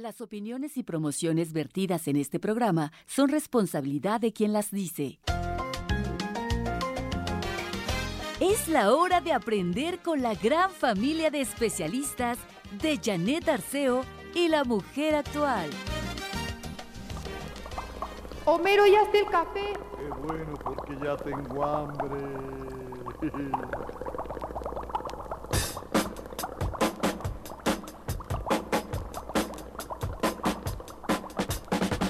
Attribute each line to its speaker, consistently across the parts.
Speaker 1: Las opiniones y promociones vertidas en este programa son responsabilidad de quien las dice. Es la hora de aprender con la gran familia de especialistas de Janet Arceo y la mujer actual.
Speaker 2: Homero, ya está el café.
Speaker 3: Qué bueno, porque ya tengo hambre.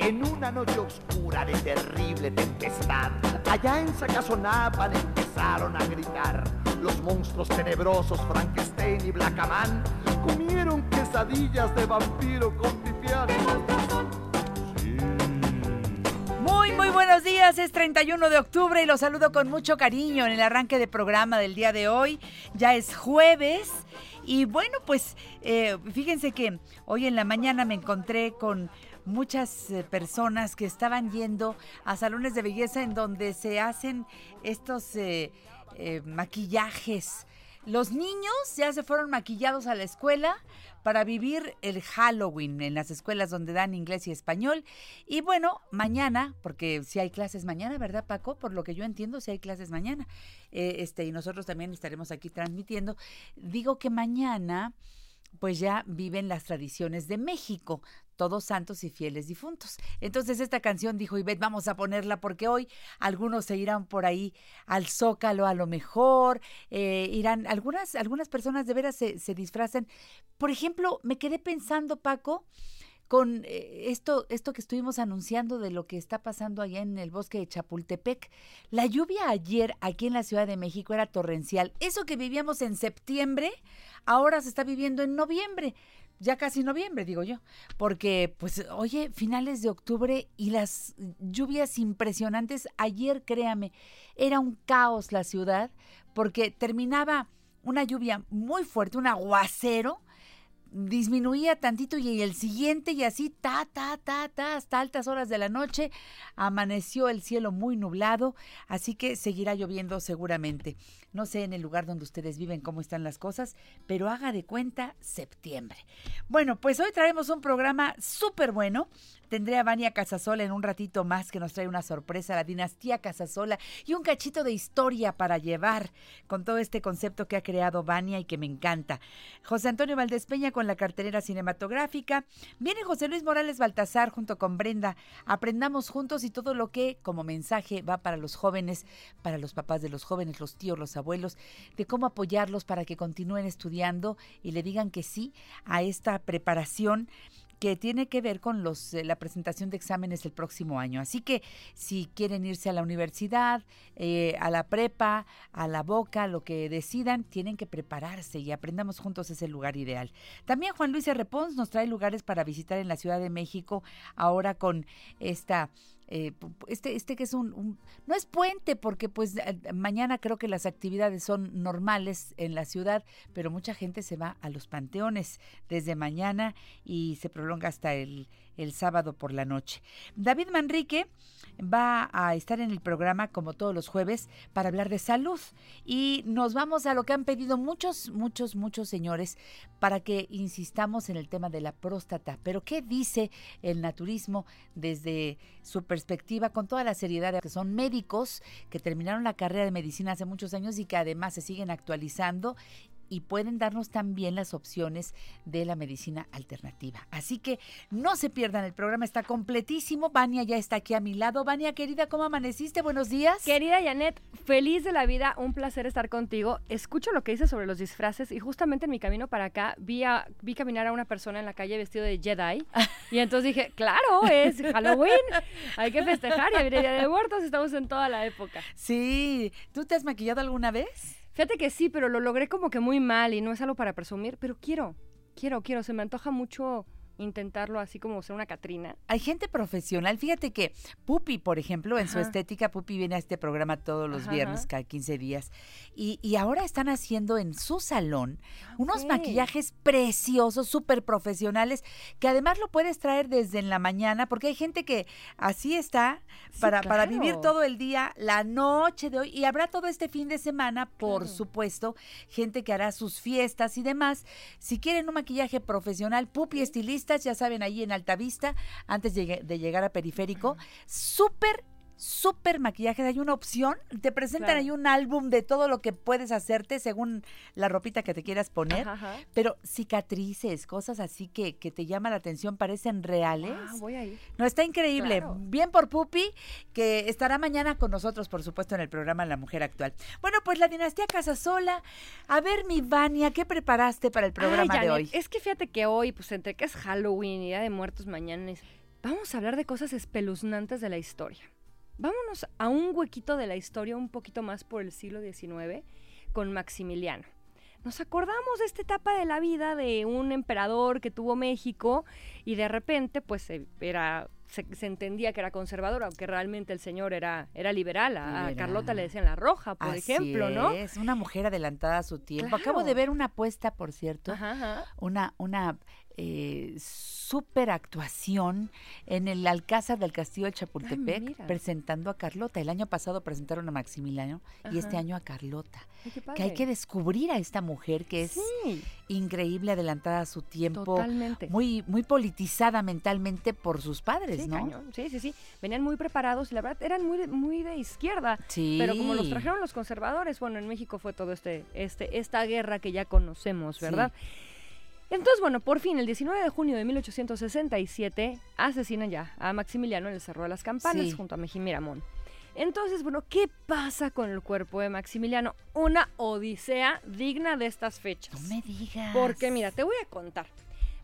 Speaker 4: En una noche oscura de terrible tempestad, allá en Sacazonapan empezaron a gritar. Los monstruos tenebrosos Frankenstein y Blackaman comieron quesadillas de vampiro con pipián.
Speaker 5: Muy, muy buenos días. Es 31 de octubre y los saludo con mucho cariño en el arranque de programa del día de hoy. Ya es jueves. Y bueno, pues eh, fíjense que hoy en la mañana me encontré con muchas eh, personas que estaban yendo a salones de belleza en donde se hacen estos eh, eh, maquillajes. Los niños ya se fueron maquillados a la escuela para vivir el Halloween en las escuelas donde dan inglés y español. Y bueno, mañana, porque si hay clases mañana, ¿verdad, Paco? Por lo que yo entiendo, si hay clases mañana. este, y nosotros también estaremos aquí transmitiendo. Digo que mañana pues ya viven las tradiciones de México, todos santos y fieles difuntos. Entonces esta canción dijo Ivette, vamos a ponerla porque hoy algunos se irán por ahí al zócalo a lo mejor, eh, irán, algunas, algunas personas de veras se, se disfrazan. Por ejemplo, me quedé pensando, Paco, con eh, esto, esto que estuvimos anunciando de lo que está pasando allá en el bosque de Chapultepec. La lluvia ayer aquí en la Ciudad de México era torrencial. Eso que vivíamos en septiembre, ahora se está viviendo en noviembre ya casi noviembre, digo yo, porque pues oye, finales de octubre y las lluvias impresionantes, ayer créame, era un caos la ciudad, porque terminaba una lluvia muy fuerte, un aguacero, disminuía tantito y el siguiente y así, ta, ta, ta, ta, hasta altas horas de la noche, amaneció el cielo muy nublado, así que seguirá lloviendo seguramente. No sé en el lugar donde ustedes viven cómo están las cosas, pero haga de cuenta septiembre. Bueno, pues hoy traemos un programa súper bueno. Tendré a Vania Casasola en un ratito más que nos trae una sorpresa, la dinastía Casasola y un cachito de historia para llevar con todo este concepto que ha creado Vania y que me encanta. José Antonio Valdés Peña con la cartelera cinematográfica. Viene José Luis Morales Baltasar junto con Brenda. Aprendamos juntos y todo lo que como mensaje va para los jóvenes, para los papás de los jóvenes, los tíos, los abuelos, de cómo apoyarlos para que continúen estudiando y le digan que sí a esta preparación que tiene que ver con los, eh, la presentación de exámenes el próximo año. Así que si quieren irse a la universidad, eh, a la prepa, a la boca, lo que decidan, tienen que prepararse y aprendamos juntos ese lugar ideal. También Juan Luis R. Pons nos trae lugares para visitar en la Ciudad de México ahora con esta eh, este, este que es un, no es puente porque pues mañana creo que las actividades son normales en la ciudad, pero mucha gente se va a los panteones desde mañana y se prolonga hasta el, el sábado por la noche. David Manrique va a estar en el programa como todos los jueves para hablar de salud y nos vamos a lo que han pedido muchos, muchos, muchos señores para que insistamos en el tema de la próstata. Pero ¿qué dice el naturismo desde su perspectiva con toda la seriedad de que son médicos que terminaron la carrera de medicina hace muchos años y que además se siguen actualizando y pueden darnos también las opciones de la medicina alternativa. Así que no se pierdan, el programa está completísimo. Vania ya está aquí a mi lado. Vania, querida, ¿cómo amaneciste? Buenos días.
Speaker 6: Querida Janet, feliz de la vida, un placer estar contigo. Escucho lo que dices sobre los disfraces y justamente en mi camino para acá vi, a, vi caminar a una persona en la calle vestido de Jedi y entonces dije, claro, es Halloween, hay que festejar y habría Día de Muertos, estamos en toda la época.
Speaker 5: Sí, ¿tú te has maquillado alguna vez?
Speaker 6: Fíjate que sí, pero lo logré como que muy mal y no es algo para presumir, pero quiero, quiero, quiero, se me antoja mucho intentarlo así como ser una Catrina.
Speaker 5: Hay gente profesional. Fíjate que Pupi, por ejemplo, en su estética, Pupi viene a este programa todos los
Speaker 6: Ajá,
Speaker 5: viernes,
Speaker 6: ajá.
Speaker 5: cada 15 días. Y, y ahora están haciendo en su salón unos
Speaker 6: ok.
Speaker 5: maquillajes preciosos, súper profesionales, que además lo puedes traer desde en la mañana, porque hay gente que así está
Speaker 6: Sí,
Speaker 5: para, para vivir todo el día, la noche de hoy, y habrá todo este fin de semana, por
Speaker 6: Claro.
Speaker 5: supuesto, gente que hará sus fiestas y demás. Si quieren un maquillaje profesional, Pupi Ya saben, ahí en Altavista, antes de llegar a Periférico, súper súper maquillajes, hay una opción, te presentan
Speaker 6: Claro.
Speaker 5: ahí un álbum de todo lo que puedes hacerte según la ropita que te quieras poner,
Speaker 6: Ajá, ajá.
Speaker 5: pero cicatrices, cosas así que, que te llaman la atención, parecen reales.
Speaker 6: Ah, voy a ir.
Speaker 5: No, está increíble.
Speaker 6: Claro.
Speaker 5: Bien por Pupi, que estará mañana con nosotros, por supuesto, en el programa La Mujer Actual. Bueno, pues la dinastía Casasola. A ver, mi Vania, ¿qué preparaste para el programa
Speaker 6: Ay,
Speaker 5: de
Speaker 6: Janet,
Speaker 5: hoy?
Speaker 6: Es que fíjate que hoy, pues entre que es Halloween y Día de Muertos mañana, es- vamos a hablar de cosas espeluznantes de la historia. Vámonos a un huequito de la historia un poquito más por el siglo XIX con Maximiliano. Nos acordamos de esta etapa de la vida de un emperador que tuvo México y de repente pues era se, se entendía que era conservador, aunque realmente el señor era, era liberal. A. Carlota le decían la roja, por
Speaker 5: Así
Speaker 6: ejemplo, ¿no?
Speaker 5: Es, una mujer adelantada a su tiempo. Acabo de ver una apuesta, por cierto,
Speaker 6: Ajá, ajá.
Speaker 5: una, una eh, super actuación en el Alcázar del Castillo de Chapultepec, presentando a Carlota. El año pasado presentaron a Maximiliano y este año a Carlota.
Speaker 6: Ay,
Speaker 5: Que hay que descubrir a esta mujer que es
Speaker 6: Sí,
Speaker 5: increíble, adelantada a su tiempo,
Speaker 6: totalmente.
Speaker 5: muy, muy politizada mentalmente por sus padres,
Speaker 6: Sí,
Speaker 5: ¿no?
Speaker 6: cañón. Sí, sí, sí. Venían muy preparados y la verdad eran muy de, muy de izquierda.
Speaker 5: Sí.
Speaker 6: Pero como los trajeron los conservadores, bueno, en México fue todo este, este, esta guerra que ya conocemos,
Speaker 5: Sí.
Speaker 6: Entonces, bueno, por fin, el 19 de junio de 1867, asesinan ya a Maximiliano en el Cerro de las Campanas
Speaker 5: Sí.
Speaker 6: junto a Mejía Miramón. Entonces, bueno, ¿qué pasa con el cuerpo de Maximiliano? Una odisea digna de estas fechas.
Speaker 5: No me digas.
Speaker 6: Porque mira, te voy a contar.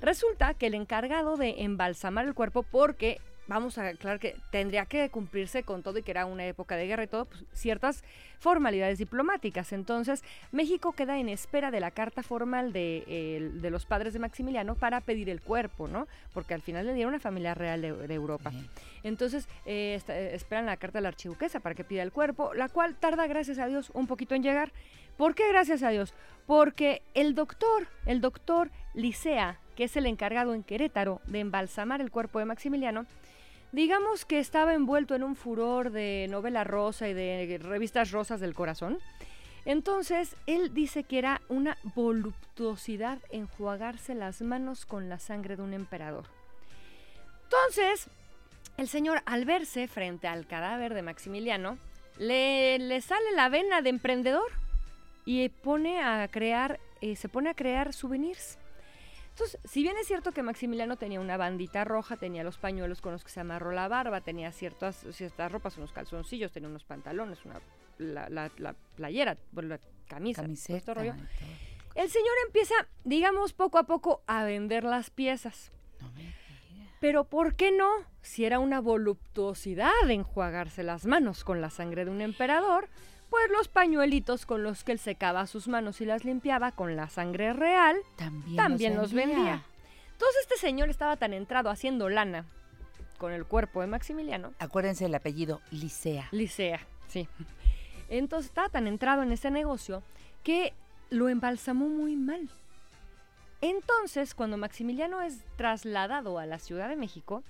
Speaker 6: Resulta que el encargado de embalsamar el cuerpo, porque vamos a aclarar que tendría que cumplirse con todo y que era una época de guerra y todo, pues, ciertas formalidades diplomáticas. Entonces, México queda en espera de la carta formal de, eh, de los padres de Maximiliano para pedir el cuerpo, ¿no? Porque al final le dieron una familia real de, de Europa. Entonces, eh, eh, esperan la carta de la archiduquesa para que pida el cuerpo, la cual tarda, gracias a Dios, un poquito en llegar. ¿Por qué gracias a Dios? Porque el doctor, el doctor Licea, que es el encargado en Querétaro de embalsamar el cuerpo de Maximiliano, digamos que estaba envuelto en un furor de novela rosa y de revistas rosas del corazón. Entonces, él dice que era una voluptuosidad enjuagarse las manos con la sangre de un emperador. Entonces, el señor, al verse frente al cadáver de Maximiliano, le, le sale la vena de emprendedor y pone a crear, eh, se pone a crear souvenirs. Entonces, si bien es cierto que Maximiliano tenía una bandita roja, tenía los pañuelos con los que se amarró la barba, tenía ciertas, ciertas ropas, unos calzoncillos, tenía unos pantalones, una, la, la- la playera, bueno, la camisa, todo este
Speaker 5: Camiseta.
Speaker 6: rollo.
Speaker 5: todo.
Speaker 6: El señor empieza, digamos, poco a poco a vender las piezas.
Speaker 5: No me digas.
Speaker 6: Pero ¿por qué no? Si era una voluptuosidad enjuagarse las manos con la sangre de un emperador, pues los pañuelitos con los que él secaba sus manos y las limpiaba con la sangre real,
Speaker 5: También,
Speaker 6: también los vendía. Entonces este señor estaba tan entrado haciendo lana con el cuerpo de Maximiliano,
Speaker 5: Acuérdense el apellido, Licea.
Speaker 6: Licea, sí. Entonces estaba tan entrado en ese negocio que lo embalsamó muy mal. Entonces, cuando Maximiliano es trasladado a la Ciudad de México,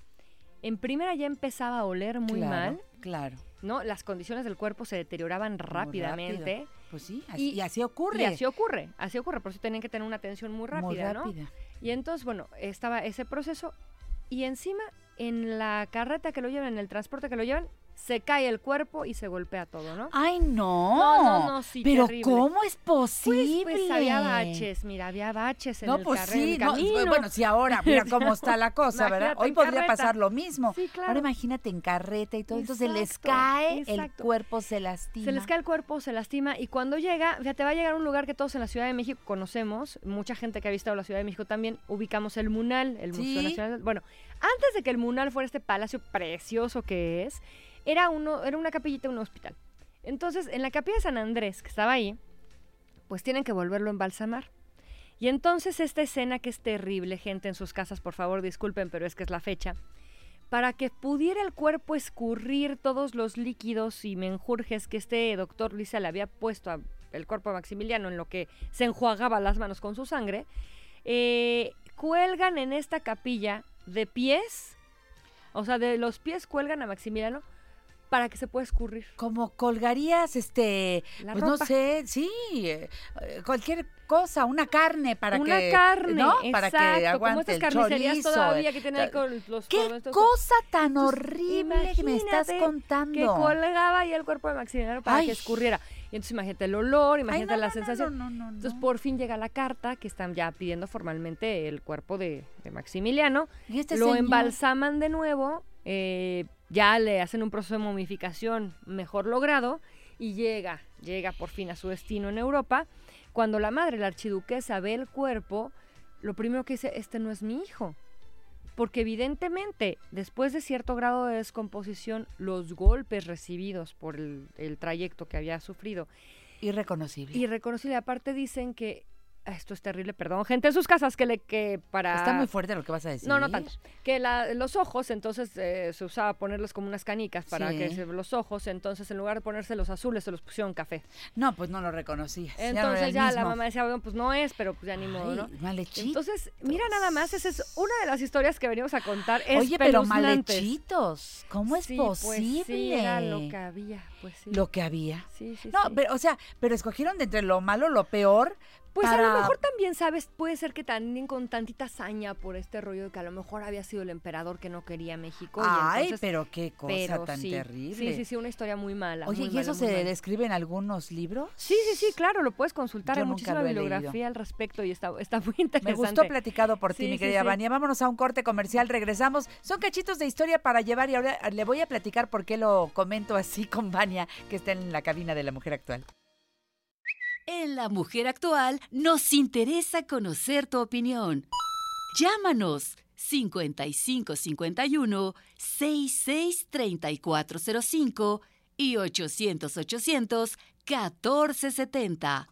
Speaker 6: en primera ya empezaba a oler muy
Speaker 5: Claro,
Speaker 6: mal,
Speaker 5: Claro.
Speaker 6: ¿No? Las condiciones del cuerpo se deterioraban rápidamente.
Speaker 5: Pues sí, así,
Speaker 6: Y-
Speaker 5: y así ocurre.
Speaker 6: Y así ocurre, así ocurre, por eso tenían que tener una atención muy rápida,
Speaker 5: Muy
Speaker 6: ¿no?
Speaker 5: rápida.
Speaker 6: Y entonces, bueno, estaba ese proceso y encima en la carreta que lo llevan, en el transporte que lo llevan, se cae el cuerpo y se golpea todo, ¿no?
Speaker 5: Ay, no.
Speaker 6: No, no, no, sí,
Speaker 5: Pero
Speaker 6: terrible.
Speaker 5: ¿cómo es
Speaker 6: Pues,
Speaker 5: posible?
Speaker 6: pues había baches, mira, había baches en
Speaker 5: No,
Speaker 6: el
Speaker 5: pues sí,
Speaker 6: el
Speaker 5: no, bueno, sí, ahora, mira cómo está la cosa, ¿verdad? Hoy podría
Speaker 6: carreta.
Speaker 5: pasar lo mismo.
Speaker 6: Sí, claro.
Speaker 5: Ahora imagínate en carreta y todo, entonces les
Speaker 6: Exacto,
Speaker 5: cae, el
Speaker 6: exacto.
Speaker 5: cuerpo se lastima.
Speaker 6: Se les cae el cuerpo, se lastima y cuando llega, fíjate, va a llegar a un lugar que todos en la Ciudad de México conocemos, mucha gente que ha visitado la Ciudad de México también, ubicamos el Munal, el Museo. Nacional. Bueno, antes de que el Munal fuera este palacio precioso que es, era, uno, era una capillita, un hospital. Entonces, en la capilla de San Andrés, que estaba ahí, pues tienen que volverlo a embalsamar. Y entonces esta escena que es terrible, gente en sus casas, por favor disculpen, pero es que es la fecha, para que pudiera el cuerpo escurrir todos los líquidos y menjurjes que este doctor Lisa le había puesto al cuerpo de Maximiliano en lo que se enjuagaba las manos con su sangre, eh, cuelgan en esta capilla de pies, o sea, de los pies cuelgan a Maximiliano para que se pueda escurrir.
Speaker 5: Como colgarías, este,
Speaker 6: La
Speaker 5: pues no sé, sí, eh, eh, cualquier cosa, una carne para
Speaker 6: Una
Speaker 5: que,
Speaker 6: carne,
Speaker 5: ¿no? Para que
Speaker 6: exacto, como
Speaker 5: aguante
Speaker 6: estas
Speaker 5: el
Speaker 6: carnicerías
Speaker 5: chorizo,
Speaker 6: todavía
Speaker 5: el-
Speaker 6: que tienen ahí con los
Speaker 5: ¿Qué
Speaker 6: con
Speaker 5: cosa tan
Speaker 6: Entonces,
Speaker 5: horrible que me estás contando?
Speaker 6: Que colgaba ahí el cuerpo de Maximiliano para
Speaker 5: Ay.
Speaker 6: que escurriera. Y entonces imagínate el olor,
Speaker 5: Ay,
Speaker 6: imagínate
Speaker 5: no,
Speaker 6: la
Speaker 5: no,
Speaker 6: sensación.
Speaker 5: no, no, no,
Speaker 6: Entonces por fin llega la carta que están ya pidiendo formalmente el cuerpo de, de Maximiliano.
Speaker 5: ¿Y este
Speaker 6: lo
Speaker 5: señor?
Speaker 6: embalsaman de nuevo, eh, ya le hacen un proceso de momificación mejor logrado y llega, llega por fin a su destino en Europa. Cuando la madre, la archiduquesa, ve el cuerpo, lo primero que dice, este no es mi hijo. Porque evidentemente, después de cierto grado de descomposición, los golpes recibidos por el, el trayecto que había sufrido,
Speaker 5: Irreconocible.
Speaker 6: irreconocible, aparte dicen que, esto es terrible, perdón, gente en sus casas, que le que para...
Speaker 5: Está muy fuerte lo que vas a decir.
Speaker 6: No, no tanto. Que la- los ojos, entonces eh, se usaba ponerlos como unas canicas para
Speaker 5: Sí.
Speaker 6: que se, los ojos, entonces en lugar de ponerse los azules, se los pusieron café.
Speaker 5: No, pues no lo reconocías. ya no era
Speaker 6: Entonces ya, la mamá decía, bueno, pues no es, pero pues ya ni modo, ¿no?
Speaker 5: Ay, malhechitos.
Speaker 6: Entonces, mira nada más, esa es una de las historias que venimos a contar.
Speaker 5: Oye, pero malhechitos. ¿Cómo es
Speaker 6: Sí,
Speaker 5: posible?
Speaker 6: Pues sí, era lo que había, pues sí.
Speaker 5: Lo que había.
Speaker 6: Sí, sí,
Speaker 5: No, pero, o sea, pero escogieron de entre lo malo, lo peor.
Speaker 6: Pues a lo mejor también, ¿sabes? Puede ser que también con tantita hazaña por este rollo de que a lo mejor había sido el emperador que no quería México. y
Speaker 5: Ay,
Speaker 6: entonces-
Speaker 5: pero qué cosa
Speaker 6: pero
Speaker 5: tan terrible.
Speaker 6: Sí, sí, sí, una historia muy mala.
Speaker 5: Oye,
Speaker 6: muy
Speaker 5: ¿y
Speaker 6: mala,
Speaker 5: eso se
Speaker 6: mala.
Speaker 5: describe en algunos libros?
Speaker 6: Sí, sí, sí, claro, lo puedes consultar.
Speaker 5: Yo
Speaker 6: Hay muchísima
Speaker 5: leído.
Speaker 6: bibliografía al respecto y está, está muy
Speaker 5: Me
Speaker 6: interesante.
Speaker 5: gustó platicado por ti, mi querida. Vania. Vámonos a un corte comercial, regresamos. Son cachitos de historia para llevar y ahora le voy a platicar por qué lo comento así con Vania, que está en la cabina de la mujer actual.
Speaker 1: En La Mujer Actual nos interesa conocer tu opinión. Llámanos 5551 663405 y 800 800 1470.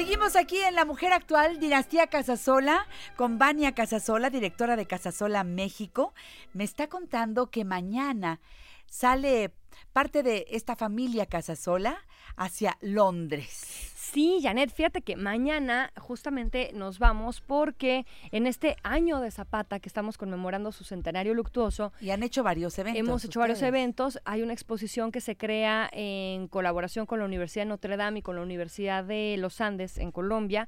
Speaker 5: Seguimos aquí en La Mujer Actual, Dinastía Casasola, con Vania Casasola, directora de Casasola México. Me está contando que mañana sale parte de esta familia Casasola hacia Londres.
Speaker 6: Sí, Janet, fíjate que mañana justamente nos vamos porque en este año de Zapata que estamos conmemorando su centenario luctuoso,
Speaker 5: Y han hecho varios eventos.
Speaker 6: Hemos hecho varios eventos. Hay una exposición que se crea en colaboración con la Universidad de Notre Dame y con la Universidad de los Andes en Colombia.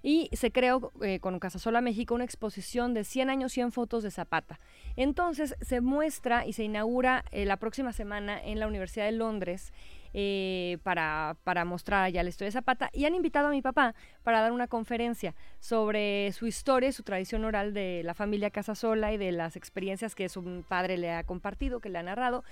Speaker 6: Y se creó eh, con Casasola México una exposición de 100 años, 100 fotos de Zapata. Entonces se muestra y se inaugura eh, la próxima semana en la Universidad de Londres eh, para, para mostrar ya la historia de Zapata. Y han invitado a mi papá para dar una conferencia sobre su historia y su tradición oral de la familia Casasola y de las experiencias que su padre le ha compartido, que le ha narrado.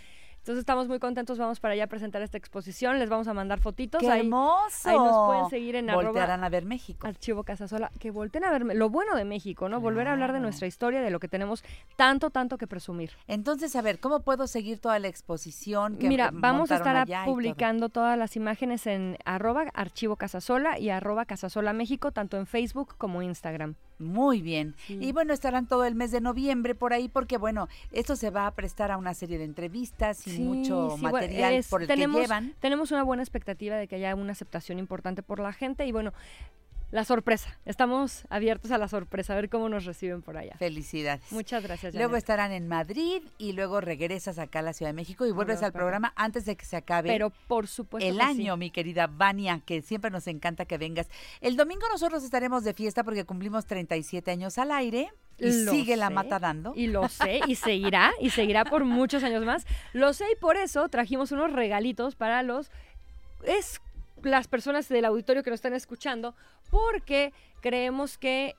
Speaker 6: Entonces estamos muy contentos, vamos para allá a presentar esta exposición, les vamos a mandar fotitos.
Speaker 5: ¡Qué
Speaker 6: ahí,
Speaker 5: hermoso!
Speaker 6: ahí nos pueden seguir en arroba
Speaker 5: Voltearán a ver México.
Speaker 6: Archivo Casasola, que volten a verme, lo bueno de México, ¿no? Volver a hablar de nuestra historia, de lo que tenemos tanto, tanto que presumir.
Speaker 5: Entonces, a ver, ¿cómo puedo seguir toda la exposición? que
Speaker 6: Mira, vamos a estar publicando todas las imágenes en arroba archivo Casasola y arroba Casasola México, tanto en Facebook como Instagram.
Speaker 5: Muy bien.
Speaker 6: Sí.
Speaker 5: Y bueno, estarán todo el mes de noviembre por ahí porque, bueno, esto se va a prestar a una serie de entrevistas y
Speaker 6: Sí,
Speaker 5: mucho
Speaker 6: sí, bueno,
Speaker 5: material
Speaker 6: es-
Speaker 5: por el
Speaker 6: tenemos,
Speaker 5: que llevan.
Speaker 6: Tenemos una buena expectativa de que haya una aceptación importante por la gente y bueno, la sorpresa. Estamos abiertos a la sorpresa, a ver cómo nos reciben por allá.
Speaker 5: Felicidades.
Speaker 6: Muchas gracias.
Speaker 5: Luego
Speaker 6: Janet.
Speaker 5: estarán en Madrid y luego regresas acá a la Ciudad de México y vuelves al programa antes de que se acabe
Speaker 6: Pero por supuesto
Speaker 5: el
Speaker 6: que sí.
Speaker 5: año, mi querida Vania, que siempre nos encanta que vengas. El domingo nosotros estaremos de fiesta porque cumplimos 37 años al aire y
Speaker 6: Lo
Speaker 5: sigue la mata dando.
Speaker 6: Y lo sé, y seguirá, y seguirá por muchos años más. Lo sé, y por eso trajimos unos regalitos para los. Es las personas del auditorio que nos están escuchando, porque creemos que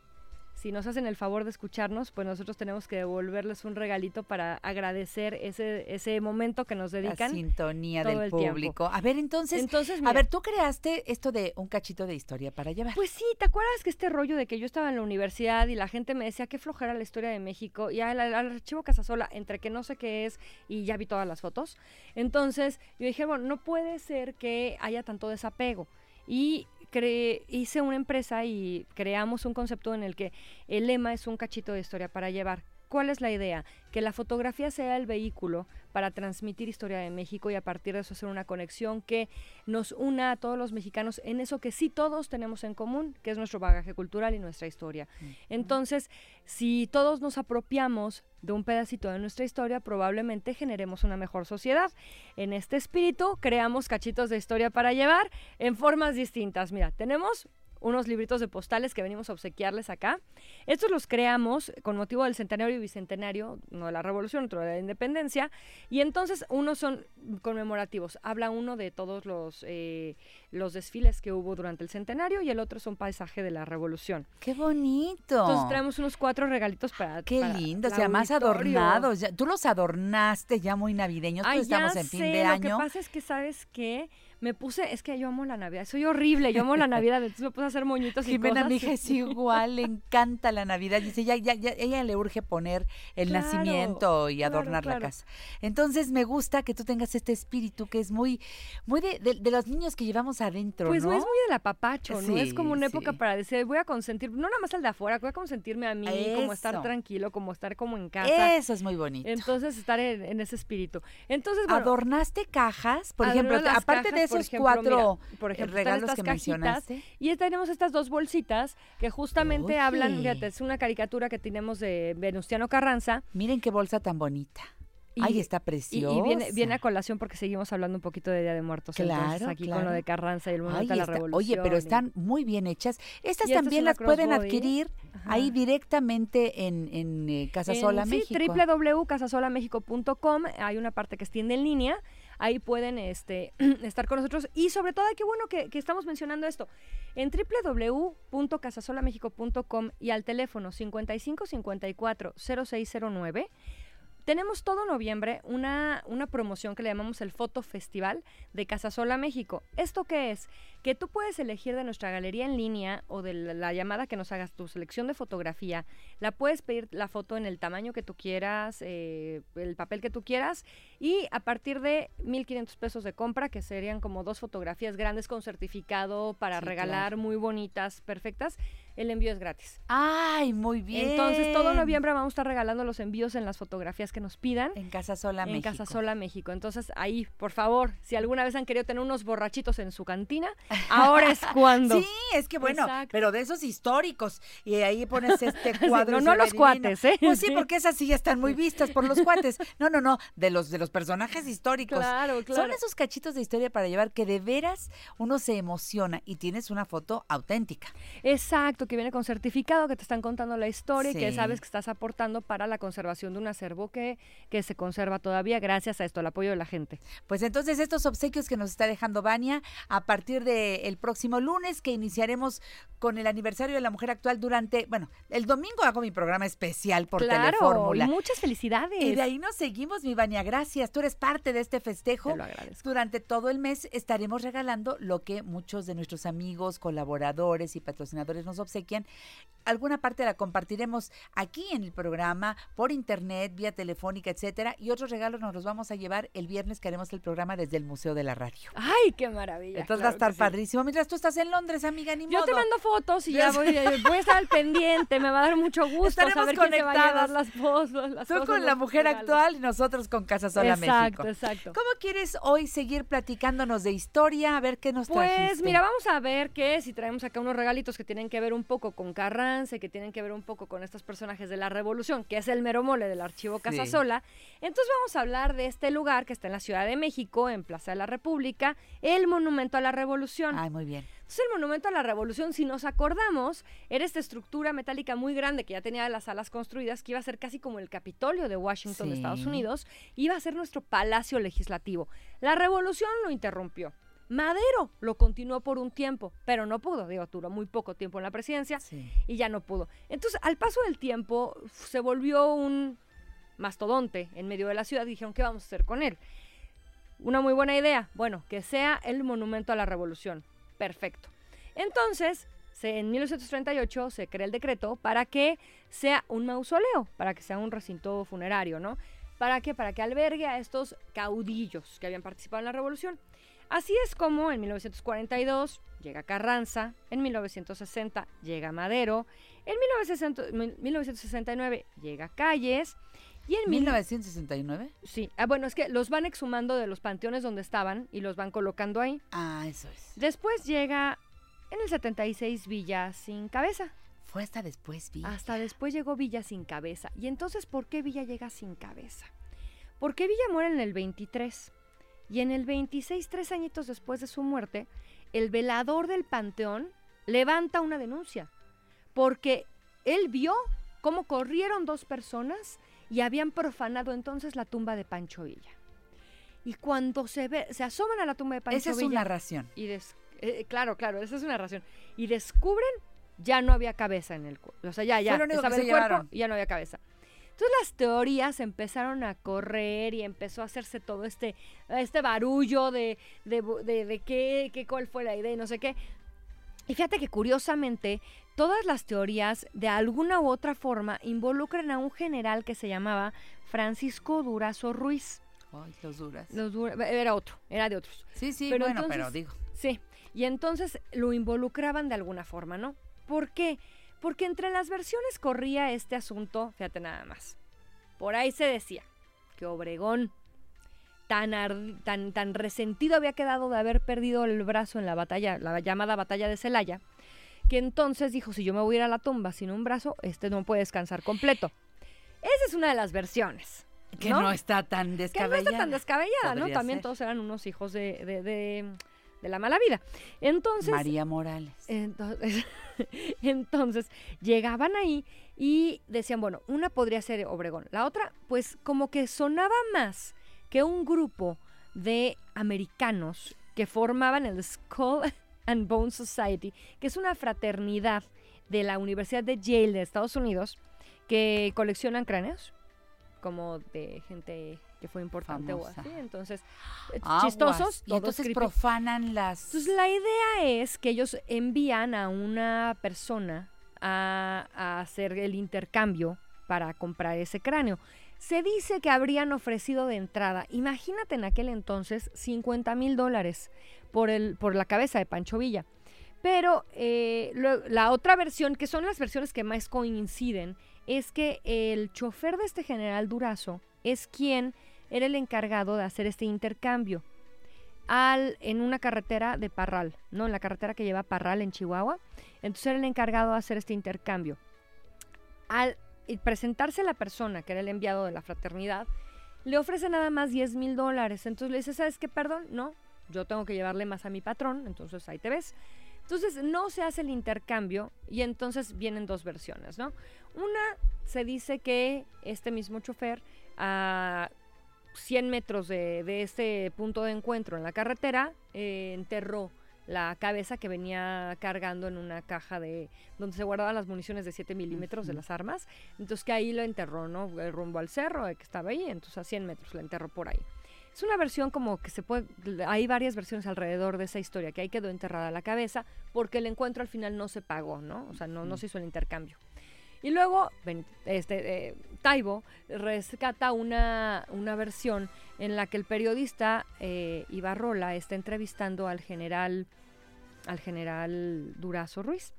Speaker 6: si nos hacen el favor de escucharnos, pues nosotros tenemos que devolverles un regalito para agradecer ese, ese momento que nos dedican.
Speaker 5: La sintonía del
Speaker 6: tiempo.
Speaker 5: público. A ver, entonces,
Speaker 6: Entonces,
Speaker 5: a ver, tú creaste esto de un cachito de historia para llevar.
Speaker 6: Pues sí, ¿te acuerdas que este rollo de que yo estaba en la universidad y la gente me decía qué flojera la historia de México y al, al archivo Casasola, entre que no sé qué es y ya vi todas las fotos? Entonces yo dije, bueno, no puede ser que haya tanto desapego. Y cre- hice una empresa y creamos un concepto en el que el lema es un cachito de historia para llevar. ¿Cuál es la idea? Que la fotografía sea el vehículo para transmitir historia de México y a partir de eso hacer una conexión que nos una a todos los mexicanos en eso que sí todos tenemos en común, que es nuestro bagaje cultural y nuestra historia. Entonces, si todos nos apropiamos de un pedacito de nuestra historia, probablemente generemos una mejor sociedad. En este espíritu, creamos cachitos de historia para llevar en formas distintas. Mira, tenemos unos libritos de postales que venimos a obsequiarles acá. Estos los creamos con motivo del centenario y bicentenario, no de la revolución, otro de la independencia, y entonces unos son conmemorativos. Habla uno de todos los, eh, los desfiles que hubo durante el centenario y el otro es un paisaje de la revolución.
Speaker 5: ¡Qué bonito!
Speaker 6: Entonces traemos unos cuatro regalitos para
Speaker 5: Qué
Speaker 6: para el
Speaker 5: y además
Speaker 6: auditorio.
Speaker 5: adornados. ya- tú los adornaste ya muy navideños,
Speaker 6: Ay,
Speaker 5: pues estamos en fin de
Speaker 6: lo
Speaker 5: año.
Speaker 6: que pasa es que, ¿sabes qué? Me puse, es que yo amo la Navidad, soy horrible, yo amo la Navidad, entonces me puse a hacer moñitos y cosas.
Speaker 5: mi hija es igual, le encanta la Navidad. Dice, ya, ya, ya, ella le urge poner el
Speaker 6: Claro,
Speaker 5: nacimiento y
Speaker 6: claro,
Speaker 5: adornar la casa. Entonces me gusta que tú tengas este espíritu que es muy, muy de, de- de los niños que llevamos adentro,
Speaker 6: Pues
Speaker 5: ¿no?
Speaker 6: es muy del apapacho, ¿no? Es como una época
Speaker 5: sí.
Speaker 6: para decir, voy a consentir, no nada más al de afuera, voy a consentirme a mí, como estar
Speaker 5: Eso.
Speaker 6: tranquilo, como estar como en casa.
Speaker 5: Eso es muy bonito.
Speaker 6: Entonces, estar en, en ese espíritu. Entonces, bueno,
Speaker 5: ¿Adornaste cajas? Por ejemplo, aparte de
Speaker 6: por
Speaker 5: esos
Speaker 6: ejemplo,
Speaker 5: cuatro
Speaker 6: mira, por
Speaker 5: eh,
Speaker 6: ejemplo,
Speaker 5: regalos
Speaker 6: estas
Speaker 5: que
Speaker 6: cajitas,
Speaker 5: mencionaste.
Speaker 6: Y tenemos estas dos bolsitas que justamente hablan,
Speaker 5: Oye.
Speaker 6: fíjate, es una caricatura que tenemos de Venustiano Carranza.
Speaker 5: Miren qué bolsa tan bonita.
Speaker 6: Y-
Speaker 5: Ay, está
Speaker 6: Y,
Speaker 5: preciosa.
Speaker 6: y viene, viene a colación porque seguimos hablando un poquito de Día de Muertos. entonces,
Speaker 5: Claro,
Speaker 6: aquí con
Speaker 5: claro.
Speaker 6: lo de Carranza y el momento
Speaker 5: Ay,
Speaker 6: de la
Speaker 5: está-
Speaker 6: revolución.
Speaker 5: Oye, pero
Speaker 6: y-
Speaker 5: están muy bien hechas. Estas
Speaker 6: Y esta es
Speaker 5: también las pueden
Speaker 6: crossbody.
Speaker 5: adquirir ahí
Speaker 6: Ajá.
Speaker 5: directamente en, en eh, Casa
Speaker 6: En-
Speaker 5: Sola
Speaker 6: sí,
Speaker 5: México.
Speaker 6: www.casasolamexico.com. Hay una parte que extiende en línea. Ahí pueden este, estar con nosotros. Y sobre todo, qué bueno que, estamos mencionando esto. En www.casasolamexico.com y al teléfono 5554 0609 tenemos todo noviembre una, una promoción que le llamamos el Foto Festival de Casasola México. ¿Esto qué es? Que tú puedes elegir de nuestra galería en línea o de la, la llamada que nos hagas tu selección de fotografía. La puedes pedir la foto en el tamaño que tú quieras, eh, el papel que tú quieras y a partir de 1.500 pesos de compra, que serían como dos fotografías grandes con certificado para
Speaker 5: Sí,
Speaker 6: regalar,
Speaker 5: claro.
Speaker 6: muy bonitas, perfectas, el envío es gratis.
Speaker 5: Ay, muy bien.
Speaker 6: Entonces, todo noviembre vamos a estar regalando los envíos en las fotografías que nos pidan
Speaker 5: En Casa Sola
Speaker 6: en
Speaker 5: México.
Speaker 6: Casa Sola México. Entonces, ahí, por favor, si alguna vez han querido tener unos borrachitos en su cantina, ahora es cuando.
Speaker 5: Sí, es que bueno,
Speaker 6: Exacto.
Speaker 5: pero de esos históricos. Y ahí pones este cuadro.
Speaker 6: no,
Speaker 5: y
Speaker 6: no
Speaker 5: se
Speaker 6: los
Speaker 5: divino.
Speaker 6: cuates, ¿eh?
Speaker 5: Pues sí,
Speaker 6: Sí.
Speaker 5: porque esas sí ya están muy vistas por los cuates. No, no, no, de los de los personajes históricos.
Speaker 6: Claro,
Speaker 5: Son
Speaker 6: claro.
Speaker 5: esos cachitos de historia para llevar que de veras uno se emociona y tienes una foto auténtica.
Speaker 6: Exacto, que viene con certificado, que te están contando la historia y que sabes que estás aportando para la conservación de un acervo que, que se conserva todavía gracias a esto, al apoyo de la gente.
Speaker 5: Pues entonces estos obsequios que nos está dejando Vania a partir del próximo lunes que iniciaremos con el aniversario de la mujer actual durante, bueno, el domingo hago mi programa especial por
Speaker 6: claro,
Speaker 5: Telefórmula.
Speaker 6: muchas felicidades.
Speaker 5: Y de ahí nos seguimos, mi Vania, gracias. Tú eres parte de este festejo.
Speaker 6: Te lo agradezco.
Speaker 5: Durante todo el mes estaremos regalando lo que muchos de nuestros amigos, colaboradores y patrocinadores nos obsequian. Alguna parte la compartiremos aquí en el programa, por internet, vía telefónica, etcétera. Y otros regalos nos los vamos a llevar el viernes que haremos el programa desde el Museo de la Radio.
Speaker 6: Ay, qué maravilla.
Speaker 5: Entonces va a estar
Speaker 6: sí.
Speaker 5: padrísimo. Mientras tú estás en Londres, amiga, ni
Speaker 6: Yo
Speaker 5: modo.
Speaker 6: te mando fotos y ya voy, eh, voy a estar al pendiente, me va a dar mucho gusto
Speaker 5: Estaremos
Speaker 6: saber quién se va a llevar
Speaker 5: conectadas.
Speaker 6: las fotos. Las
Speaker 5: Tú con la mujer
Speaker 6: regalos.
Speaker 5: actual y nosotros con Casa Sola
Speaker 6: Exacto,
Speaker 5: México.
Speaker 6: exacto.
Speaker 5: ¿Cómo quieres hoy seguir platicándonos de historia? A ver qué nos
Speaker 6: Pues
Speaker 5: trajiste.
Speaker 6: mira, vamos a ver que si traemos acá unos regalitos que tienen que ver un poco con Carranza, y que tienen que ver un poco con estos personajes de la Revolución, que es el mero mole del archivo
Speaker 5: Sí.
Speaker 6: Casasola. Entonces vamos a hablar de este lugar que está en la Ciudad de México, en Plaza de la República, el Monumento a la Revolución.
Speaker 5: Ay, muy bien.
Speaker 6: Entonces el Monumento a la Revolución, si nos acordamos, era esta estructura metálica muy grande que ya tenía las alas construidas, que iba a ser casi como el Capitolio de Washington de Estados
Speaker 5: Sí.
Speaker 6: Unidos, iba a ser nuestro palacio legislativo. La Revolución lo interrumpió. Madero lo continuó por un tiempo, pero no pudo, digo, duró muy poco tiempo en la presidencia
Speaker 5: Sí.
Speaker 6: y ya no pudo. Entonces, al paso del tiempo, se volvió un mastodonte en medio de la ciudad y dijeron, ¿qué vamos a hacer con él? Una muy buena idea. Bueno, que sea el monumento a la revolución. Perfecto. Entonces, se- en 1938 se crea el decreto para que sea un mausoleo, para que sea un recinto funerario, ¿no? ¿Para qué? Para que albergue a estos caudillos que habían participado en la revolución. Así es como en 1942 llega Carranza, en 1960 llega Madero, en 1960 mil- 1969 llega Calles y en mil-
Speaker 5: 1969.
Speaker 6: Sí, ah, bueno, es que los van exhumando de los panteones donde estaban y los van colocando ahí.
Speaker 5: Ah, eso es.
Speaker 6: Después llega en el 76 Villa sin cabeza.
Speaker 5: Fue hasta después, vi.
Speaker 6: Hasta después llegó Villa sin cabeza. ¿Y entonces por qué Villa llega sin cabeza? Porque Villa muere en el 23. Y en el 26, tres añitos después de su muerte, el velador del panteón levanta una denuncia. Porque él vio cómo corrieron dos personas y habían profanado entonces la tumba de Pancho Villa. Y cuando se ve, se asoman a la tumba de Pancho
Speaker 5: Esa es
Speaker 6: Villa
Speaker 5: su narración.
Speaker 6: y des- eh, claro, claro, esa es una razón. Y descubren ya no había cabeza en el cuerpo. O sea, ya, ya,
Speaker 5: Fue lo único que
Speaker 6: estaba
Speaker 5: se
Speaker 6: el cuerpo
Speaker 5: llevaron.
Speaker 6: y ya no había cabeza. Entonces las teorías empezaron a correr y empezó a hacerse todo este, este barullo de, de, de, de qué, qué, cuál fue la idea y no sé qué. Y fíjate que curiosamente todas las teorías de alguna u otra forma involucran a un general que se llamaba Francisco Durazo Ruiz.
Speaker 5: Ay, los duras.
Speaker 6: Los Dura- era otro, era de otros.
Speaker 5: Sí, sí,
Speaker 6: Pero
Speaker 5: bueno,
Speaker 6: entonces-
Speaker 5: pero digo.
Speaker 6: Sí, y entonces lo involucraban de alguna forma, ¿no? ¿Por qué? Porque entre las versiones corría este asunto, fíjate nada más. Por ahí se decía que Obregón, tan, tan, tan resentido había quedado de haber perdido el brazo en la batalla, la llamada batalla de Celaya, que entonces dijo, si yo me voy a ir a la tumba sin un brazo, este no puede descansar completo. Esa es una de las versiones.
Speaker 5: Que no, está tan
Speaker 6: Que no
Speaker 5: descabellada.
Speaker 6: está tan descabellada, ¿no? También
Speaker 5: ser.
Speaker 6: todos eran unos hijos de, de- de- de la mala vida. Entonces,
Speaker 5: María Morales.
Speaker 6: entonces, entonces, llegaban ahí y decían, bueno, una podría ser Obregón, la otra, pues como que sonaba más que un grupo de americanos que formaban el Skull and Bone Society, que es una fraternidad de la Universidad de Yale de Estados Unidos que coleccionan cráneos como de gente que fue importante
Speaker 5: Famosa.
Speaker 6: o así, entonces eh,
Speaker 5: Aguas.
Speaker 6: chistosos,
Speaker 5: Y entonces
Speaker 6: creepy.
Speaker 5: profanan las.
Speaker 6: Entonces la idea es que ellos envían a una persona a, a hacer el intercambio para comprar ese cráneo. Se dice que habrían ofrecido de entrada, imagínate en aquel entonces, 50 mil dólares por, el, por la cabeza de Pancho Villa. Pero eh, lo- la otra versión, que son las versiones que más coinciden, es que el chofer de este general Durazo es quien era el encargado de hacer este intercambio al, en una carretera de Parral, ¿no? En la carretera que lleva Parral en Chihuahua. Entonces era el encargado de hacer este intercambio. Al presentarse la persona, que era el enviado de la fraternidad, le ofrece nada más 10 mil dólares. Entonces le dice, ¿sabes qué? Perdón, no, yo tengo que llevarle más a mi patrón, entonces ahí te ves. Entonces no se hace el intercambio y entonces vienen dos versiones, ¿no? Una se dice que este mismo chofer a 100 metros de, de este punto de encuentro en la carretera eh, enterró la cabeza que venía cargando en una caja de donde se guardaban las municiones de 7 milímetros de las armas. Entonces que ahí lo enterró, ¿no? Rumbo al cerro, que estaba ahí, entonces a 100 metros la enterró por ahí. Es una versión como que se puede, hay varias versiones alrededor de esa historia, que ahí quedó enterrada la cabeza porque el encuentro al final no se pagó, ¿no? O sea, no, no se hizo el intercambio. Y luego, este, eh, Taibo rescata una, una versión en la que el periodista eh, Ibarrola está entrevistando al general, al general Durazo Ruiz.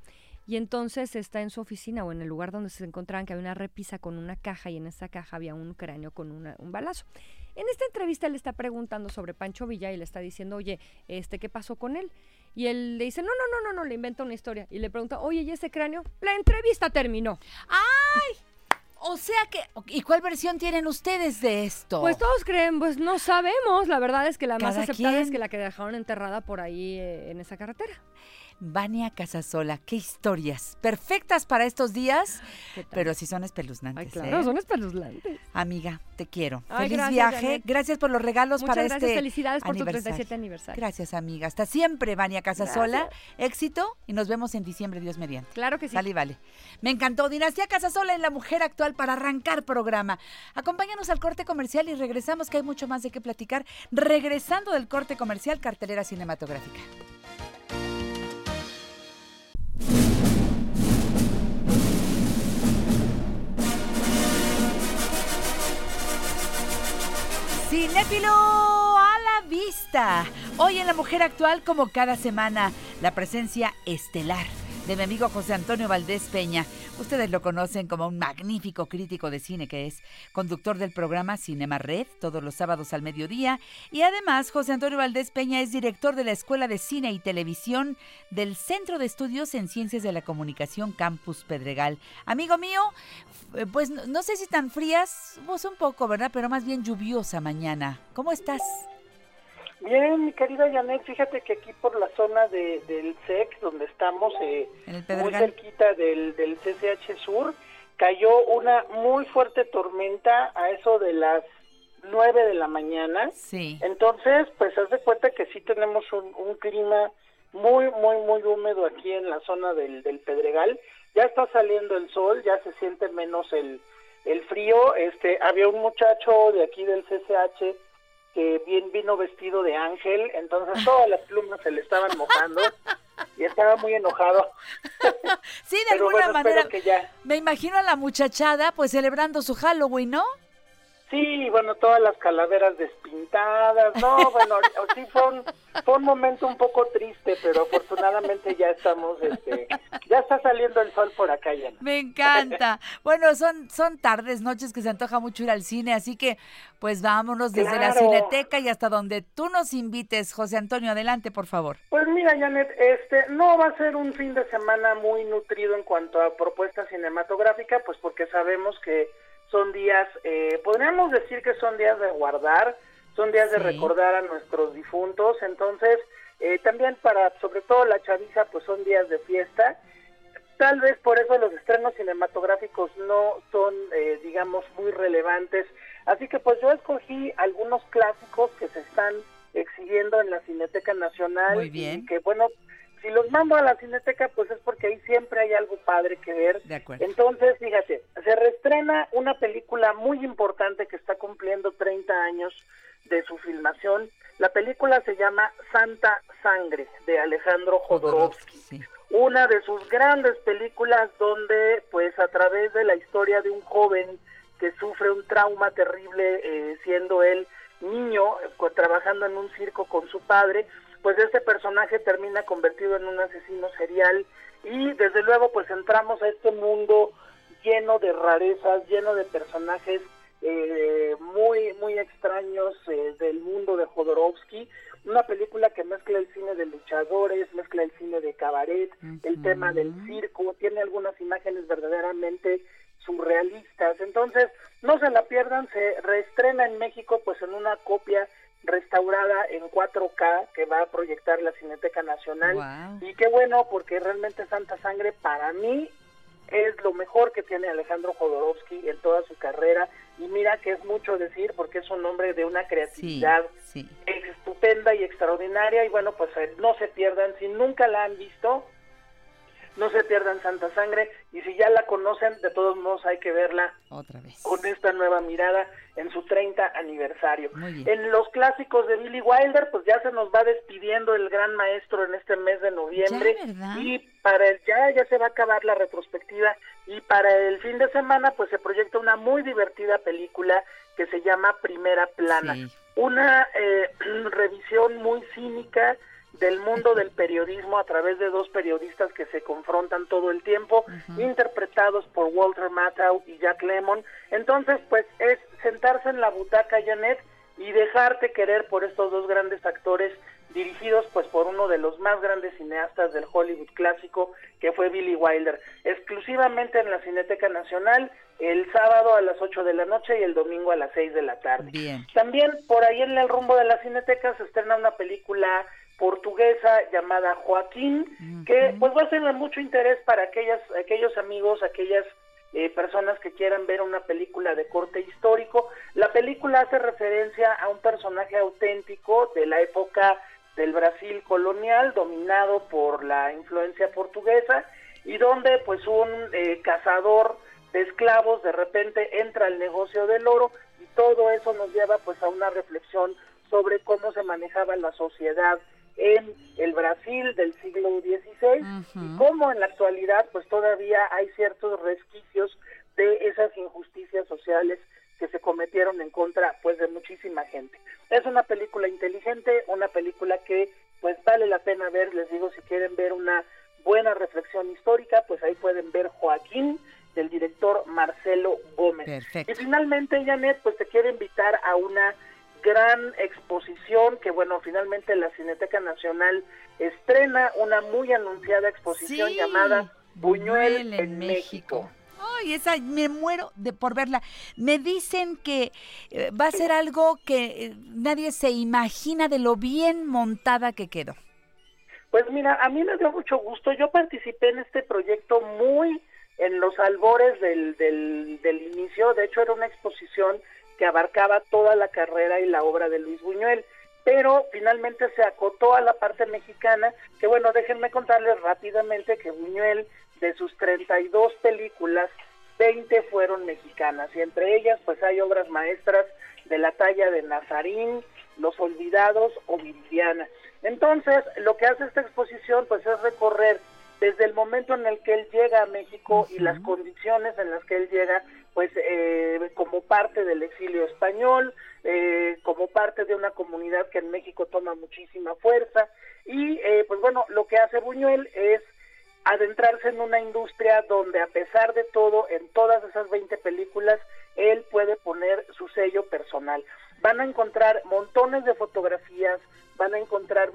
Speaker 6: Y entonces está en su oficina o en el lugar donde se encontraban que había una repisa con una caja y en esa caja había un cráneo con un balazo. En esta entrevista le está preguntando sobre Pancho Villa y le está diciendo, oye, este, ¿qué pasó con él? Y él le dice, no, no, no, no, no, le inventa una historia. Y le pregunta, oye, ¿y ese cráneo? La entrevista terminó.
Speaker 5: O sea que. ¿Y cuál versión tienen ustedes de esto?
Speaker 6: Pues todos creen, pues no sabemos. La verdad es que la más aceptada es que la que dejaron enterrada por ahí eh, en esa carretera.
Speaker 5: Vania Casasola, qué historias. Perfectas para estos días, pero sí son espeluznantes.
Speaker 6: Ay, claro,
Speaker 5: ¿eh?
Speaker 6: son espeluznantes.
Speaker 5: Amiga, te quiero.
Speaker 6: Ay,
Speaker 5: Feliz
Speaker 6: gracias,
Speaker 5: viaje.
Speaker 6: Janet.
Speaker 5: Gracias por los regalos
Speaker 6: Muchas
Speaker 5: para
Speaker 6: gracias,
Speaker 5: este
Speaker 6: felicidades por tu
Speaker 5: aniversario.
Speaker 6: 37 aniversario.
Speaker 5: Gracias, amiga. Hasta siempre, Vania Casasola. Éxito y nos vemos en diciembre, Dios mediante.
Speaker 6: Claro que sí.
Speaker 5: Sale y vale. Me encantó. Dinastía Casasola en La Mujer Actual para arrancar programa. Acompáñanos al corte comercial y regresamos, que hay mucho más de qué platicar. Regresando del corte comercial, cartelera cinematográfica. Cinéfilo a la vista. Hoy en La Mujer Actual, como cada semana, la presencia estelar de mi amigo José Antonio Valdés Peña. Ustedes lo conocen como un magnífico crítico de cine que es conductor del programa Cinema Red todos los sábados al mediodía. Y además, José Antonio Valdés Peña es director de la Escuela de Cine y Televisión del Centro de Estudios en Ciencias de la Comunicación Campus Pedregal. Amigo mío, f- pues no sé si tan frías, pues un poco, ¿verdad? Pero más bien lluviosa mañana. ¿Cómo estás?
Speaker 7: Bien, mi querida Janet, fíjate que aquí por la zona de, del SEC, donde estamos, eh, muy cerquita del, del CCH Sur, cayó una muy fuerte tormenta a eso de las 9 de la mañana.
Speaker 5: Sí.
Speaker 7: Entonces, pues haz de cuenta que sí tenemos un, un clima muy, muy, muy húmedo aquí en la zona del, del Pedregal. Ya está saliendo el sol, ya se siente menos el, el frío. Este, había un muchacho de aquí del CCH que bien vino vestido de ángel, entonces todas las plumas se le estaban mojando y estaba muy enojado.
Speaker 5: Sí, de
Speaker 7: Pero
Speaker 5: alguna
Speaker 7: bueno,
Speaker 5: manera.
Speaker 7: que ya.
Speaker 5: Me imagino a la muchachada pues celebrando su Halloween, ¿no?
Speaker 7: Sí, bueno, todas las calaveras despintadas, no, bueno, sí fue un, fue un momento un poco triste, pero afortunadamente ya estamos, este, ya está saliendo el sol por acá ya.
Speaker 5: Me encanta. Bueno, son, son tardes, noches que se antoja mucho ir al cine, así que pues vámonos desde la cineteca y hasta donde tú nos invites. José Antonio, adelante, por favor.
Speaker 7: Pues mira, Janet, este, no va a ser un fin de semana muy nutrido en cuanto a propuesta cinematográfica, pues porque sabemos que son días, eh, podríamos decir que son días de guardar, son días de recordar a nuestros difuntos, entonces eh, también para, sobre todo la chaviza, pues son días de fiesta. Tal vez por eso los estrenos cinematográficos no son, eh, digamos, muy relevantes. Así que pues yo escogí algunos clásicos que se están exhibiendo en la Cineteca Nacional.
Speaker 5: Muy bien.
Speaker 7: Y que bueno, si los mando a la Cineteca, pues es porque ahí siempre hay algo padre que ver.
Speaker 5: De acuerdo.
Speaker 7: Entonces, fíjate, se reestrena una película muy importante que está cumpliendo 30 años de su filmación. La película se llama Santa Sangre, de Alejandro Jodorowsky
Speaker 5: Sí.
Speaker 7: una de sus grandes películas donde pues a través de la historia de un joven que sufre un trauma terrible eh, siendo él niño eh, trabajando en un circo con su padre pues este personaje termina convertido en un asesino serial y desde luego pues entramos a este mundo lleno de rarezas lleno de personajes eh, muy muy extraños eh, del mundo de Jodorowsky una película que mezcla el cine de luchadores, mezcla el cine de cabaret, el tema del circo, tiene algunas imágenes verdaderamente surrealistas. Entonces, no se la pierdan, se reestrena en México pues en una copia restaurada en 4K que va a proyectar la Cineteca Nacional. Y qué bueno, porque realmente Santa Sangre para mí es lo mejor que tiene Alejandro Jodorowsky en toda su carrera. Y mira que es mucho decir porque es un hombre de una creatividad
Speaker 5: sí.
Speaker 7: estupenda y extraordinaria y bueno pues eh, no se pierdan si nunca la han visto no se pierdan Santa Sangre y si ya la conocen de todos modos hay que verla
Speaker 5: Otra vez.
Speaker 7: con esta nueva mirada en su 30 aniversario. En los clásicos de Billy Wilder, pues ya se nos va despidiendo el gran maestro en este mes de noviembre. Y para el ya ya se va a acabar la retrospectiva y para el fin de semana pues se proyecta una muy divertida película que se llama Primera Plana.
Speaker 5: Sí.
Speaker 7: Una eh, revisión muy cínica del mundo del periodismo a través de dos periodistas que se confrontan todo el tiempo, interpretados por Walter Matthau y Jack Lemmon. Entonces, pues es sentarse en la butaca, Janet, y dejarte querer por estos dos grandes actores dirigidos pues por uno de los más grandes cineastas del Hollywood clásico que fue Billy Wilder, exclusivamente en la Cineteca Nacional el sábado a las 8 de la noche y el domingo a las 6 de la tarde.
Speaker 5: Bien.
Speaker 7: También por ahí en el rumbo de la Cineteca se estrena una película portuguesa llamada Joaquín, que pues va a ser de mucho interés para aquellas, aquellos amigos, aquellas eh, personas que quieran ver una película de corte histórico. La película hace referencia a un personaje auténtico de la época del Brasil colonial, dominado por la influencia portuguesa, y donde pues un eh, cazador de esclavos de repente entra al negocio del oro y todo eso nos lleva pues a una reflexión sobre cómo se manejaba la sociedad en el Brasil del siglo XVI y cómo en la actualidad pues todavía hay ciertos resquicios de esas injusticias sociales que se cometieron en contra pues de muchísima gente. Es una película inteligente, una película que pues vale la pena ver, les digo si quieren ver una buena reflexión histórica, pues ahí pueden ver Joaquín del director Marcelo Gómez. Y finalmente, Janet, pues te quiero invitar a una gran exposición que, bueno, finalmente la Cineteca Nacional estrena una muy anunciada exposición llamada Buñuel, en, México.
Speaker 5: Ay, esa me muero de por verla. Me dicen que eh, va a ser algo que eh, nadie se imagina de lo bien montada que quedó.
Speaker 7: Pues mira, a mí me dio mucho gusto. Yo participé en este proyecto muy en los albores del, del, del inicio. De hecho, era una exposición que abarcaba toda la carrera y la obra de Luis Buñuel, pero finalmente se acotó a la parte mexicana, que bueno, déjenme contarles rápidamente que Buñuel, de sus 32 películas, 20 fueron mexicanas, y entre ellas pues hay obras maestras de la talla de Nazarín, Los Olvidados o Viridiana. Entonces, lo que hace esta exposición pues es recorrer desde el momento en el que él llega a México y las condiciones en las que él llega pues eh, como parte del exilio español, eh, como parte de una comunidad que en México toma muchísima fuerza y eh, pues bueno, lo que hace Buñuel es adentrarse en una industria donde a pesar de todo, en todas esas 20 películas, él puede poner su sello personal. Van a encontrar montones de fotografías, van a encontrar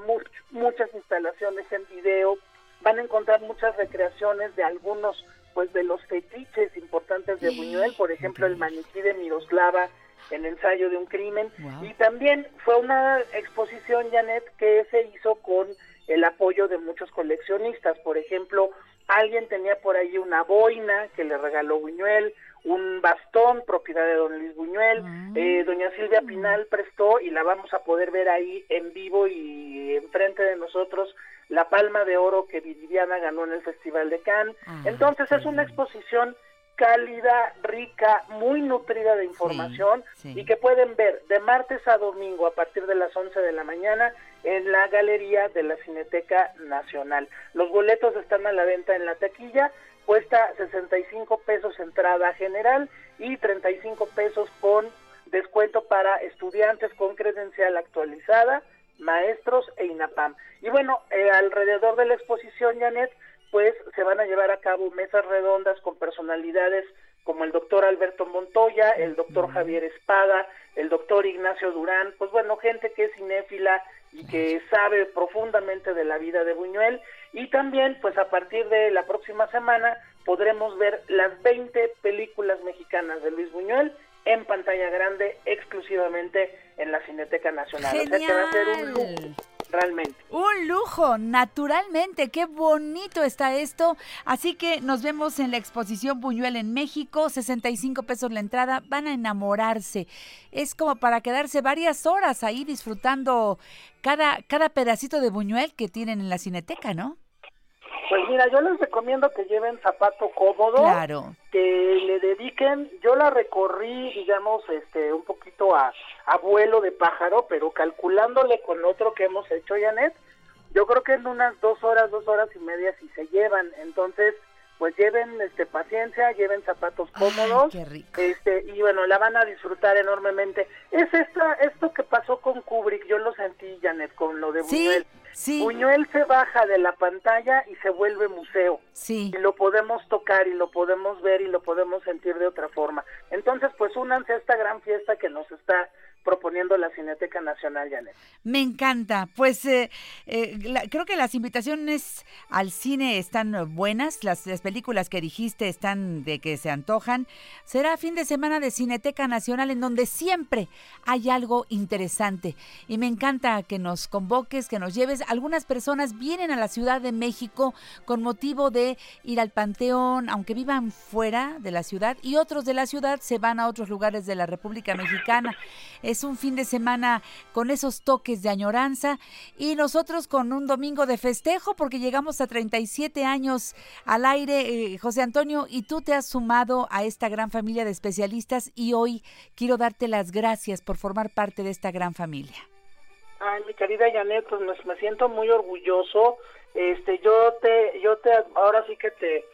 Speaker 7: muchas instalaciones en video, van a encontrar muchas recreaciones de algunos pues de los fetiches importantes de Buñuel, por ejemplo el maniquí de Miroslava en ensayo de un crimen. Y también fue una exposición Janet que se hizo con el apoyo de muchos coleccionistas, por ejemplo, alguien tenía por ahí una boina que le regaló Buñuel, un bastón propiedad de don Luis Buñuel, ah. eh, doña Silvia Pinal prestó y la vamos a poder ver ahí en vivo y enfrente de nosotros la palma de oro que Viviana ganó en el Festival de Cannes. Ah, Entonces es una exposición cálida, rica, muy nutrida de información y que pueden ver de martes a domingo a partir de las 11 de la mañana en la galería de la Cineteca Nacional. Los boletos están a la venta en la taquilla, cuesta 65 pesos entrada general y 35 pesos con descuento para estudiantes con credencial actualizada maestros e INAPAM. Y bueno, eh, alrededor de la exposición, Janet, pues se van a llevar a cabo mesas redondas con personalidades como el doctor Alberto Montoya, el doctor Javier Espada, el doctor Ignacio Durán, pues bueno, gente que es cinéfila y que sabe profundamente de la vida de Buñuel. Y también, pues a partir de la próxima semana, podremos ver las 20 películas mexicanas de Luis Buñuel en pantalla grande exclusivamente en la Cineteca Nacional. O sea que va a ser un lujo, realmente.
Speaker 5: Un lujo, naturalmente. Qué bonito está esto. Así que nos vemos en la exposición Buñuel en México. 65 pesos la entrada. Van a enamorarse. Es como para quedarse varias horas ahí disfrutando cada, cada pedacito de Buñuel que tienen en la Cineteca, ¿no?
Speaker 7: Pues mira, yo les recomiendo que lleven zapato cómodo, que le dediquen, yo la recorrí, digamos, este, un poquito a, a vuelo de pájaro, pero calculándole con otro que hemos hecho, Janet, yo creo que en unas dos horas, dos horas y media si se llevan, entonces, pues lleven este paciencia, lleven zapatos cómodos, este y bueno, la van a disfrutar enormemente. Es esta esto que pasó con Kubrick, yo lo sentí Janet con lo de Buñuel. Sí. Buñuel se baja de la pantalla y se vuelve museo.
Speaker 5: Sí.
Speaker 7: Y lo podemos tocar y lo podemos ver y lo podemos sentir de otra forma. Entonces, pues únanse a esta gran fiesta que nos está proponiendo la Cineteca Nacional, Janet.
Speaker 5: Me encanta. Pues eh, eh, la- creo que las invitaciones al cine están buenas, las, las películas que dijiste están de que se antojan. Será fin de semana de Cineteca Nacional en donde siempre hay algo interesante. Y me encanta que nos convoques, que nos lleves. Algunas personas vienen a la Ciudad de México con motivo de ir al Panteón, aunque vivan fuera de la ciudad, y otros de la ciudad se van a otros lugares de la República Mexicana. Es un fin de semana con esos toques de añoranza y nosotros con un domingo de festejo porque llegamos a 37 años al aire, eh, José Antonio, y tú te has sumado a esta gran familia de especialistas y hoy quiero darte las gracias por formar parte de esta gran familia.
Speaker 7: Ay, mi querida Janet, pues me, me siento muy orgulloso. Este, yo te, yo te, ahora sí que te,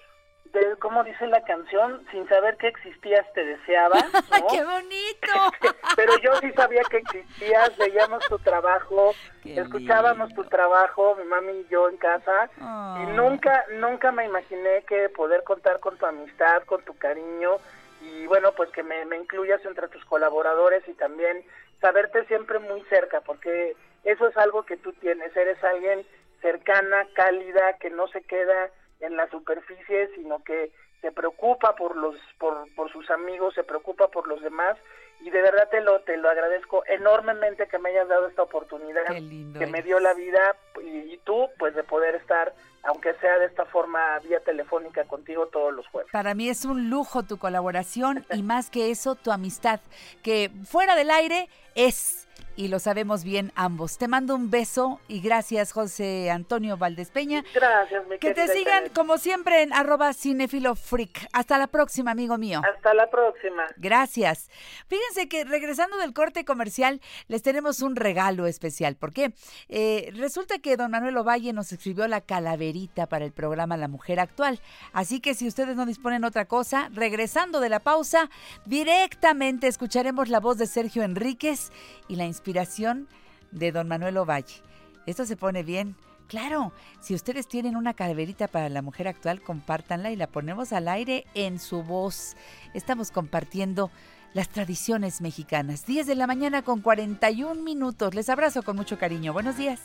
Speaker 7: te- ¿cómo dice la canción? Sin saber que existías te deseaba, ¿no?
Speaker 5: ¡Qué bonito!
Speaker 7: Pero yo sí sabía que existías, veíamos tu trabajo,
Speaker 5: Qué
Speaker 7: escuchábamos tu trabajo, mi mami y yo en casa, y nunca, nunca me imaginé que poder contar con tu amistad, con tu cariño, y bueno, pues que me, me incluyas entre tus colaboradores y también saberte siempre muy cerca, porque eso es algo que tú tienes, eres alguien cercana, cálida, que no se queda en la superficie, sino que se preocupa por los por, por sus amigos, se preocupa por los demás y de verdad te lo te lo agradezco enormemente que me hayas dado esta oportunidad que me dio la vida y, y tú pues de poder estar aunque sea de esta forma vía telefónica contigo todos los jueves.
Speaker 5: Para mí es un lujo tu colaboración y más que eso, tu amistad, que fuera del aire es, y lo sabemos bien ambos. Te mando un beso y gracias, José Antonio Valdés Peña.
Speaker 7: Gracias, mi
Speaker 5: Que te sigan, como siempre, en arroba cinefilofreak. Hasta la próxima, amigo mío.
Speaker 7: Hasta la próxima.
Speaker 5: Gracias. Fíjense que regresando del corte comercial, les tenemos un regalo especial. ¿Por qué? Eh, resulta que don Manuel Ovalle nos escribió la calaverita para el programa La Mujer Actual. Así que si ustedes no disponen otra cosa, regresando de la pausa, directamente escucharemos la voz de Sergio Enríquez y la inspiración de don Manuel Ovalle. Esto se pone bien. Claro, si ustedes tienen una calaverita para la mujer actual, compártanla y la ponemos al aire en su voz. Estamos compartiendo las tradiciones mexicanas. 10 de la mañana con 41 minutos. Les abrazo con mucho cariño. Buenos días.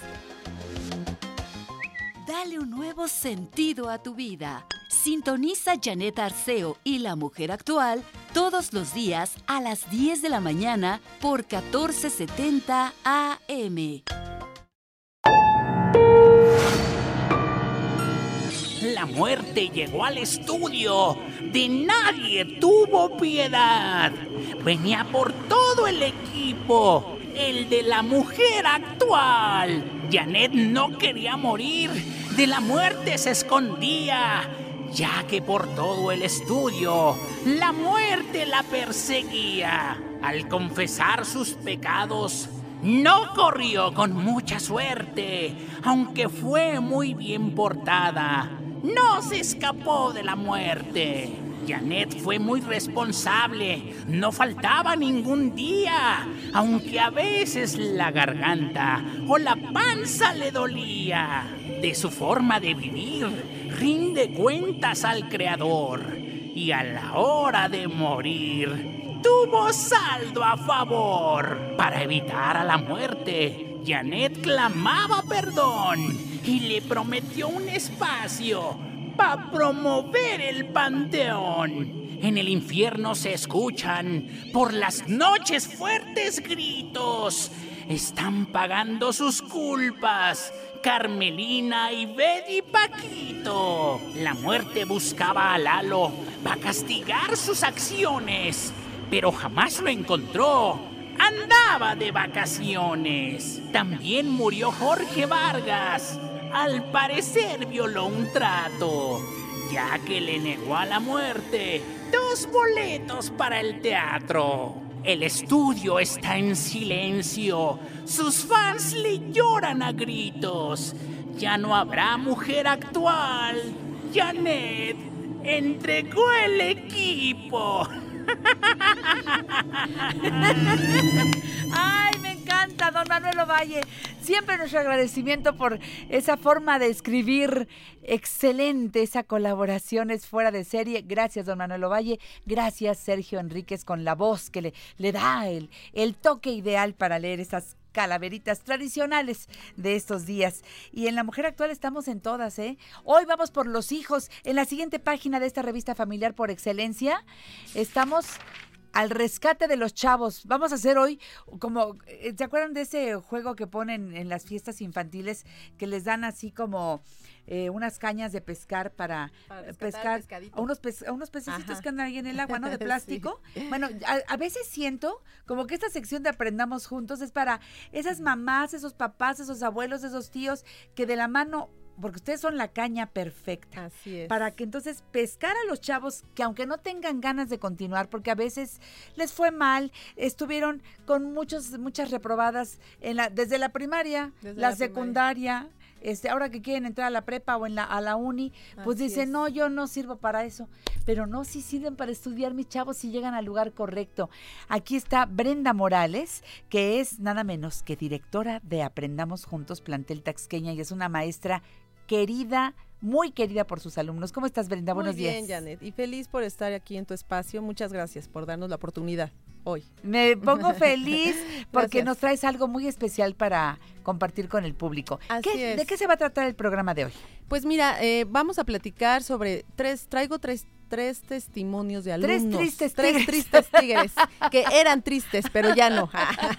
Speaker 1: Dale un nuevo sentido a tu vida. Sintoniza Janet Arceo y la mujer actual todos los días a las 10 de la mañana por 1470 AM.
Speaker 8: La muerte llegó al estudio. De nadie tuvo piedad. Venía por todo el equipo. El de la mujer actual. Janet no quería morir. De la muerte se escondía. Ya que por todo el estudio la muerte la perseguía. Al confesar sus pecados, no corrió con mucha suerte, aunque fue muy bien portada. No se escapó de la muerte. Janet fue muy responsable, no faltaba ningún día, aunque a veces la garganta o la panza le dolía. De su forma de vivir, rinde cuentas al Creador y a la hora de morir, tuvo saldo a favor. Para evitar a la muerte, Janet clamaba perdón y le prometió un espacio para promover el panteón. En el infierno se escuchan por las noches fuertes gritos. Están pagando sus culpas. Carmelina y Betty Paquito. La muerte buscaba a Lalo para castigar sus acciones, pero jamás lo encontró. Andaba de vacaciones. También murió Jorge Vargas. Al parecer violó un trato, ya que le negó a la muerte dos boletos para el teatro. El estudio está en silencio. Sus fans le lloran a gritos. Ya no habrá mujer actual. Janet entregó el equipo.
Speaker 5: Ay, me encanta, don Manuel Ovalle. siempre nuestro agradecimiento por esa forma de escribir excelente, esa colaboración es fuera de serie. Gracias, don Manuel Ovalle. Gracias, Sergio Enríquez, con la voz que le, da el toque ideal para leer esas calaveritas tradicionales de estos días. Y en La Mujer Actual estamos en todas, ¿eh? Hoy vamos por los hijos. En la siguiente página de esta revista familiar por excelencia, estamos al rescate de los chavos. Vamos a hacer hoy como, eh, ¿se acuerdan de ese juego que ponen en las fiestas infantiles que les dan así como eh, unas cañas de pescar para,
Speaker 9: Para
Speaker 5: eh, pescar a unos, pez- a unos pececitos
Speaker 9: Ajá.
Speaker 5: que andan ahí en el agua, ¿no? De
Speaker 9: Sí.
Speaker 5: plástico. Bueno, a, a veces siento como que esta sección de Aprendamos Juntos es para esas mamás, esos papás, esos abuelos, esos tíos que de la mano, porque ustedes son la caña perfecta
Speaker 9: Así es.
Speaker 5: para que entonces pescar a los chavos que aunque no tengan ganas de continuar, porque a veces les fue mal, estuvieron con muchos, muchas reprobadas en la, desde la primaria,
Speaker 9: Desde
Speaker 5: la,
Speaker 9: la primaria.
Speaker 5: secundaria, este, ahora que quieren entrar a la prepa o en la, a la uni, pues
Speaker 9: Así
Speaker 5: dicen,
Speaker 9: es.
Speaker 5: no, yo no sirvo para eso. Pero no, si sirven para estudiar mis chavos si llegan al lugar correcto. Aquí está Brenda Morales, que es nada menos que directora de Aprendamos Juntos Plantel Taxqueña y es una maestra querida, muy querida por sus alumnos. ¿Cómo estás, Brenda? Buenos
Speaker 9: Muy bien,
Speaker 5: días.
Speaker 9: Janet. Y feliz por estar aquí en tu espacio. Muchas gracias por darnos la oportunidad hoy.
Speaker 5: Me pongo feliz porque
Speaker 9: Gracias.
Speaker 5: nos traes algo muy especial para compartir con el público.
Speaker 9: Así
Speaker 5: ¿Qué-
Speaker 9: es.
Speaker 5: ¿De qué se va a tratar el programa de hoy?
Speaker 9: Pues mira, eh, vamos a platicar sobre tres, traigo tres, tres testimonios de
Speaker 5: Tres
Speaker 9: alumnos.
Speaker 5: tristes
Speaker 9: tres
Speaker 5: tigres.
Speaker 9: tristes tigres, que eran tristes, pero ya no.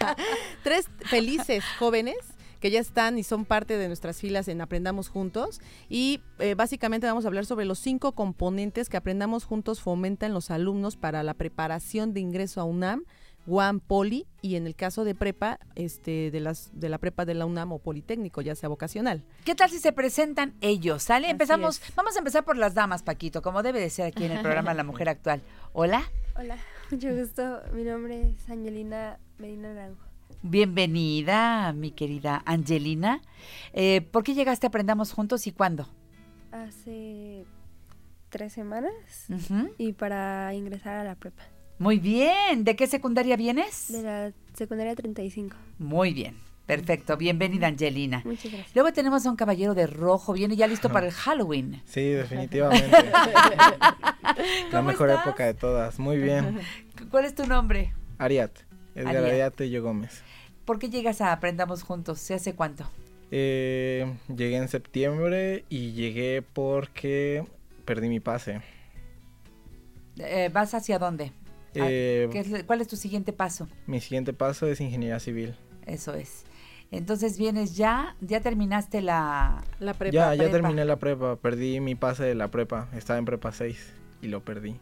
Speaker 9: tres felices jóvenes que ya están y son parte de nuestras filas en Aprendamos Juntos. Y eh, básicamente vamos a hablar sobre los cinco componentes que Aprendamos Juntos fomenta en los alumnos para la preparación de ingreso a UNAM, UAM Poli y en el caso de prepa, este, de las de la prepa de la UNAM o Politécnico, ya sea vocacional.
Speaker 5: ¿Qué tal si se presentan ellos? ¿Sale?
Speaker 9: Así
Speaker 5: Empezamos.
Speaker 9: es.
Speaker 5: Vamos a empezar por las damas, Paquito, como debe de ser aquí en el programa La Mujer Actual. Hola,
Speaker 10: Hola, mucho gusto. Mi nombre es Angelina Medina Naranjo.
Speaker 5: Bienvenida, mi querida Angelina. Eh, ¿Por qué llegaste a Aprendamos Juntos y cuándo?
Speaker 10: Hace tres semanas y para ingresar a la prepa
Speaker 5: Muy bien. ¿De qué secundaria vienes?
Speaker 10: de la secundaria 35.
Speaker 5: Muy bien. Perfecto. Bienvenida, Angelina.
Speaker 10: Muchas gracias.
Speaker 5: Luego tenemos a un caballero de rojo. Viene ya listo para el Halloween.
Speaker 11: Sí, definitivamente. La
Speaker 5: ¿Cómo
Speaker 11: mejor
Speaker 5: estás?
Speaker 11: época de todas. Muy bien.
Speaker 5: ¿Cuál es tu nombre?
Speaker 11: Ariat. Edgar
Speaker 5: Ariat.
Speaker 11: Ariat Tello Gómez.
Speaker 5: ¿Por qué llegas a Aprendamos Juntos? ¿Se hace cuánto?
Speaker 11: Eh, llegué en septiembre y llegué porque perdí mi pase.
Speaker 5: Eh, ¿Vas hacia dónde? Ah,
Speaker 11: Eh,
Speaker 5: ¿qué es- ¿Cuál es tu siguiente paso?
Speaker 11: Mi siguiente paso es ingeniería civil.
Speaker 5: Eso es. Entonces vienes ya, ya terminaste la...
Speaker 9: La prepa.
Speaker 11: ya, ya
Speaker 5: prepa.
Speaker 11: terminé la prepa. Perdí mi pase de la prepa. Estaba en prepa 6 y lo perdí.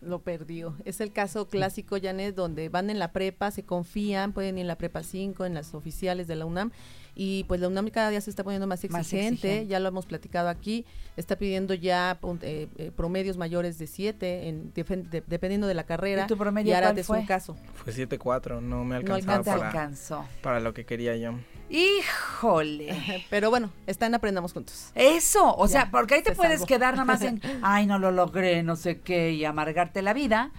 Speaker 9: Lo perdió. Es el caso clásico, Janet, donde van en la prepa, se confían, pueden ir en la prepa 5, en las oficiales de la UNAM, y pues la UNAM cada día se está poniendo más
Speaker 5: Más
Speaker 9: exigente, ya lo hemos platicado aquí, está pidiendo ya pun- eh, eh, promedios mayores de 7, en, de- dependiendo de la carrera,
Speaker 5: ¿Y tu promedio
Speaker 9: y ahora
Speaker 5: cuál
Speaker 9: es
Speaker 5: fue?
Speaker 9: un caso.
Speaker 11: Fue 7-4. No me alcanzaba
Speaker 5: No te
Speaker 11: para,
Speaker 5: alcanzó.
Speaker 11: para lo que quería yo.
Speaker 5: Híjole.
Speaker 9: Pero bueno, están Aprendamos Juntos.
Speaker 5: Eso, o sea, porque ahí te
Speaker 9: se
Speaker 5: puedes quedar nada más en, ay, no lo logré, no sé qué, y amargarte la vida.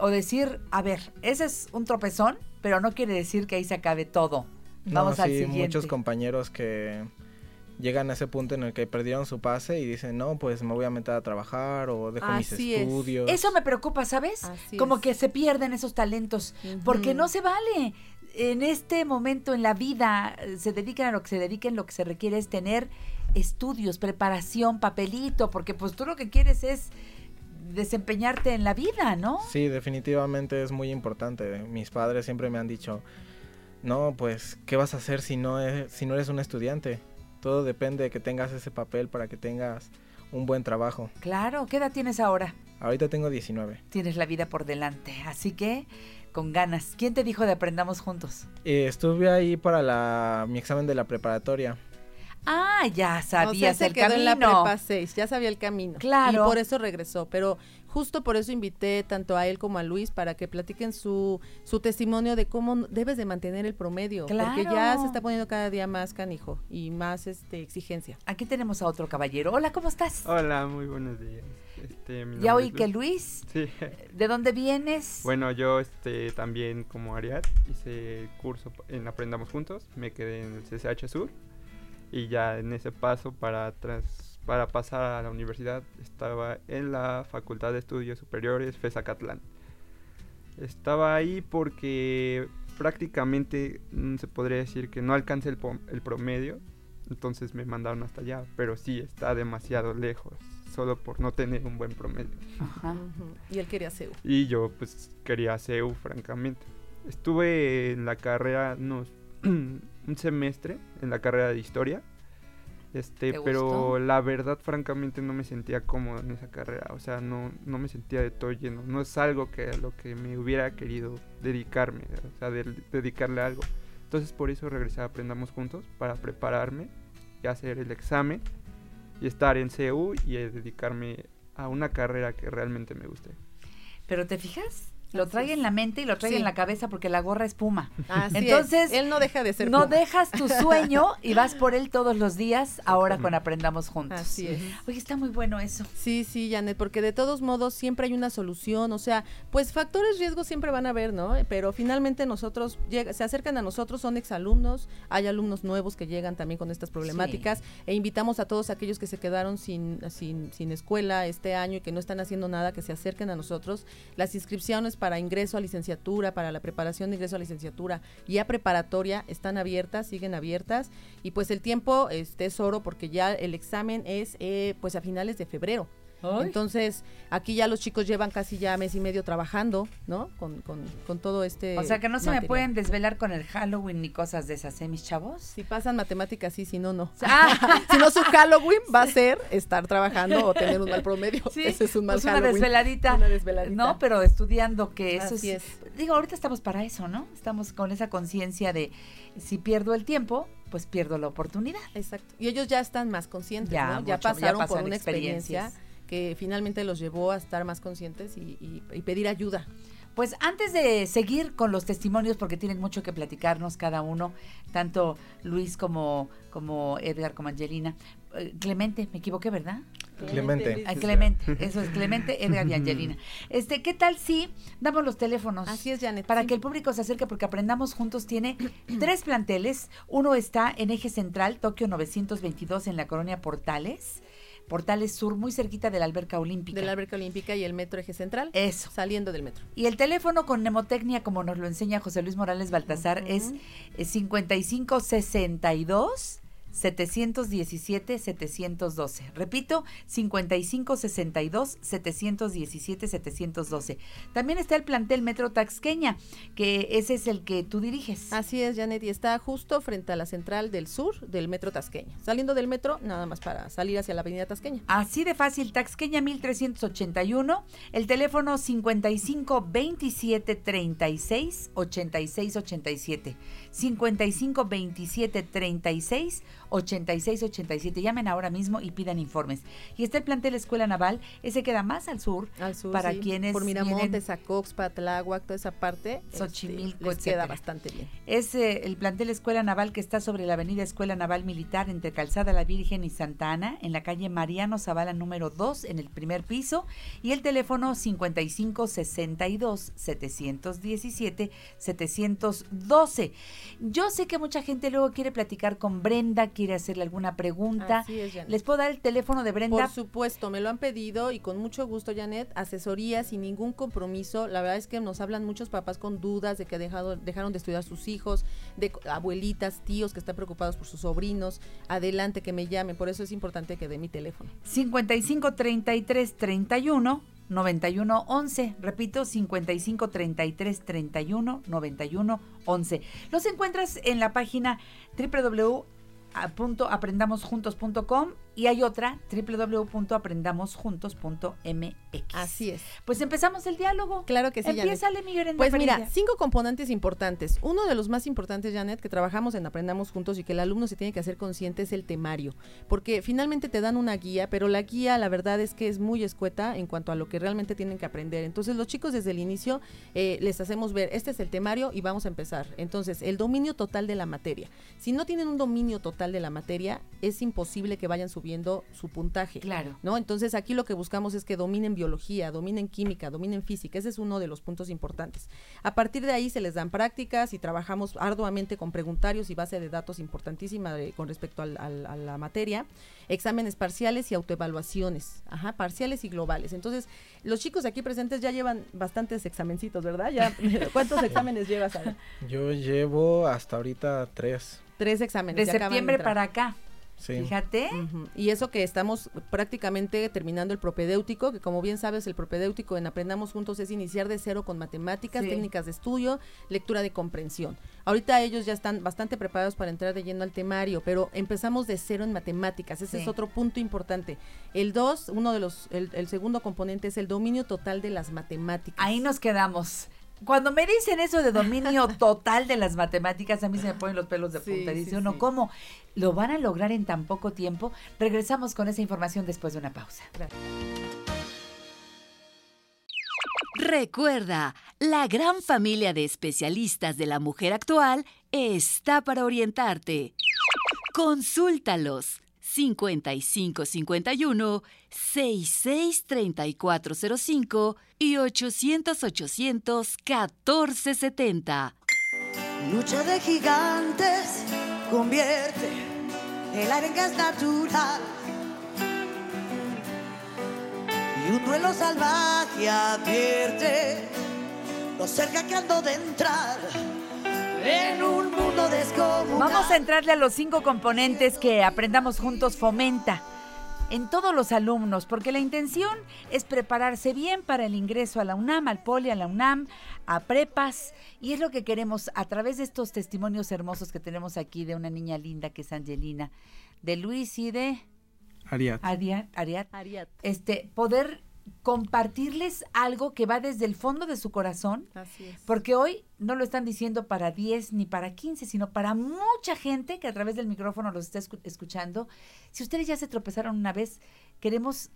Speaker 5: O decir, a ver, ese es un tropezón, pero no quiere decir que ahí se acabe todo. Vamos
Speaker 11: no,
Speaker 5: al
Speaker 11: sí,
Speaker 5: siguiente.
Speaker 11: muchos compañeros que llegan a ese punto en el que perdieron su pase y dicen, no, pues me voy a meter a trabajar o dejo mis
Speaker 9: es.
Speaker 11: estudios.
Speaker 5: Eso me preocupa, ¿sabes?
Speaker 9: Así
Speaker 5: Como
Speaker 9: es.
Speaker 5: que se pierden esos talentos, porque no se vale. En este momento en la vida, eh, se dediquen a lo que se dediquen, lo que se requiere es tener estudios, preparación, papelito, porque pues tú lo que quieres es desempeñarte en la vida, ¿no?
Speaker 11: Sí, definitivamente es muy importante. Mis padres siempre me han dicho, no, pues, ¿qué vas a hacer si no, es- si no eres un estudiante? Todo depende de que tengas ese papel para que tengas un buen trabajo.
Speaker 5: Claro, ¿qué edad tienes ahora?
Speaker 11: Ahorita tengo 19.
Speaker 5: Tienes la vida por delante, así que con ganas. ¿Quién te dijo de aprendamos juntos?
Speaker 11: Eh, estuve ahí para la, mi examen de la preparatoria.
Speaker 5: Ah, ya
Speaker 9: O sea,
Speaker 5: sabías
Speaker 9: se
Speaker 5: el
Speaker 9: quedó
Speaker 5: camino.
Speaker 9: en la prepa 6, ya sabía el camino.
Speaker 5: Claro.
Speaker 9: Y por eso regresó, pero justo por eso invité tanto a él como a Luis para que platiquen su, su testimonio de cómo debes de mantener el promedio, porque ya
Speaker 5: Claro.
Speaker 9: se está poniendo cada día más canijo y más este exigencia.
Speaker 5: Aquí tenemos a otro caballero. Hola, ¿cómo estás?
Speaker 12: Hola, muy buenos días. Este, mi
Speaker 5: Ya oí
Speaker 12: es
Speaker 5: que Luis.
Speaker 12: Sí.
Speaker 5: ¿De dónde vienes?
Speaker 12: Bueno, yo este, también como Ariad hice el curso en Aprendamos Juntos, me quedé en el CCH Sur y ya en ese paso para, tras, para pasar a la universidad estaba en la Facultad de Estudios Superiores FESACatlán. Estaba ahí porque prácticamente mm, se podría decir que no alcancé el, pom- el promedio, entonces me mandaron hasta allá, pero sí está demasiado lejos, solo por no tener un buen promedio.
Speaker 5: Ajá.
Speaker 9: Y él quería CEU.
Speaker 12: Y yo pues quería CEU, francamente. Estuve en la carrera unos un semestre en la carrera de historia. Este,
Speaker 5: ¿Te
Speaker 12: pero
Speaker 5: gustó?
Speaker 12: la verdad francamente no me sentía cómodo en esa carrera, o sea, no no me sentía de todo lleno, no es algo que a lo que me hubiera querido dedicarme, o sea, de- dedicarle algo. Entonces por eso regresé a Aprendamos Juntos para prepararme y hacer el examen y estar en CEU y eh, dedicarme a una carrera que realmente me guste.
Speaker 5: Pero te fijas, lo
Speaker 9: Así
Speaker 5: trae
Speaker 9: es.
Speaker 5: en la mente y lo trae
Speaker 9: Sí.
Speaker 5: en la cabeza porque la gorra es puma.
Speaker 9: Así es.
Speaker 5: Entonces,
Speaker 9: él no deja de ser
Speaker 5: no
Speaker 9: Puma.
Speaker 5: dejas tu sueño y vas por él todos los días, ahora con Aprendamos Juntos.
Speaker 9: Así es.
Speaker 5: Oye, está muy bueno eso.
Speaker 9: Sí, sí, Janet, porque de todos modos siempre hay una solución, o sea, pues factores riesgos siempre van a haber, ¿no? Pero finalmente nosotros, llega- se acercan a nosotros, son exalumnos, hay alumnos nuevos que llegan también con estas problemáticas e invitamos a todos aquellos que se quedaron sin, sin, sin escuela este año y que no están haciendo nada, que se acerquen a nosotros. Las inscripciones para ingreso a licenciatura, para la preparación de ingreso a licenciatura y preparatoria están abiertas, siguen abiertas y pues el tiempo este, es oro porque ya el examen es eh, pues a finales de febrero.
Speaker 5: Ay.
Speaker 9: Entonces, aquí ya los chicos llevan casi ya mes y medio trabajando, ¿no? Con, con, con todo este
Speaker 5: O sea que no se me pueden desvelar con el Halloween ni cosas de esas, ¿eh, mis chavos?
Speaker 9: Si pasan matemáticas, sí, si no, no.
Speaker 5: Ah.
Speaker 9: si no, su Halloween va a ser estar trabajando o tener un mal promedio.
Speaker 5: Sí,
Speaker 9: Ese es un mal
Speaker 5: pues una
Speaker 9: Halloween.
Speaker 5: desveladita.
Speaker 9: Una desveladita.
Speaker 5: No, pero estudiando que eso
Speaker 9: Así
Speaker 5: es,
Speaker 9: es.
Speaker 5: Digo, ahorita estamos para eso, ¿no? Estamos con esa conciencia de si pierdo el tiempo, pues pierdo la oportunidad.
Speaker 9: Exacto. Y ellos ya están más conscientes,
Speaker 5: Ya,
Speaker 9: ¿no?
Speaker 5: mucho,
Speaker 9: ya
Speaker 5: ya
Speaker 9: pasaron por una experiencia. Que finalmente los llevó a estar más conscientes y, y- y pedir ayuda.
Speaker 5: Pues antes de seguir con los testimonios, porque tienen mucho que platicarnos cada uno, tanto Luis como, como Edgar, como Angelina. Eh, Clemente, me equivoqué, ¿verdad?
Speaker 11: Clemente.
Speaker 5: Ah, Clemente, eso es Clemente, Edgar y Angelina. Este, ¿qué tal si damos los teléfonos?
Speaker 9: Así es, Janet.
Speaker 5: Para
Speaker 9: sí.
Speaker 5: que el público se acerque, porque Aprendamos Juntos tiene tres planteles. Uno está en Eje Central, Tokio 922, en la colonia Portales. Portales Sur, muy cerquita de la alberca olímpica.
Speaker 9: De la alberca olímpica y el metro eje central.
Speaker 5: Eso.
Speaker 9: Saliendo del metro.
Speaker 5: Y el teléfono con mnemotecnia, como nos lo enseña José Luis Morales Baltasar, es eh, 5562 717 712. Repito, 5562 717 712. También está el plantel Metro Taxqueña, que ese es el que tú diriges.
Speaker 9: Así es, Janet, y está justo frente a la central del sur del metro Tasqueña. Saliendo del metro, nada más para salir hacia la avenida Tasqueña.
Speaker 5: Así de fácil, Taxqueña 1381, el teléfono 55 27 36 86 87. 55 27 36 86 87. Llamen ahora mismo y pidan informes. Y está el plantel Escuela Naval, ese queda más al sur,
Speaker 9: Al sur,
Speaker 5: para
Speaker 9: sí,
Speaker 5: quienes
Speaker 9: por Miramontes, Acoxpa, Tláhuac, toda esa parte. este,
Speaker 5: Xochimilco,
Speaker 9: les
Speaker 5: etcétera.
Speaker 9: queda bastante bien.
Speaker 5: Es eh, el plantel Escuela Naval que está sobre la avenida Escuela Naval Militar entre Calzada La Virgen y Santa Ana, en la calle Mariano Zavala número 2, en el primer piso, y el teléfono 5562 717 712. Yo sé que mucha gente luego quiere platicar con Brenda, quiere hacerle alguna pregunta.
Speaker 9: Así es, Janet.
Speaker 5: ¿Les puedo dar el teléfono de Brenda?
Speaker 9: Por supuesto, me lo han pedido y con mucho gusto, Janet, asesoría sin ningún compromiso. La verdad es que nos hablan muchos papás con dudas de que dejado, dejaron de estudiar sus hijos, de abuelitas, tíos que están preocupados por sus sobrinos. Adelante, que me llamen. Por eso es importante que dé mi teléfono.
Speaker 5: 55 33 31 91 11. Repito, 55 33 31 91 11. Los encuentras en la página www.aprendamosjuntos.com y hay otra www.aprendamosjuntos.mx.
Speaker 9: Así es.
Speaker 5: Pues empezamos el diálogo.
Speaker 9: Claro que sí, Janet.
Speaker 5: Empiézale, mi Brenda
Speaker 9: Pues mira, cinco componentes importantes. Uno de los más importantes, Janet, que trabajamos en Aprendamos Juntos y que el alumno se tiene que hacer consciente es el temario. Porque finalmente te dan una guía, pero la guía, la verdad es que es muy escueta en cuanto a lo que realmente tienen que aprender. Entonces, los chicos desde el inicio eh, les hacemos ver, este es el temario y vamos a empezar. Entonces, el dominio total de la materia. Si no tienen un dominio total de la materia, es imposible que vayan subiendo subiendo su puntaje.
Speaker 5: Claro.
Speaker 9: ¿no? Entonces aquí lo que buscamos es que dominen biología, dominen química, dominen física. Ese es uno de los puntos importantes. A partir de ahí se les dan prácticas y trabajamos arduamente con preguntarios y base de datos importantísima de- con respecto al- al- a la materia, exámenes parciales y autoevaluaciones, ajá, parciales y globales. Entonces, los chicos aquí presentes ya llevan bastantes examencitos, ¿verdad? Ya, ¿Cuántos exámenes llevas? Ara?
Speaker 11: Yo llevo hasta ahorita tres.
Speaker 9: Tres exámenes.
Speaker 5: De septiembre para acá.
Speaker 11: Sí.
Speaker 5: Fíjate.
Speaker 9: Y eso que estamos prácticamente terminando el propedéutico, que como bien sabes, el propedéutico en Aprendamos Juntos es iniciar de cero con matemáticas,
Speaker 5: Sí.
Speaker 9: técnicas de estudio, lectura de comprensión. Ahorita ellos ya están bastante preparados para entrar de lleno al temario, pero empezamos de cero en matemáticas. Ese
Speaker 5: Sí.
Speaker 9: es otro punto importante. El dos, uno de los, el, el segundo componente es el dominio total de las matemáticas.
Speaker 5: Ahí nos quedamos. Cuando me dicen eso de dominio total de las matemáticas, a mí se me ponen los pelos de punta.
Speaker 9: sí,
Speaker 5: Dice uno,
Speaker 9: sí.
Speaker 5: ¿cómo lo van a lograr en tan poco tiempo? Regresamos con esa información después de una pausa.
Speaker 1: Recuerda, la gran familia de especialistas de la mujer actual está para orientarte. Consúltalos 5551 663405 y 800 800 1470.
Speaker 13: Lucha de gigantes convierte el aire en gas natural. Y un duelo salvaje advierte lo cerca que ando de entrar en un mundo descomunal.
Speaker 5: Vamos a entrarle a los cinco componentes que Aprendamos Juntos fomenta en todos los alumnos, porque la intención es prepararse bien para el ingreso a la UNAM, al Poli, a la UNAM, a prepas, y es lo que queremos a través de estos testimonios hermosos que tenemos aquí de una niña linda que es Angelina, de Luis y de
Speaker 11: Ariad.
Speaker 5: Ariad, Ariad,
Speaker 9: Ariad.
Speaker 5: este, poder compartirles algo que va desde el fondo de su corazón,
Speaker 9: Así es.
Speaker 5: porque hoy no lo están diciendo para 10 ni para 15, sino para mucha gente que a través del micrófono los está escu- escuchando. Si ustedes ya se tropezaron una vez, queremos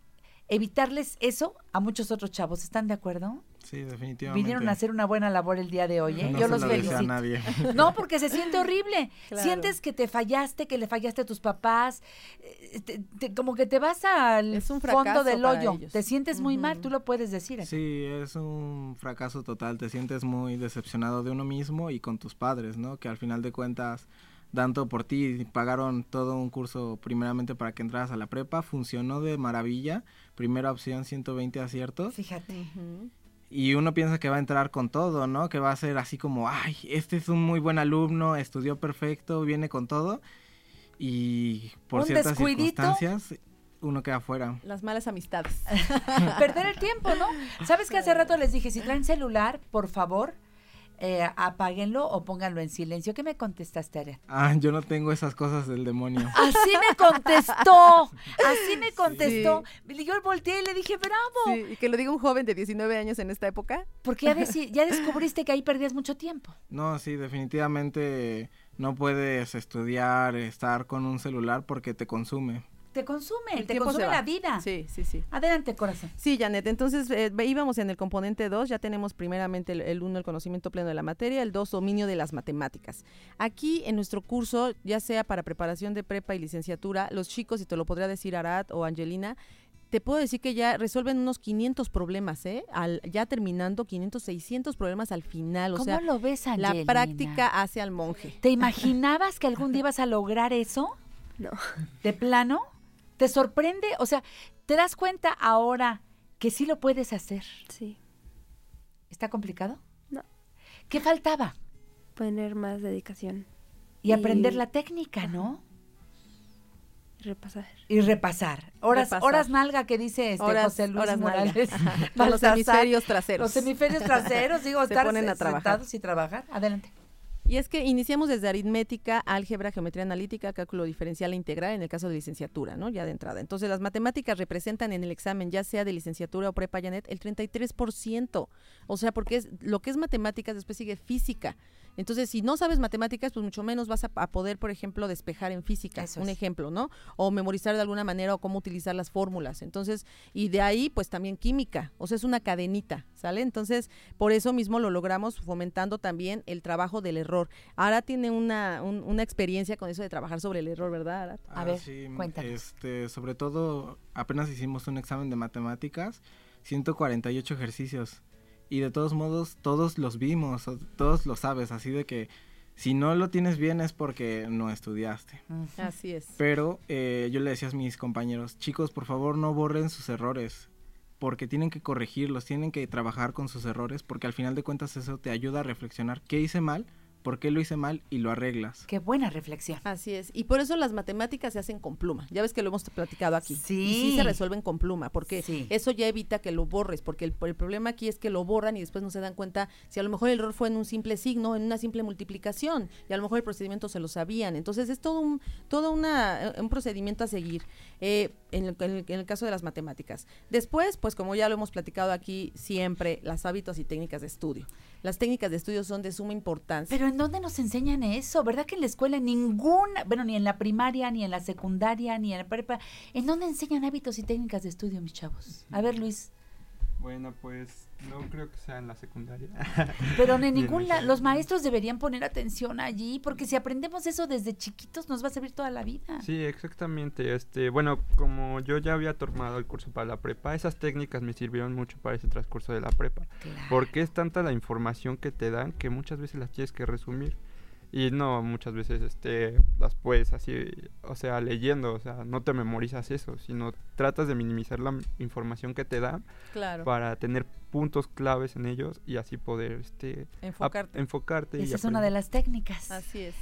Speaker 5: evitarles eso a muchos otros chavos. ¿Están de acuerdo?
Speaker 11: Sí, definitivamente.
Speaker 5: Vinieron a hacer una buena labor el día de hoy, ¿eh?
Speaker 11: No
Speaker 5: Yo
Speaker 11: se
Speaker 5: los
Speaker 11: a
Speaker 5: felicito.
Speaker 11: nadie.
Speaker 5: No, porque se siente horrible.
Speaker 9: Claro.
Speaker 5: Sientes que te fallaste, que le fallaste a tus papás, eh, te- te- como que te vas al
Speaker 9: Es un
Speaker 5: fondo del hoyo.
Speaker 9: ellos.
Speaker 5: Te sientes muy mal, tú lo puedes decir. aquí.
Speaker 11: Sí, es un fracaso total, te sientes muy decepcionado de uno mismo y con tus padres, ¿no? Que al final de cuentas dan todo por ti, pagaron todo un curso primeramente para que entraras a la prepa, funcionó de maravilla, primera opción 120 aciertos
Speaker 5: Fíjate.
Speaker 11: Y uno piensa que va a entrar con todo, ¿no? Que va a ser así como, ay, este es un muy buen alumno, estudió perfecto, viene con todo y por ciertas
Speaker 5: descuidito.
Speaker 11: circunstancias uno queda fuera.
Speaker 9: Las malas amistades.
Speaker 5: Perder el tiempo, ¿no? ¿Sabes que hace rato les dije, si traen celular, por favor, eh, apáguenlo o pónganlo en silencio? ¿Qué me contestaste, Ariel?
Speaker 11: Ah, yo no tengo esas cosas del demonio.
Speaker 5: Así me contestó, así me contestó. Yo volteé y le dije, bravo,
Speaker 9: Sí, y que lo diga un joven de 19 años en esta época.
Speaker 5: porque ya descubriste que ahí perdías mucho tiempo.
Speaker 11: No, sí, definitivamente no puedes estudiar, estar con un celular porque te consume.
Speaker 5: Te consume,
Speaker 9: El
Speaker 5: te consume la vida.
Speaker 9: Sí, sí, sí.
Speaker 5: Adelante, corazón.
Speaker 9: Sí, Janet, entonces eh, íbamos en el componente 2, ya tenemos primeramente el- el 1, el conocimiento pleno de la materia, el 2, dominio de las matemáticas. Aquí en nuestro curso, ya sea para preparación de prepa y licenciatura, los chicos, y te lo podría decir Arad o Angelina, te puedo decir que ya resuelven unos 500 problemas, ¿eh? Al, ya terminando 500, 600 problemas al final, o
Speaker 5: ¿Cómo
Speaker 9: sea,
Speaker 5: lo ves,
Speaker 9: la
Speaker 5: Angelina?
Speaker 9: práctica hace al monje.
Speaker 5: ¿Te imaginabas que algún día ibas a lograr eso?
Speaker 10: No.
Speaker 5: ¿De plano? ¿Te sorprende? O sea, ¿te das cuenta ahora que sí lo puedes hacer?
Speaker 10: Sí.
Speaker 5: ¿Está complicado?
Speaker 10: No.
Speaker 5: ¿Qué faltaba?
Speaker 10: Poner más dedicación.
Speaker 5: Y aprender la técnica, ¿no?
Speaker 10: Repasar.
Speaker 5: Y repasar. Horas,
Speaker 9: Repasar.
Speaker 5: horas nalga que dice este
Speaker 9: Horas-
Speaker 5: José Luis
Speaker 9: horas.
Speaker 5: Morales.
Speaker 9: Con los hemisferios traseros.
Speaker 5: Los hemisferios traseros, digo,
Speaker 9: Se
Speaker 5: estar
Speaker 9: ponen a trabajar.
Speaker 5: sentados y trabajar. Adelante.
Speaker 9: Y es que iniciamos desde aritmética, álgebra, geometría analítica, cálculo diferencial e integral en el caso de licenciatura, ¿no? Ya de entrada. Entonces, las matemáticas representan en el examen, ya sea de licenciatura o prepa, Janet, el 33%. O sea, porque es lo que es matemáticas, después sigue física. Entonces, si no sabes matemáticas, pues mucho menos vas a, a poder, por ejemplo, despejar en física,
Speaker 5: Eso
Speaker 9: un
Speaker 5: es.
Speaker 9: ejemplo, ¿no? O memorizar de alguna manera o cómo utilizar las fórmulas. Entonces, y de ahí, pues también química, o sea, es una cadenita, ¿sale? Entonces, por eso mismo lo logramos fomentando también el trabajo del error. Ahora tiene una, un- una experiencia con eso de trabajar sobre el error, ¿verdad? Arat?
Speaker 11: Ah, sí, Este, sobre todo, apenas hicimos un examen de matemáticas, 148 ejercicios. Y de todos modos, todos los vimos, todos lo sabes, así de que si no lo tienes bien es porque no estudiaste.
Speaker 9: Así es.
Speaker 11: Pero eh, yo le decía a mis compañeros, chicos, por favor no borren sus errores, porque tienen que corregirlos, tienen que trabajar con sus errores, porque al final de cuentas eso te ayuda a reflexionar qué hice mal, por qué lo hice mal y lo arreglas.
Speaker 5: Qué buena reflexión.
Speaker 9: Así es. Y por eso las matemáticas se hacen con pluma. Ya ves que lo hemos platicado aquí.
Speaker 5: Sí.
Speaker 9: Y sí se resuelven con pluma, porque
Speaker 5: Sí.
Speaker 9: eso ya evita que lo borres, porque el, el problema aquí es que lo borran y después no se dan cuenta si a lo mejor el error fue en un simple signo, en una simple multiplicación, y a lo mejor el procedimiento se lo sabían. Entonces es todo un, todo una, eh, un procedimiento a seguir eh, en, el, en el- en el caso de las matemáticas. Después, pues como ya lo hemos platicado aquí siempre, las hábitos y técnicas de estudio. Las técnicas de estudio son de suma importancia.
Speaker 5: Pero ¿en dónde nos enseñan eso? ¿Verdad que en la escuela ninguna, bueno, ni en la primaria, ni en la secundaria, ni en la prepa, ¿en dónde enseñan hábitos y técnicas de estudio, mis chavos? A ver, Luis.
Speaker 12: Bueno, pues no creo que sea en la secundaria.
Speaker 5: Pero en
Speaker 12: Ni
Speaker 5: ningún lado, los maestros deberían poner atención allí, porque si aprendemos eso desde chiquitos nos va a servir toda la vida.
Speaker 12: Sí, exactamente. Este, bueno, como yo ya había tomado el curso para la prepa, esas técnicas me sirvieron mucho para ese transcurso de la prepa. Porque es tanta la información que te dan que muchas veces las tienes que resumir. Y no, muchas veces este, las puedes así, o sea, leyendo, o sea, no te memorizas eso, sino tratas de minimizar la información que te dan
Speaker 9: Claro.
Speaker 12: para tener puntos claves en ellos y así poder este,
Speaker 9: Enfocarte.
Speaker 12: y
Speaker 5: Esa es una de las técnicas.
Speaker 9: Así es.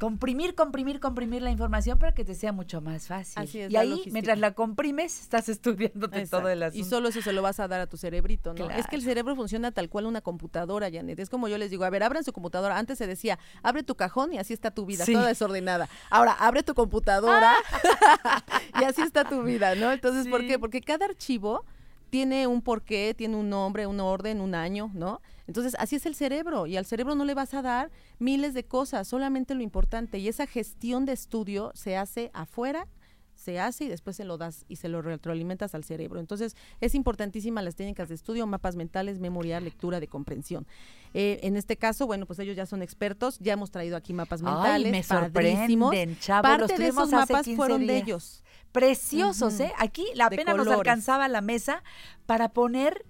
Speaker 5: Comprimir, comprimir, comprimir la información para que te sea mucho más fácil.
Speaker 9: Así es,
Speaker 5: y ahí,
Speaker 9: logística.
Speaker 5: mientras la comprimes, estás estudiándote
Speaker 9: Exacto.
Speaker 5: todo el asunto.
Speaker 9: Y solo eso se lo vas a dar a tu cerebrito, ¿no? Es que el cerebro funciona tal cual una computadora, Janet. Es como yo les digo, a ver, abran su computadora. Antes se decía, abre tu cajón y así está tu vida,
Speaker 5: Sí.
Speaker 9: toda desordenada. Ahora, abre tu computadora y así está tu vida, ¿no? Entonces, ¿por qué? Porque cada archivo tiene un porqué, tiene un nombre, un orden, un año, ¿no? Entonces, así es el cerebro y al cerebro no le vas a dar miles de cosas, solamente lo importante y esa gestión de estudio se hace afuera se hace y después se lo das y se lo retroalimentas al cerebro. Entonces, es importantísima las técnicas de estudio, mapas mentales, memoria, lectura, de comprensión. Eh, en este caso, bueno, pues ellos ya son expertos, ya hemos traído aquí mapas
Speaker 5: Ay,
Speaker 9: mentales,
Speaker 5: me
Speaker 9: padrísimos.
Speaker 5: sorprenden, chavos.
Speaker 9: Parte
Speaker 5: los
Speaker 9: de esos mapas
Speaker 5: 15
Speaker 9: fueron de ellos.
Speaker 5: Preciosos. ¿eh? Aquí la
Speaker 9: De
Speaker 5: pena nos alcanzaba la mesa para poner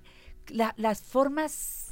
Speaker 5: la- las formas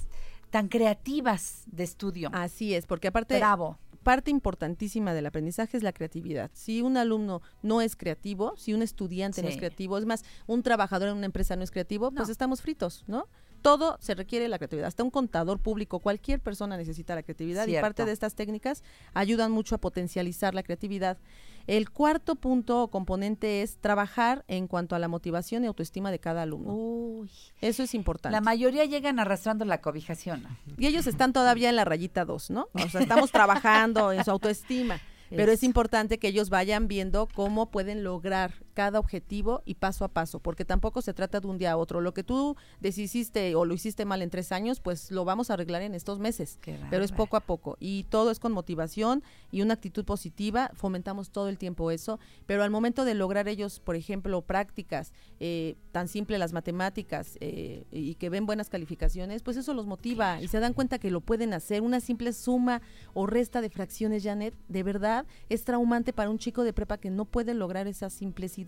Speaker 5: tan creativas de estudio.
Speaker 9: Así es, porque aparte
Speaker 5: Bravo.
Speaker 9: parte importantísima del aprendizaje es la creatividad. Si un alumno no es creativo, si un estudiante no es creativo, es más, un trabajador en una empresa no es creativo, pues estamos fritos, ¿no? Todo se requiere la creatividad. Hasta un contador público, cualquier persona necesita la creatividad y parte de estas técnicas ayudan mucho a potencializar la creatividad. El cuarto punto o componente es trabajar en cuanto a la motivación y autoestima de cada alumno.
Speaker 5: Uy.
Speaker 9: Eso es importante.
Speaker 5: La mayoría llegan arrastrando la cobijación. ¿no?
Speaker 9: Y ellos están todavía en la rayita 2, ¿no? O sea, estamos trabajando en su autoestima. Pero es importante que ellos vayan viendo cómo pueden lograr cada objetivo y paso a paso, porque tampoco se trata de un día a otro. Lo que tú deshiciste o lo hiciste mal en tres años, pues lo vamos a arreglar en estos meses. Pero es poco a poco y todo es con motivación y una actitud positiva. Fomentamos todo el tiempo eso, pero al momento de lograr ellos, por ejemplo, prácticas eh, tan simple las matemáticas eh, y que ven buenas calificaciones, pues eso los motiva y se dan cuenta que lo pueden hacer. Una simple suma o resta de fracciones, Janet, de verdad es traumante para un chico de prepa que no puede lograr esa simplicidad.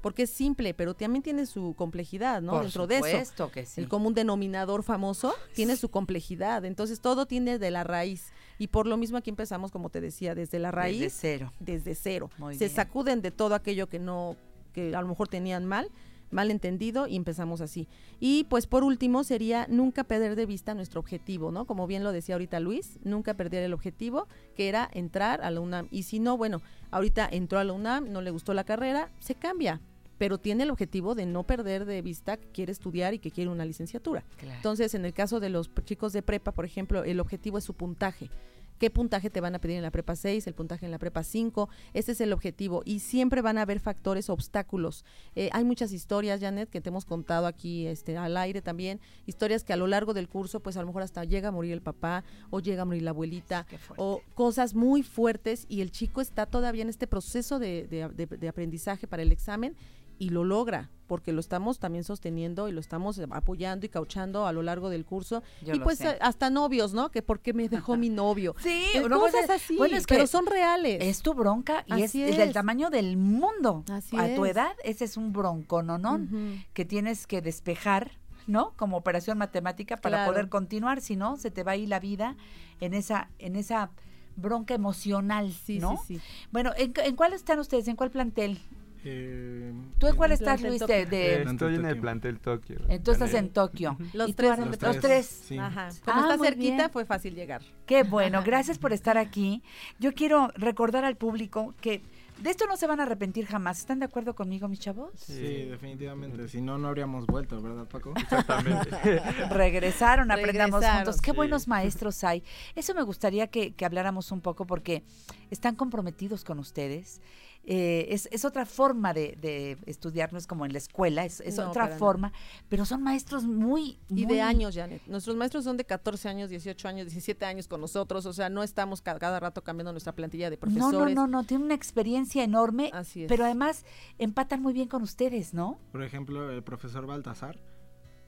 Speaker 9: Porque es simple, pero también tiene su complejidad, ¿no?
Speaker 5: Por
Speaker 9: Dentro de eso.
Speaker 5: que sí.
Speaker 9: El común denominador famoso tiene su complejidad. Entonces todo tiene de la raíz. Y por lo mismo aquí empezamos, como te decía, desde la raíz.
Speaker 5: Desde cero.
Speaker 9: Desde cero.
Speaker 5: Muy
Speaker 9: Se
Speaker 5: bien.
Speaker 9: sacuden de todo aquello que no, que a lo mejor tenían mal, mal entendido, y empezamos así. Y pues por último sería nunca perder de vista nuestro objetivo, ¿no? Como bien lo decía ahorita Luis, nunca perder el objetivo, que era entrar a la UNAM. Y si no, bueno, ahorita entró a la UNAM, no le gustó la carrera, se cambia. Pero tiene el objetivo de no perder de vista que quiere estudiar y que quiere una licenciatura.
Speaker 5: Claro.
Speaker 9: Entonces, en el caso de los chicos de prepa, por ejemplo, el objetivo es su puntaje. Qué puntaje te van a pedir en la prepa 6, el puntaje en la prepa 5, ese es el objetivo y siempre van a haber factores, obstáculos. Eh, hay muchas historias, Janet, que te hemos contado aquí este, al aire también, historias que a lo largo del curso, pues a lo mejor hasta llega a morir el papá o llega a morir la abuelita o cosas muy fuertes y el chico está todavía en este proceso de, de- de- de aprendizaje para el examen y lo logra porque lo estamos también sosteniendo y lo estamos apoyando y cauchando a lo largo del curso
Speaker 5: Yo
Speaker 9: y pues
Speaker 5: sé.
Speaker 9: hasta novios, ¿no? Que por qué me dejó mi novio.
Speaker 5: Sí, no,
Speaker 9: cosas así,
Speaker 5: bueno, es que
Speaker 9: pero son reales.
Speaker 5: Es tu bronca y es, del tamaño del mundo.
Speaker 9: Así
Speaker 5: a tu edad, ese es un broncononón
Speaker 9: Ujú.
Speaker 5: que tienes que despejar, ¿no? Como operación matemática para
Speaker 9: Claro.
Speaker 5: poder continuar, si no, se te va a ir la vida en esa, en esa bronca emocional,
Speaker 9: Sí,
Speaker 5: ¿no?
Speaker 9: sí, sí.
Speaker 5: Bueno, ¿en, en cuál están ustedes? ¿En cuál plantel?
Speaker 11: Eh,
Speaker 5: ¿Tú en cuál estás, Luis? De, de-
Speaker 12: Eh, Estoy en el plantel Tokio.
Speaker 5: Tú estás en Tokio.
Speaker 9: Los
Speaker 5: ¿Y tú,
Speaker 9: tres, los
Speaker 5: Los
Speaker 9: tres.
Speaker 11: Sí.
Speaker 9: Ajá. Como
Speaker 5: Ah,
Speaker 9: está
Speaker 5: muy
Speaker 9: cerquita,
Speaker 5: bien.
Speaker 9: fue fácil llegar.
Speaker 5: Qué bueno, gracias por estar aquí. Yo quiero recordar al público que de esto no se van a arrepentir jamás. ¿Están de acuerdo conmigo, mis chavos?
Speaker 11: Sí, definitivamente. Si no, no habríamos vuelto, ¿verdad, Paco?
Speaker 12: Exactamente.
Speaker 5: Regresaron, aprendamos
Speaker 9: Regresaron.
Speaker 5: juntos. Qué
Speaker 11: Sí.
Speaker 5: buenos maestros hay. Eso me gustaría que, que habláramos un poco porque están comprometidos con ustedes. Eh, es, es otra forma de, de estudiar, no es como en la escuela, es, es
Speaker 9: No,
Speaker 5: otra forma, pero son maestros muy...
Speaker 9: Y
Speaker 5: muy-
Speaker 9: de años, Janet. Nuestros maestros son de 14 años, 18 años, 17 años con nosotros. O sea, no estamos ca- cada, rato cambiando nuestra plantilla de
Speaker 5: No,
Speaker 9: profesores.
Speaker 5: no, no, no, tienen una experiencia enorme,
Speaker 9: Así es.
Speaker 5: pero además empatan muy bien con ustedes, ¿no?
Speaker 11: Por ejemplo, el profesor Baltasar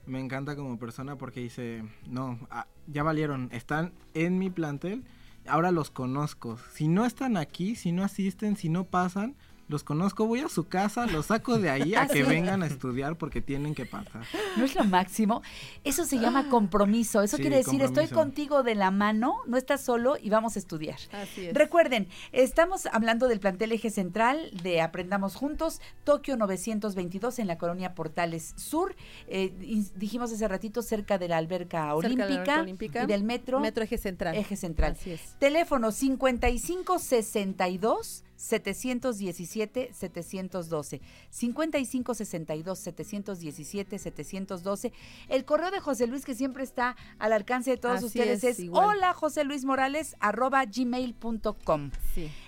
Speaker 11: me encanta como persona porque dice, no, ah, ya valieron, están en mi plantel, ahora los conozco. Si no están aquí, si no asisten, si no pasan, los conozco, voy a su casa, los saco de ahí a que vengan a estudiar porque tienen que pasar.
Speaker 5: No es lo máximo. Eso se llama compromiso. Eso
Speaker 11: Sí,
Speaker 5: quiere decir, estoy contigo de la mano, no estás solo y vamos a estudiar.
Speaker 9: Así es.
Speaker 5: Recuerden, estamos hablando del plantel eje central de Aprendamos Juntos, Tokio 922 en la colonia Portales Sur. Eh, dijimos hace ratito cerca de la alberca
Speaker 9: Cerca de la
Speaker 5: olímpica,
Speaker 9: alberca olímpica.
Speaker 5: y del metro.
Speaker 9: Metro Eje Central.
Speaker 5: Eje Central.
Speaker 9: Así es.
Speaker 5: Teléfono 5562 717 712. 5562 717 712. El correo de José Luis que siempre está al alcance de todos ustedes
Speaker 9: es,
Speaker 5: hola José Luis Morales arroba gmail.com.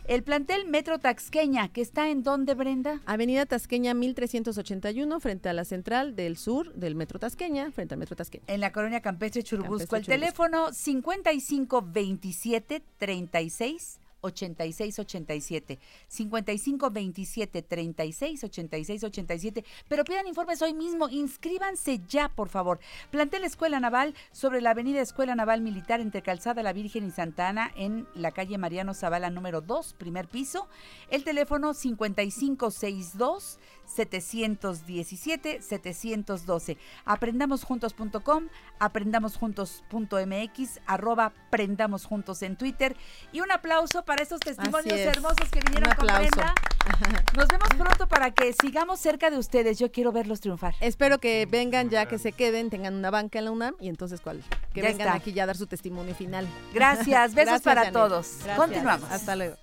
Speaker 5: El plantel Metro Taxqueña, que está en donde, Brenda?
Speaker 9: Avenida Tasqueña 1381, frente a la central del sur del Metro Tasqueña, frente al Metro Tasqueña.
Speaker 5: En la colonia Campestre Churubusco.
Speaker 9: Campestre
Speaker 5: El
Speaker 9: Churubusco.
Speaker 5: teléfono 5527 36 86 87 55 27 36 86 87 pero pidan informes hoy mismo. Inscríbanse ya por favor. Plantel Escuela Naval sobre la avenida Escuela Naval Militar entre Calzada La Virgen y Santa Ana en la calle Mariano Zavala número 2 primer piso. El teléfono 5562 717 712 aprendamosjuntos.com aprendamosjuntos.mx arroba prendamos juntos en Twitter y un aplauso para estos testimonios
Speaker 9: es.
Speaker 5: hermosos que vinieron
Speaker 9: Un
Speaker 5: con
Speaker 9: aplauso.
Speaker 5: Brenda. Nos vemos pronto para que sigamos cerca de ustedes. Yo quiero verlos triunfar.
Speaker 9: Espero que vengan ya, que se queden, tengan una banca en la UNAM y entonces cuál, que
Speaker 5: Ya
Speaker 9: vengan
Speaker 5: está.
Speaker 9: aquí ya a dar su testimonio final.
Speaker 5: Gracias, besos
Speaker 9: Gracias,
Speaker 5: para
Speaker 9: Janet.
Speaker 5: todos.
Speaker 9: Gracias.
Speaker 5: Continuamos.
Speaker 9: Hasta luego.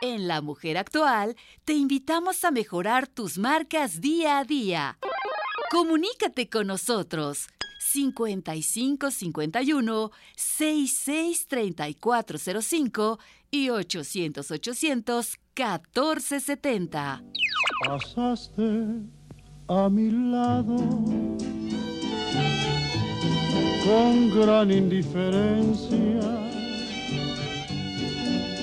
Speaker 1: En La Mujer Actual te invitamos a mejorar tus marcas día a día. Comunícate con nosotros 5551 66 3405 y 800 800 1470.
Speaker 3: Pasaste a mi lado con gran indiferencia.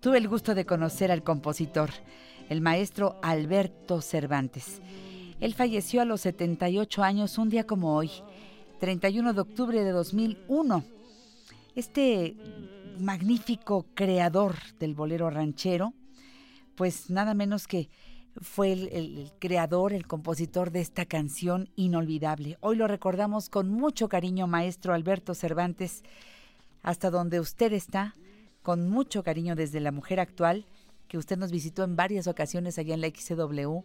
Speaker 5: Tuve el gusto de conocer al compositor, el maestro Alberto Cervantes. Él falleció a los 78 años, un día como hoy, 31 de octubre de 2001. Este magnífico creador del bolero ranchero, pues nada menos que fue el, el- creador, el compositor de esta canción inolvidable. Hoy lo recordamos con mucho cariño, maestro Alberto Cervantes, hasta donde usted está. Con mucho cariño desde La Mujer Actual, que usted nos visitó en varias ocasiones allá en la XCW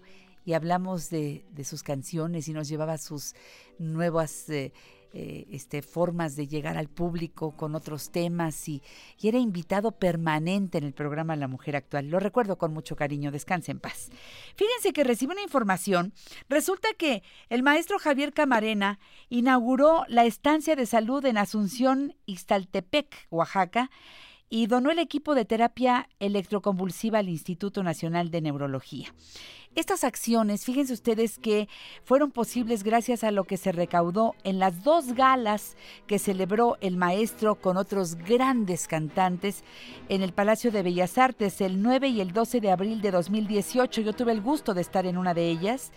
Speaker 5: y hablamos de, sus canciones y nos llevaba sus nuevas eh, eh, este, formas de llegar al público con otros temas y, y era invitado permanente en el programa La Mujer Actual. Lo recuerdo con mucho cariño, descanse en paz. Fíjense que recibe una información. Resulta que el maestro Javier Camarena inauguró la estancia de salud en Asunción, Ixtaltepec, Oaxaca, y donó el equipo de terapia electroconvulsiva al Instituto Nacional de Neurología. Estas acciones, fíjense ustedes que fueron posibles gracias a lo que se recaudó en las dos galas que celebró el maestro con otros grandes cantantes en el Palacio de Bellas Artes el 9 y el 12 de abril de 2018. Yo tuve el gusto de estar en una de ellas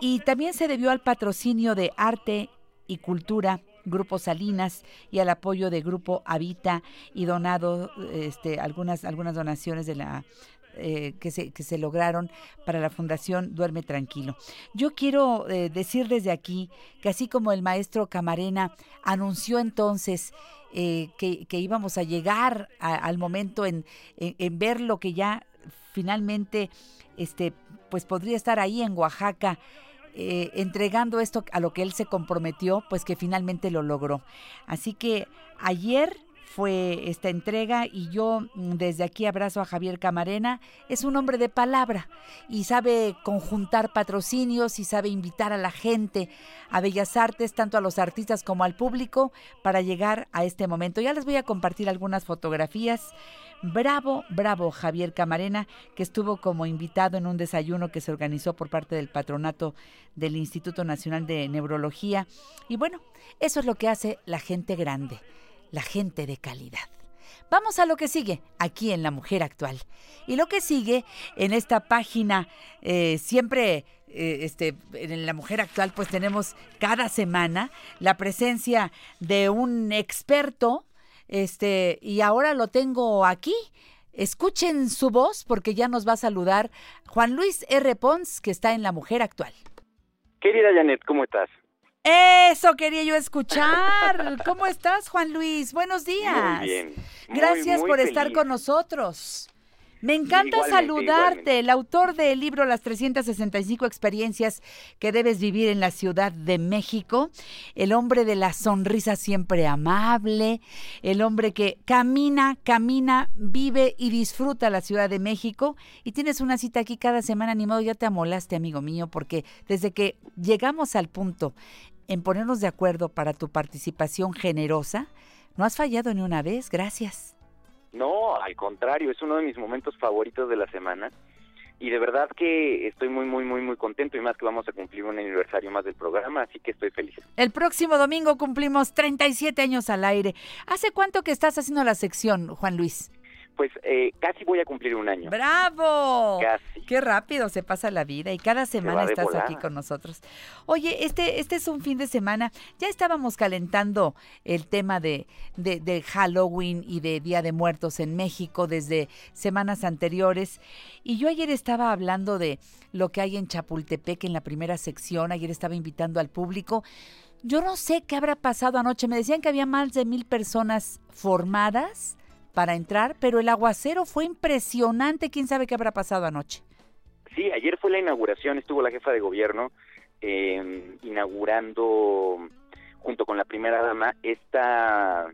Speaker 5: y también se debió al patrocinio de arte y cultura Grupo Salinas y al apoyo de Grupo Habita y donado este, algunas, algunas donaciones de la, eh, que, se, que se lograron para la Fundación Duerme Tranquilo. Yo quiero eh, decir desde aquí que así como el maestro Camarena anunció entonces eh, que, que, íbamos a llegar al momento en, en, en, ver lo que ya finalmente este, pues podría estar ahí en Oaxaca. Eh, entregando esto a lo que él se comprometió, pues que finalmente lo logró. Así que ayer fue esta entrega y yo mm, desde aquí abrazo a Javier Camarena. Es un hombre de palabra y sabe conjuntar patrocinios y sabe invitar a la gente a Bellas Artes, tanto a los artistas como al público, para llegar a este momento. Ya les voy a compartir algunas fotografías. Bravo, bravo Javier Camarena, que estuvo como invitado en un desayuno que se organizó por parte del patronato del Instituto Nacional de Neurología. Y bueno, eso es lo que hace la gente grande la gente de calidad. Vamos a lo que sigue aquí en La Mujer Actual. Y lo que sigue en esta página, eh, siempre eh, este, en La Mujer Actual, pues tenemos cada semana la presencia de un experto, este, y ahora lo tengo aquí. Escuchen su voz porque ya nos va a saludar Juan Luis R. Pons, que está en La Mujer Actual.
Speaker 14: Querida Janet, ¿cómo estás?
Speaker 5: Eso quería yo escuchar. ¿Cómo estás, Juan Luis? Buenos días.
Speaker 14: Muy bien.
Speaker 5: Gracias
Speaker 14: muy
Speaker 5: por
Speaker 14: feliz.
Speaker 5: estar con nosotros. Me encanta
Speaker 14: Igualmente,
Speaker 5: saludarte,
Speaker 14: igualmente.
Speaker 5: el autor del libro Las 365 experiencias que debes vivir en la Ciudad de México, el hombre de la sonrisa siempre amable, el hombre que camina, camina, vive y disfruta la Ciudad de México. Y tienes una cita aquí cada semana, ni modo, ya te amolaste, amigo mío, porque desde que llegamos al punto en ponernos de acuerdo para tu participación generosa, no has fallado ni una vez, gracias.
Speaker 14: No, al contrario, es uno de mis momentos favoritos de la semana. Y de verdad que estoy muy, muy, muy, muy contento y más que vamos a cumplir un aniversario más del programa, así que estoy feliz.
Speaker 5: El próximo domingo cumplimos 37 años al aire. ¿Hace cuánto que estás haciendo la sección, Juan Luis?
Speaker 14: Pues eh, casi voy a cumplir un año.
Speaker 5: ¡Bravo!
Speaker 14: Casi.
Speaker 5: Qué rápido se pasa la vida y cada semana estás
Speaker 14: volada.
Speaker 5: aquí con nosotros. Oye, este, este es un fin de semana. Ya estábamos calentando el tema de, de, de Halloween y de Día de Muertos en México desde semanas anteriores. Y yo ayer estaba hablando de lo que hay en Chapultepec en la primera sección. Ayer estaba invitando al público. Yo no sé qué habrá pasado anoche. Me decían que había más de mil personas formadas para entrar, pero el aguacero fue impresionante. ¿Quién sabe qué habrá pasado anoche?
Speaker 14: Sí, ayer fue la inauguración, estuvo la jefa de gobierno eh, inaugurando junto con la primera dama esta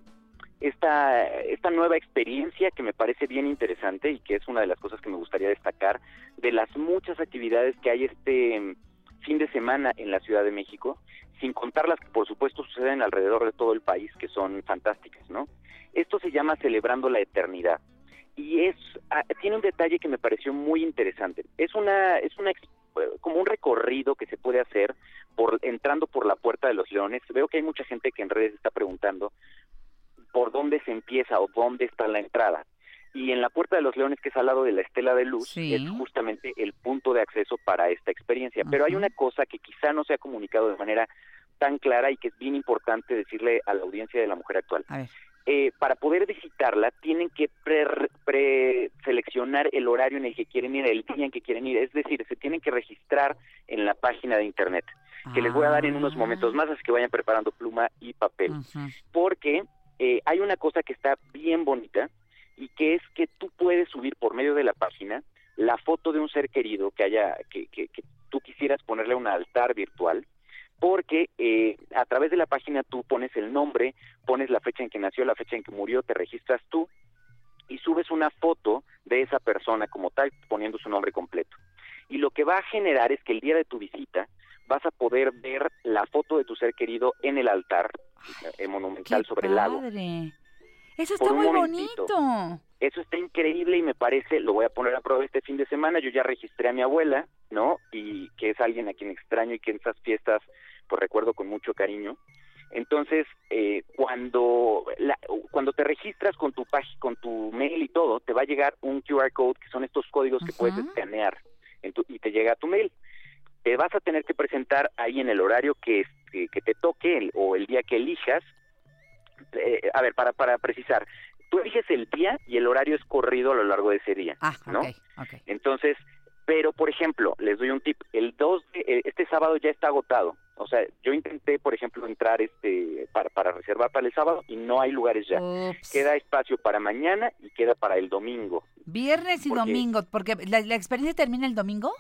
Speaker 14: esta esta nueva experiencia que me parece bien interesante y que es una de las cosas que me gustaría destacar de las muchas actividades que hay este fin de semana en la Ciudad de México, sin contar las que por supuesto suceden alrededor de todo el país que son fantásticas, ¿no? Esto se llama Celebrando la Eternidad y es ah, tiene un detalle que me pareció muy interesante. Es una es una ex- como un recorrido que se puede hacer por entrando por la Puerta de los Leones. Veo que hay mucha gente que en redes está preguntando por dónde se empieza o dónde está la entrada. Y en la Puerta de los Leones, que es al lado de la Estela de Luz,
Speaker 5: Sí.
Speaker 14: es justamente el punto de acceso para esta experiencia. Pero hay una cosa que quizá no se ha comunicado de manera tan clara y que es bien importante decirle a la audiencia de la mujer actual. Eh, para poder visitarla tienen que pre- preseleccionar el horario en el que quieren ir, el día en que quieren ir, es decir, se tienen que registrar en la página de internet, que les voy a dar en unos momentos más, así que vayan preparando pluma y papel, porque eh, hay una cosa que está bien bonita, y que es que tú puedes subir por medio de la página la foto de un ser querido que haya que, que, que tú quisieras ponerle un altar virtual porque eh, a través de la página tú pones el nombre, pones la fecha en que nació, la fecha en que murió, te registras tú y subes una foto de esa persona como tal, poniendo su nombre completo. Y lo que va a generar es que el día de tu visita vas a poder ver la foto de tu ser querido en el altar eh, monumental sobre el lago.
Speaker 5: Eso está muy
Speaker 14: momentito.
Speaker 5: bonito.
Speaker 14: Eso está increíble y me parece, lo voy a poner a prueba este fin de semana. Yo ya registré a mi abuela, ¿no? Y que es alguien a quien extraño y que en esas fiestas pues recuerdo con mucho cariño. Entonces, eh, cuando la- cuando te registras con tu pag- con tu mail y todo, te va a llegar un QR code que son estos códigos que puedes escanear en tu- y te llega a tu mail. Te vas a tener que presentar ahí en el horario que, que, que te toque el- o el día que elijas. Eh, a ver, para, para precisar, tú eliges el día y el horario es corrido a lo largo de ese día, ¿no?
Speaker 5: Ok, ok.
Speaker 14: Entonces, pero por ejemplo, les doy un tip, el 2 de, eh, este sábado ya está agotado. O sea, yo intenté, por ejemplo, entrar este para, para reservar para el sábado y no hay lugares ya. Queda espacio para mañana y queda para el domingo.
Speaker 5: Viernes y
Speaker 14: Porque-
Speaker 5: domingo, porque la, la experiencia termina el domingo.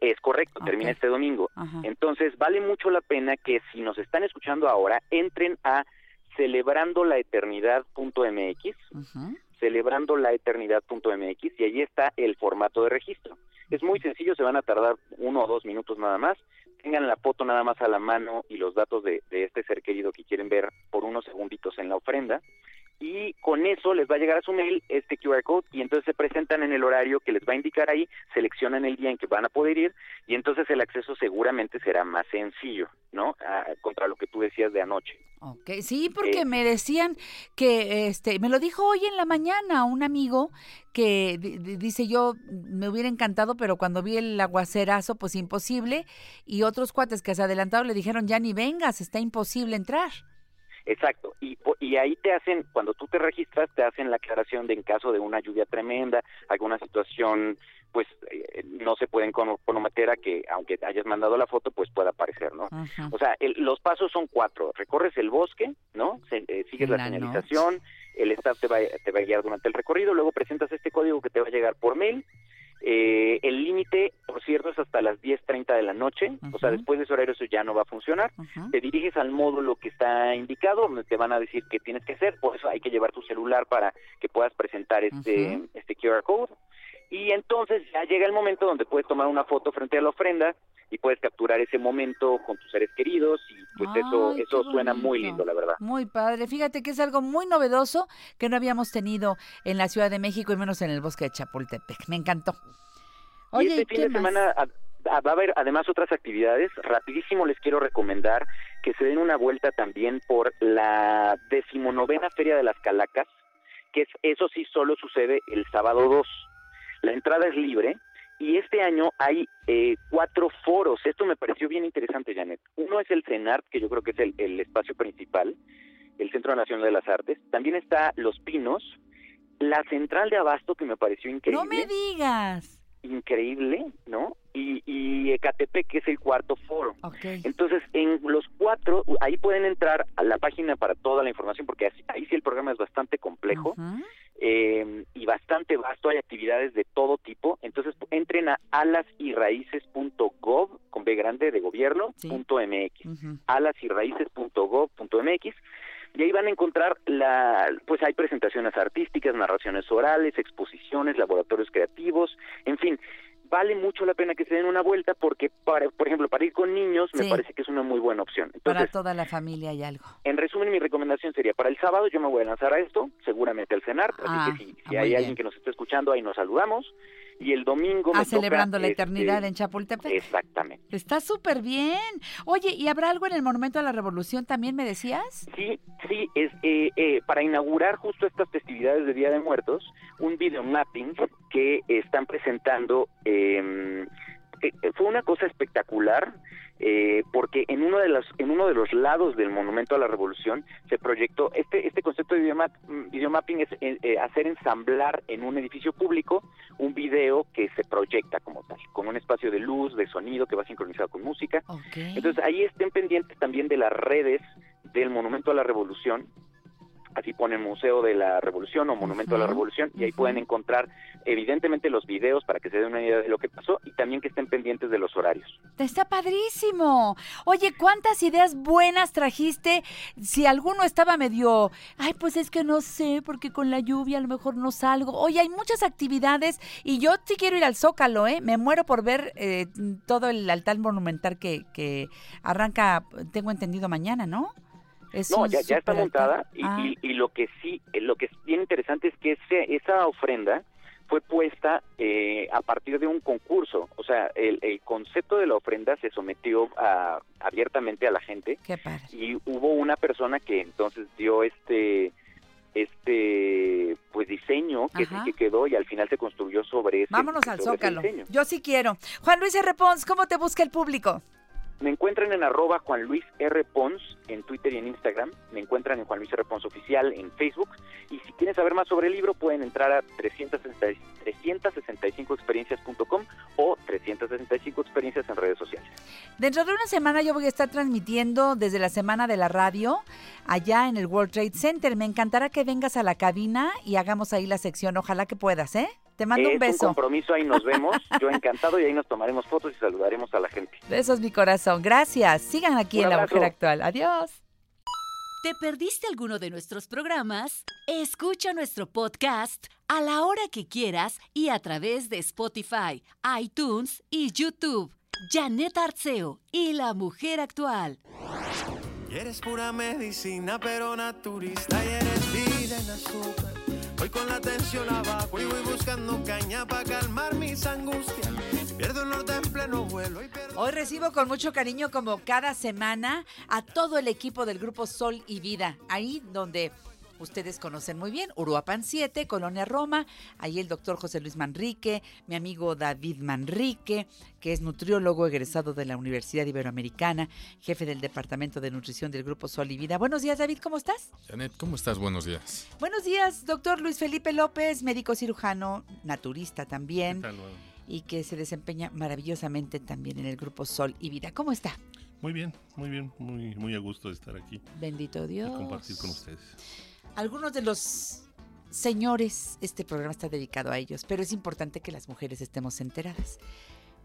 Speaker 14: Es correcto, termina este domingo.
Speaker 5: Ajá.
Speaker 14: Entonces, vale mucho la pena que si nos están escuchando ahora, entren a celebrandolaeternidad.mx, celebrandolaeternidad.mx y allí está el formato de registro. Es muy sencillo, se van a tardar uno o dos minutos nada más. Tengan la foto nada más a la mano y los datos de, de este ser querido que quieren ver por unos segunditos en la ofrenda. Y con eso les va a llegar a su mail este QR code y entonces se presentan en el horario que les va a indicar ahí, seleccionan el día en que van a poder ir y entonces el acceso seguramente será más sencillo, ¿no? Ah, contra lo que tú decías de anoche.
Speaker 5: Ok, sí, porque
Speaker 14: Eh.
Speaker 5: me decían que, este, me lo dijo hoy en la mañana un amigo que di- di- dice yo me hubiera encantado, pero cuando vi el aguacerazo, pues imposible, y otros cuates que se adelantaron le dijeron ya ni vengas, está imposible entrar.
Speaker 14: Exacto, y, y ahí te hacen, cuando tú te registras, te hacen la aclaración de en caso de una lluvia tremenda, alguna situación, pues eh, no se pueden cono- comprometer a que, aunque hayas mandado la foto, pues pueda aparecer, ¿no? O sea, el- los pasos son cuatro. Recorres el bosque, ¿no? Se- eh, sigues la señalización, el staff te va, te va a guiar durante el recorrido, luego presentas este código que te va a llegar por mail. Eh, el límite, por cierto, es hasta las 10.30 de la noche, o sea, después de ese horario eso ya no va a funcionar. Te diriges al módulo que está indicado, donde te van a decir qué tienes que hacer, por eso hay que llevar tu celular para que puedas presentar este, este QR code. Y entonces ya llega el momento donde puedes tomar una foto frente a la ofrenda y puedes capturar ese momento con tus seres queridos y pues eso
Speaker 5: Ay,
Speaker 14: eso suena muy lindo, la verdad.
Speaker 5: Muy padre. Fíjate que es algo muy novedoso que no habíamos tenido en la Ciudad de México y menos en el bosque de Chapultepec. Me encantó.
Speaker 14: y este
Speaker 5: ¿y
Speaker 14: fin
Speaker 5: qué
Speaker 14: de
Speaker 5: más?
Speaker 14: semana a- a- va a haber además otras actividades. Rapidísimo les quiero recomendar que se den una vuelta también por la decimonovena Feria de las Calacas, que es, eso sí solo sucede el sábado 2. La entrada es libre y este año hay eh, cuatro foros. Esto me pareció bien interesante, Janet. Uno es el CENART, que yo creo que es el, el espacio principal, el Centro Nacional de las Artes. También está Los Pinos, la Central de Abasto, que me pareció increíble
Speaker 5: No me digas.
Speaker 14: Increíble, ¿no? Y, y Ecatepec, que es el cuarto foro. Entonces, en los cuatro, ahí pueden entrar a la página para toda la información, porque así- ahí sí el programa es bastante complejo eh, y bastante vasto, hay actividades de todo tipo. Entonces, entren a alasyraíces.gov, con B grande de gobierno, punto MX, alasyraíces.gov.mx, y ahí van a encontrar la, pues hay presentaciones artísticas, narraciones orales, exposiciones, laboratorios creativos, en fin, vale mucho la pena que se den una vuelta porque, para, por ejemplo, para ir con niños me parece que es una muy buena opción.
Speaker 5: Para toda la familia hay algo.
Speaker 14: en resumen, mi recomendación sería para el sábado yo me voy a lanzar a esto, seguramente al cenar,
Speaker 5: Ah,
Speaker 14: así que si, si
Speaker 5: ah,
Speaker 14: hay
Speaker 5: bien.
Speaker 14: alguien que nos esté escuchando ahí nos saludamos y el domingo me
Speaker 5: Ah, celebrando
Speaker 14: toca,
Speaker 5: la
Speaker 14: este,
Speaker 5: eternidad en Chapultepec.
Speaker 14: Exactamente.
Speaker 5: Está súper bien. Oye, ¿y habrá algo en el Monumento a la Revolución también, me decías?
Speaker 14: Sí, sí, es eh, eh, para inaugurar justo estas festividades de Día de Muertos, un video mapping que están presentando. eh, fue una cosa espectacular eh, porque en uno de los en uno de los lados del monumento a la revolución se proyectó este este concepto de videomap, mm, videomapping es eh, eh, hacer ensamblar en un edificio público un video que se proyecta como tal con un espacio de luz de sonido que va sincronizado con música. Entonces ahí estén pendientes también de las redes del monumento a la revolución así ponen Museo de la Revolución o Monumento a la Revolución, y ahí pueden encontrar evidentemente los videos para que se den una idea de lo que pasó y también que estén pendientes de los horarios.
Speaker 5: Está padrísimo. Oye, ¿cuántas ideas buenas trajiste? Si alguno estaba medio, ay, pues es que no sé, porque con la lluvia a lo mejor no salgo. Oye, hay muchas actividades y yo sí quiero ir al Zócalo, ¿eh? Me muero por ver eh, todo el altar monumental que, que arranca, tengo entendido, mañana, ¿no? Es
Speaker 14: no, ya, ya está montada y,
Speaker 5: Ah.
Speaker 14: y- y lo que sí, eh, lo que es bien interesante es que ese- esa ofrenda fue puesta eh, a partir de un concurso. O sea, el, el concepto de la ofrenda se sometió a- abiertamente a la gente
Speaker 5: Qué padre.
Speaker 14: y hubo una persona que entonces dio este este pues diseño que, que quedó y al final se construyó sobre ese
Speaker 5: Vámonos al
Speaker 14: sobre
Speaker 5: Zócalo. Yo sí quiero. Juan Luis R. Pons, ¿cómo te busca el público?
Speaker 14: Me encuentran en arroba Juan Luis R. Pons en Twitter y en Instagram. Me encuentran en Juan Luis R. Pons Oficial en Facebook. Y si quieren saber más sobre el libro, pueden entrar a 360 365experiencias.com o 365 experiencias en redes sociales.
Speaker 5: Dentro de una semana yo voy a estar transmitiendo desde la Semana de la Radio allá en el World Trade Center. Me encantará que vengas a la cabina y hagamos ahí la sección. Ojalá que puedas, ¿eh? Te mando
Speaker 14: es
Speaker 5: un beso.
Speaker 14: compromiso, ahí nos vemos. Yo encantado y ahí nos tomaremos fotos y saludaremos a la gente.
Speaker 5: Besos, mi corazón. Gracias. Sigan aquí
Speaker 14: Un
Speaker 5: en La. Mujer Actual. Adiós.
Speaker 1: ¿Te perdiste alguno de nuestros programas? Escucha nuestro podcast a la hora que quieras y a través de Spotify, iTunes y YouTube. Janet Arceo y la mujer actual.
Speaker 15: Y eres pura medicina, pero naturista. Y eres vida en azúcar. Voy con la tensión abajo y voy buscando caña para calmar mis angustias. Pierdo el norte en pleno vuelo y pierdo...
Speaker 5: Hoy recibo con mucho cariño, como cada semana, a todo el equipo del grupo Sol y Vida. Ahí donde ustedes conocen muy bien, Uruapan 7, Colonia Roma. Ahí el doctor José Luis Manrique, mi amigo David Manrique, que es nutriólogo egresado de la Universidad Iberoamericana, jefe del Departamento de Nutrición del grupo Sol y Vida. Buenos días, David, ¿cómo estás?
Speaker 16: Janet, ¿cómo estás? Buenos días.
Speaker 5: Buenos días, doctor Luis Felipe López, médico cirujano, naturista también. Y que se desempeña maravillosamente también en el grupo Sol y Vida. ¿Cómo está?
Speaker 17: Muy bien, muy bien, muy, muy a gusto de estar aquí.
Speaker 5: Bendito Dios.
Speaker 17: Y compartir con ustedes.
Speaker 5: Algunos de los señores, este programa está dedicado a ellos, pero es importante que las mujeres estemos enteradas.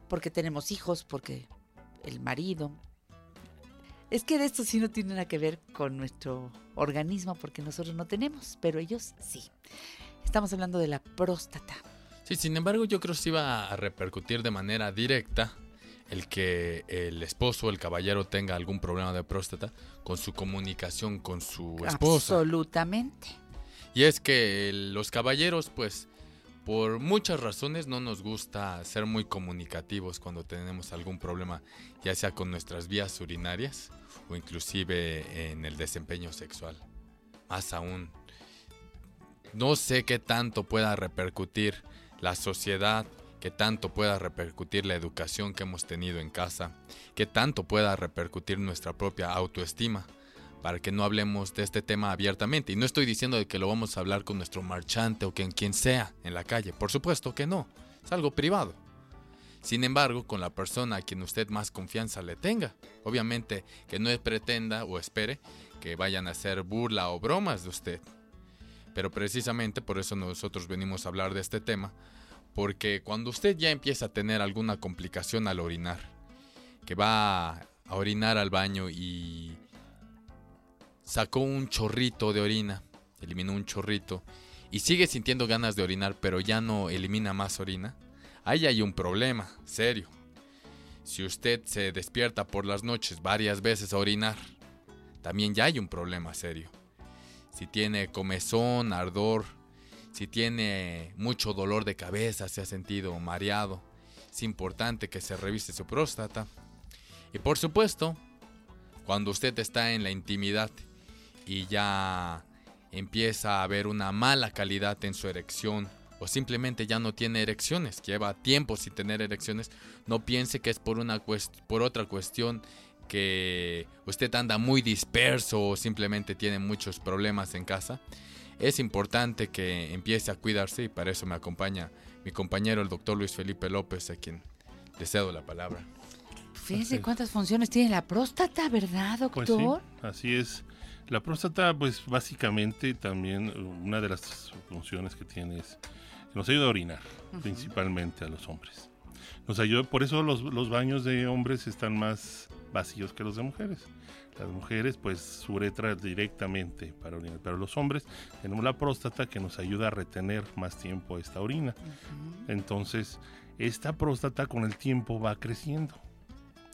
Speaker 5: Porque tenemos hijos, porque el marido. Es que de esto sí no tiene nada que ver con nuestro organismo, porque nosotros no tenemos, pero ellos sí. Estamos hablando de la próstata.
Speaker 16: Sí, sin embargo, yo creo que sí va a repercutir de manera directa el que el esposo o el caballero tenga algún problema de próstata con su comunicación con su esposa.
Speaker 5: Absolutamente.
Speaker 16: Y es que los caballeros, pues, por muchas razones no nos gusta ser muy comunicativos cuando tenemos algún problema, ya sea con nuestras vías urinarias o inclusive en el desempeño sexual. Más aún, no sé qué tanto pueda repercutir la sociedad, qué tanto pueda repercutir la educación que hemos tenido en casa, qué tanto pueda repercutir nuestra propia autoestima para que no hablemos de este tema abiertamente. Y no estoy diciendo de que lo vamos a hablar con nuestro marchante o con quien sea en la calle. Por supuesto que no. Es algo privado. Sin embargo, con la persona a quien usted más confianza le tenga. Obviamente que no pretenda o espere que vayan a hacer burla o bromas de usted. Pero precisamente por eso nosotros venimos a hablar de este tema. Porque cuando usted ya empieza a tener alguna complicación al orinar, que va a orinar al baño y sacó un chorrito de orina, eliminó un chorrito y sigue sintiendo ganas de orinar, pero ya no elimina más orina, ahí hay un problema serio. Si usted se despierta por las noches varias veces a orinar, también ya hay un problema serio. Si tiene comezón, ardor, si tiene mucho dolor de cabeza, se ha sentido mareado, es importante que se revise su próstata. Y por supuesto, cuando usted está en la intimidad y ya empieza a haber una mala calidad en su erección o simplemente ya no tiene erecciones, lleva tiempo sin tener erecciones, no piense que es por una por otra cuestión que usted anda muy disperso o simplemente tiene muchos problemas en casa. Es importante que empiece a cuidarse y para eso me acompaña mi compañero el doctor Luis Felipe López, a quien le cedo la palabra.
Speaker 5: Fíjense cuántas funciones tiene la próstata, ¿verdad,
Speaker 17: Pues sí,
Speaker 5: doctor?
Speaker 17: así es. La próstata, pues básicamente también uh, una de las funciones que tiene es que nos ayuda a orinar, principalmente a los hombres. Nos ayuda, por eso los, los baños de hombres están más vacíos que los de mujeres. Las mujeres, pues su uretra directamente para orinar, pero los hombres tenemos la próstata que nos ayuda a retener más tiempo esta orina. Entonces, esta próstata con el tiempo va creciendo.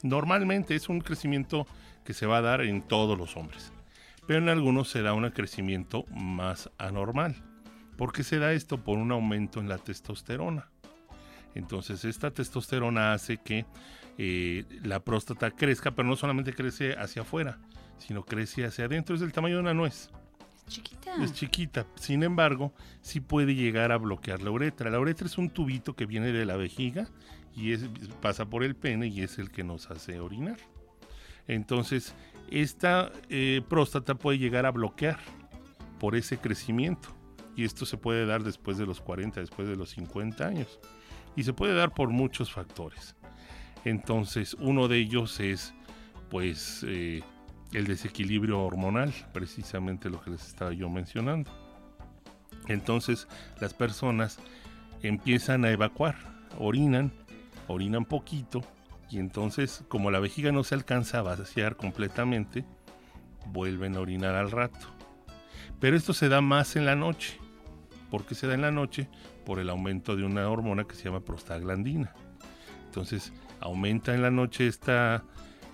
Speaker 17: Normalmente es un crecimiento que se va a dar en todos los hombres, pero en algunos se da un crecimiento más anormal. ¿Por qué se da esto? Por un aumento en la testosterona. Entonces esta testosterona hace que eh, la próstata crezca, pero no solamente crece hacia afuera, sino crece hacia adentro. Es del tamaño de una nuez.
Speaker 5: Chiquita.
Speaker 17: Es chiquita. Sin embargo, sí puede llegar a bloquear la uretra. La uretra es un tubito que viene de la vejiga y es- pasa por el pene y es el que nos hace orinar. Entonces, esta eh, próstata puede llegar a bloquear por ese crecimiento. Y esto se puede dar después de los 40, después de los 50 años. Y se puede dar por muchos factores. Entonces, uno de ellos es, pues, eh, el desequilibrio hormonal, precisamente lo que les estaba yo mencionando. Entonces, las personas empiezan a evacuar, orinan, orinan poquito, y entonces, como la vejiga no se alcanza a vaciar completamente, vuelven a orinar al rato. Pero esto se da más en la noche. ¿Por qué se da en la noche? Por el aumento de una hormona que se llama prostaglandina. Entonces, aumenta en la noche esta,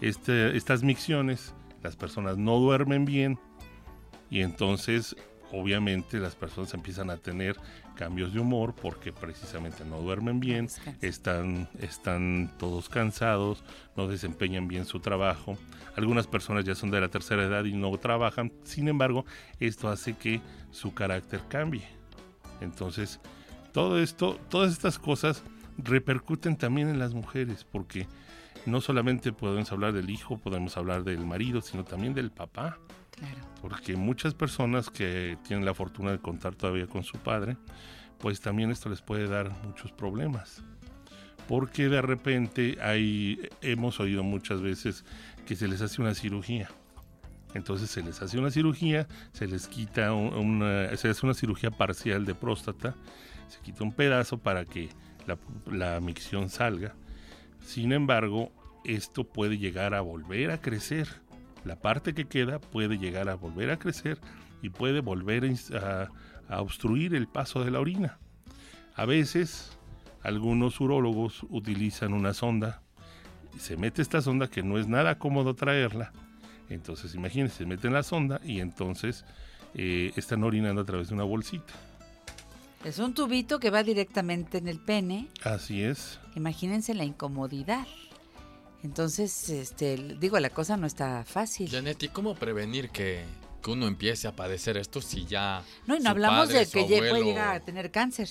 Speaker 17: este- estas micciones, las personas no duermen bien y entonces obviamente las personas empiezan a tener cambios de humor porque precisamente no duermen bien, están, están todos cansados, no desempeñan bien su trabajo. Algunas personas ya son de la tercera edad y no trabajan, sin embargo, esto hace que su carácter cambie. Entonces, todo esto, todas estas cosas repercuten también en las mujeres porque no solamente podemos hablar del hijo, podemos hablar del marido, sino también del papá. Porque muchas personas que tienen la fortuna de contar todavía con su padre, pues también esto les puede dar muchos problemas. Porque de repente hay, hemos oído muchas veces que se les hace una cirugía. Entonces se les hace una cirugía, se les quita un- una, se hace una cirugía parcial de próstata, se quita un pedazo para que la, micción salga. Sin embargo, esto puede llegar a volver a crecer. La parte que queda puede llegar a volver a crecer y puede volver a obstruir el paso de la orina. A veces, algunos urólogos utilizan una sonda. Se mete esta sonda que no es nada cómodo traerla. Entonces, imagínense, se meten la sonda y entonces eh, están orinando a través de una bolsita.
Speaker 5: Es un tubito que va directamente en el pene.
Speaker 17: Así es.
Speaker 5: Imagínense la incomodidad. Entonces, este, digo, la cosa no está fácil.
Speaker 16: Janet, ¿y cómo prevenir que, que uno empiece a padecer esto si ya...
Speaker 5: No, y
Speaker 16: su
Speaker 5: no hablamos
Speaker 16: padre,
Speaker 5: de que lle- puede
Speaker 16: abuelo-
Speaker 5: llegar a tener cáncer.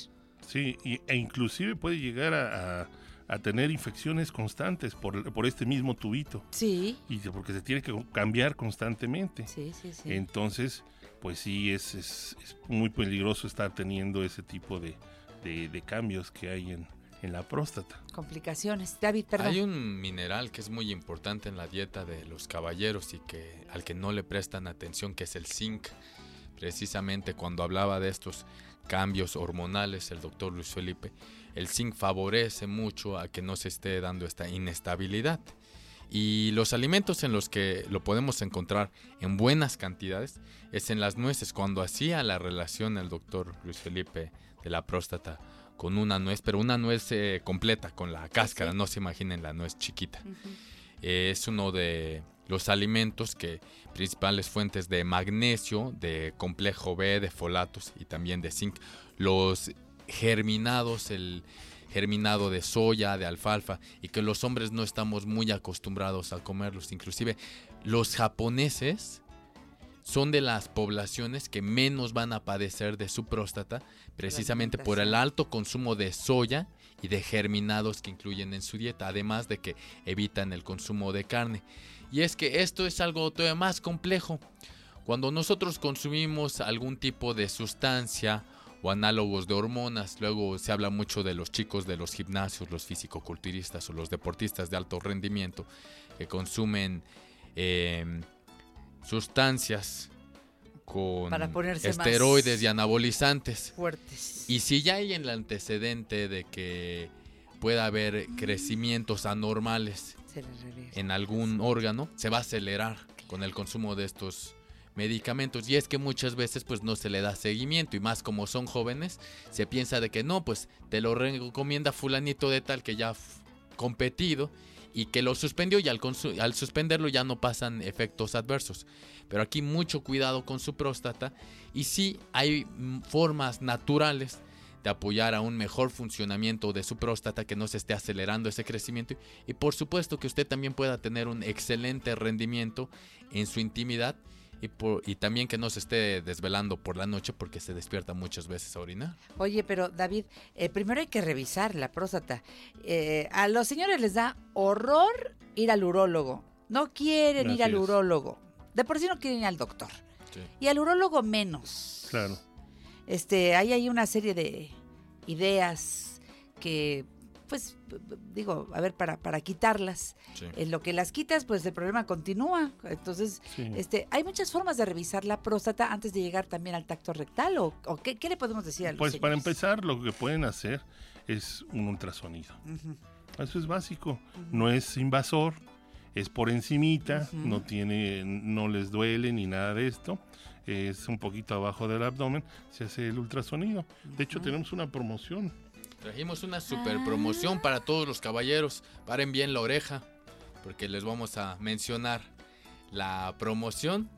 Speaker 17: Sí, y- e inclusive puede llegar a, a- a tener infecciones constantes por, por este mismo tubito.
Speaker 5: Sí.
Speaker 17: Y porque se tiene que cambiar constantemente.
Speaker 5: Sí, sí, sí.
Speaker 17: Entonces, pues sí, es, es- es muy peligroso estar teniendo ese tipo de, de- de cambios que hay en, en la próstata.
Speaker 5: Complicaciones. David, perdón.
Speaker 16: Hay un mineral que es muy importante en la dieta de los caballeros y que al que no le prestan atención, que es el zinc. Precisamente cuando hablaba de estos cambios hormonales, el doctor Luis Felipe, el zinc favorece mucho a que no se esté dando esta inestabilidad. Y los alimentos en los que lo podemos encontrar en buenas cantidades es en las nueces. Cuando hacía la relación el doctor Luis Felipe de la próstata con una nuez, pero una nuez eh, completa, con la cáscara, no se imaginen la nuez chiquita. Eh, es uno de los alimentos que principales fuentes de magnesio, de complejo B, de folatos y también de zinc. Los germinados, el germinado de soya, de alfalfa, y que los hombres no estamos muy acostumbrados a comerlos. Inclusive los japoneses son de las poblaciones que menos van a padecer de su próstata, precisamente por el alto consumo de soya y de germinados que incluyen en su dieta, además de que evitan el consumo de carne. Y es que esto es algo todavía más complejo. Cuando nosotros consumimos algún tipo de sustancia o análogos de hormonas, luego se habla mucho de los chicos de los gimnasios, los fisicoculturistas o los deportistas de alto rendimiento que consumen eh, sustancias con
Speaker 5: Para
Speaker 16: esteroides y anabolizantes.
Speaker 5: Fuertes.
Speaker 16: Y si ya hay el antecedente de que pueda haber crecimientos anormales en algún órgano, se va a acelerar con el consumo de estos medicamentos. Y es que muchas veces pues no se le da seguimiento y más como son jóvenes se piensa de que no pues te lo recomienda fulanito de tal que ya ha competido y que lo suspendió y al, al suspenderlo ya no pasan efectos adversos. Pero aquí mucho cuidado con su próstata y sí hay mm, formas naturales de apoyar a un mejor funcionamiento de su próstata, que no se esté acelerando ese crecimiento y por supuesto que usted también pueda tener un excelente rendimiento en su intimidad y, por- y también que no se esté desvelando por la noche porque se despierta muchas veces a orinar.
Speaker 5: Oye, pero David, eh, primero hay que revisar la próstata. Eh, a los señores les da horror ir al urólogo. No quieren ir al urólogo. De por sí no quieren ir al doctor. Y al urólogo menos.
Speaker 17: Claro.
Speaker 5: Este, hay ahí una serie de ideas que, pues, digo, a ver, para, para quitarlas.
Speaker 16: Sí.
Speaker 5: En lo que las quitas, pues el problema continúa. Entonces,
Speaker 17: Sí.
Speaker 5: este, hay muchas formas de revisar la próstata antes de llegar también al tacto rectal. ¿O, o qué, qué le podemos decir a los
Speaker 17: Pues para empezar, lo que pueden hacer es un ultrasonido. Eso es básico. No es invasor, es por encimita, no tiene, no les duele ni nada de esto. Es un poquito abajo del abdomen, se hace el ultrasonido. De hecho, tenemos una promoción.
Speaker 16: Trajimos una super promoción para todos los caballeros. Paren bien la oreja porque les vamos a mencionar la promoción.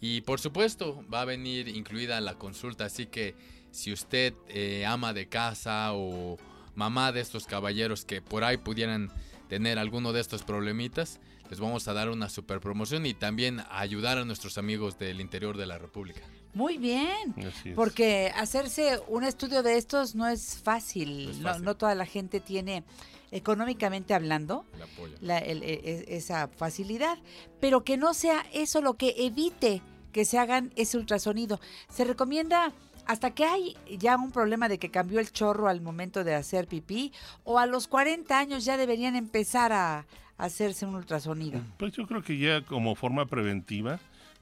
Speaker 16: Y por supuesto va a venir incluida la consulta. Así que si usted eh, ama de casa o mamá de estos caballeros que por ahí pudieran tener alguno de estos problemitas, les vamos a dar una super promoción y también a ayudar a nuestros amigos del interior de la República.
Speaker 5: Muy bien.
Speaker 17: Así es.
Speaker 5: Porque hacerse un estudio de estos no es fácil.
Speaker 16: es
Speaker 5: No,
Speaker 16: fácil.
Speaker 5: no toda la gente tiene, económicamente hablando,
Speaker 16: El
Speaker 5: la- el- e- e- esa facilidad. Pero que no sea eso lo que evite que se hagan ese ultrasonido. Se recomienda hasta que hay ya un problema de que cambió el chorro al momento de hacer pipí o a los 40 años ya deberían empezar a hacerse un ultrasonido.
Speaker 17: Pues yo creo que ya como forma preventiva,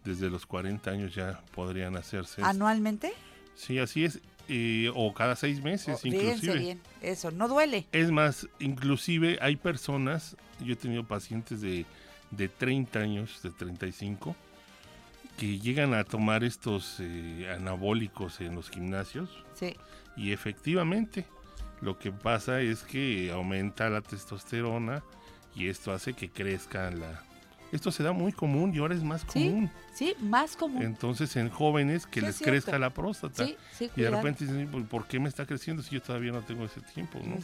Speaker 17: desde los 40 años ya podrían hacerse.
Speaker 5: ¿Anualmente?
Speaker 17: Sí, así es. eh, o cada seis meses,
Speaker 5: Oh,
Speaker 17: inclusive.
Speaker 5: bien, eso, no duele.
Speaker 17: Es más, inclusive hay personas, yo he tenido pacientes de, de 30 años, de 35, que llegan a tomar estos eh, anabólicos en los gimnasios
Speaker 5: Sí.
Speaker 17: y efectivamente lo que pasa es que aumenta la testosterona y esto hace que crezca la... Esto se da muy común y ahora es más
Speaker 5: Sí,
Speaker 17: común.
Speaker 5: sí, más común.
Speaker 17: Entonces en jóvenes que
Speaker 5: Sí,
Speaker 17: les crezca la próstata.
Speaker 5: Sí, sí,
Speaker 17: y de repente dicen, "¿Por- ¿por qué me está creciendo si yo todavía no tengo ese tiempo? ¿no?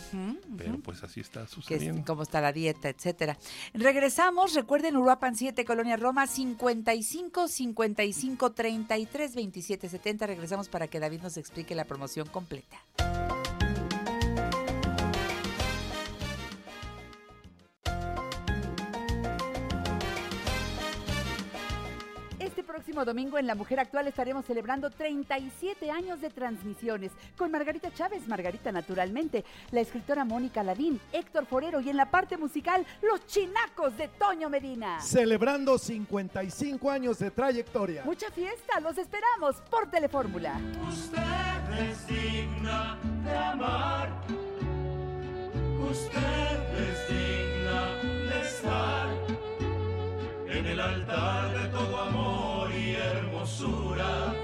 Speaker 17: Pero pues así está
Speaker 5: que es
Speaker 17: sucediendo.
Speaker 5: cómo está la dieta, etcétera. Regresamos, recuerden Uruapan 7, Colonia Roma, 55 55 33 27 70. Regresamos para que David nos explique la promoción completa. Próximo domingo en La Mujer Actual estaremos celebrando 37 años de transmisiones con Margarita Chávez, Margarita Naturalmente, la escritora Mónica Ladín, Héctor Forero y en la parte musical Los Chinacos de Toño Medina.
Speaker 18: Celebrando 55 años de trayectoria.
Speaker 5: Mucha fiesta, los esperamos por Telefórmula.
Speaker 15: Usted es digna de amar. Usted es digna de estar en el altar de todo amor hermosura,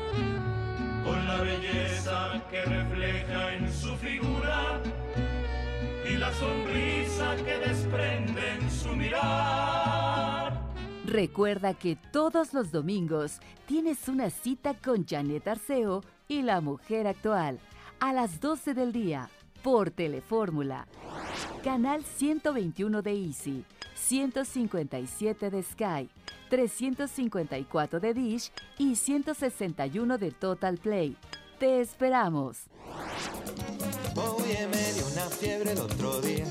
Speaker 15: con la belleza que refleja en su figura y la sonrisa que desprende en su mirar.
Speaker 1: Recuerda que todos los domingos tienes una cita con Janet Arceo y la mujer actual a las 12 del día por Telefórmula. Canal 121 de Easy, 157 de Sky, 354 de Dish y 161 de Total Play. Te esperamos.
Speaker 19: Oye, me dio una fiebre el otro día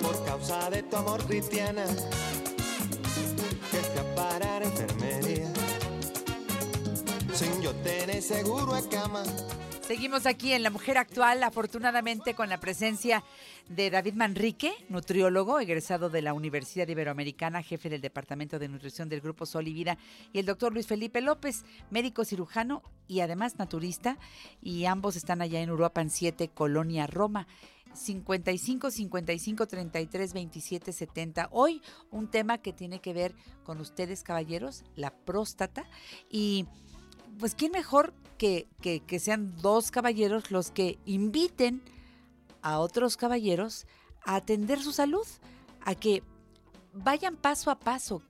Speaker 19: por causa de tu amor cristiana que a parar enfermería sin yo tenés seguro a cama.
Speaker 5: Seguimos aquí en La Mujer Actual, afortunadamente con la presencia de David Manrique, nutriólogo, egresado de la Universidad Iberoamericana, jefe del Departamento de Nutrición del Grupo Sol y Vida, y el doctor Luis Felipe López, médico cirujano y además naturista, y ambos están allá en Uruapan 7, Colonia Roma. 55 55 33 27 70. Hoy un tema que tiene que ver con ustedes, caballeros, la próstata. Y pues, ¿quién mejor que, que, sean dos caballeros los que inviten a otros caballeros a atender su salud, a que vayan paso a paso?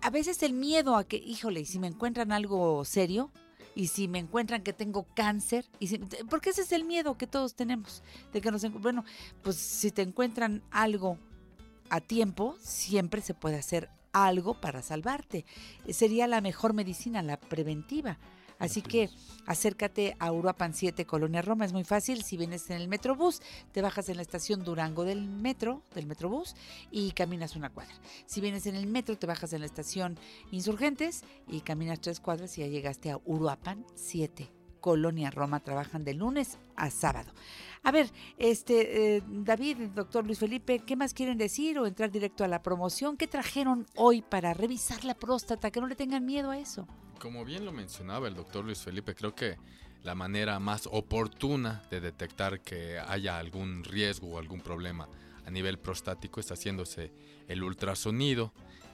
Speaker 5: A veces el miedo a que, híjole, si me encuentran algo serio, y si me encuentran que tengo cáncer, y porque ese es el miedo que todos tenemos, de que nos bueno, pues si te encuentran algo a tiempo, siempre se puede hacer algo para salvarte. Sería la mejor medicina, la preventiva. Así que acércate a Uruapan 7, Colonia Roma. Es muy fácil. Si vienes en el Metrobús, te bajas en la estación Durango del metro, del Metrobús, y caminas una cuadra. Si vienes en el metro, te bajas en la estación Insurgentes y caminas tres cuadras y ya llegaste a Uruapan 7, Colonia Roma. Trabajan de lunes a sábado. A ver, este eh, David, doctor Luis Felipe, ¿qué más quieren decir o entrar directo a la promoción? ¿Qué trajeron hoy para revisar la próstata? Que no le tengan miedo a eso.
Speaker 16: Como bien lo mencionaba el doctor Luis Felipe, creo que la manera más oportuna de detectar que haya algún riesgo o algún problema a nivel prostático es haciéndose el ultrasonido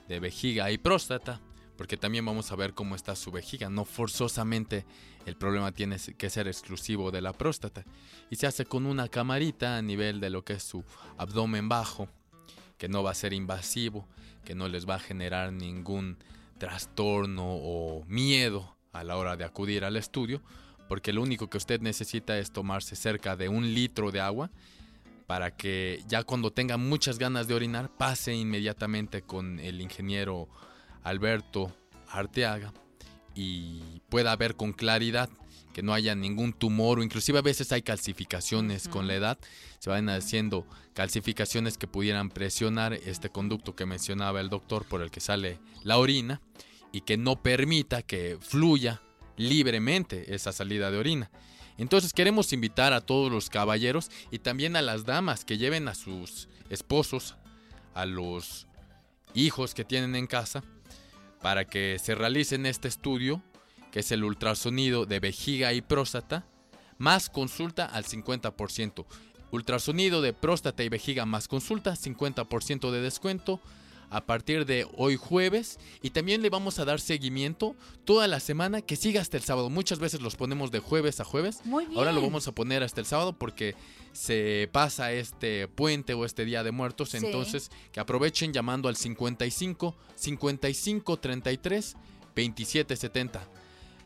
Speaker 16: de vejiga y próstata, porque también vamos a ver cómo está su vejiga. No forzosamente el problema tiene que ser exclusivo de la próstata. Y se hace con una camarita a nivel de lo que es su abdomen bajo, que no va a ser invasivo, que no les va a generar ningún trastorno o miedo a la hora de acudir al estudio, porque lo único que usted necesita es tomarse cerca de un litro de agua para que ya cuando tenga muchas ganas de orinar pase inmediatamente con el ingeniero Alberto Arteaga y pueda ver con claridad que no haya ningún tumor o inclusive a veces hay calcificaciones con la edad, se van haciendo calcificaciones que pudieran presionar este conducto que mencionaba el doctor por el que sale la orina y que no permita que fluya libremente esa salida de orina. Entonces queremos invitar a todos los caballeros y también a las damas que lleven a sus esposos, a los hijos que tienen en casa, para que se realicen este estudio, que es el ultrasonido de vejiga y próstata, más consulta al 50%. Ultrasonido de próstata y vejiga más consulta, 50% de descuento a partir de hoy jueves y también le vamos a dar seguimiento toda la semana que siga hasta el sábado. Muchas veces los ponemos de jueves a jueves.
Speaker 5: Muy bien.
Speaker 16: Ahora lo vamos a poner hasta el sábado porque se pasa este puente o este día de muertos.
Speaker 5: Sí.
Speaker 16: Entonces que aprovechen llamando al 55 55 33 27 70.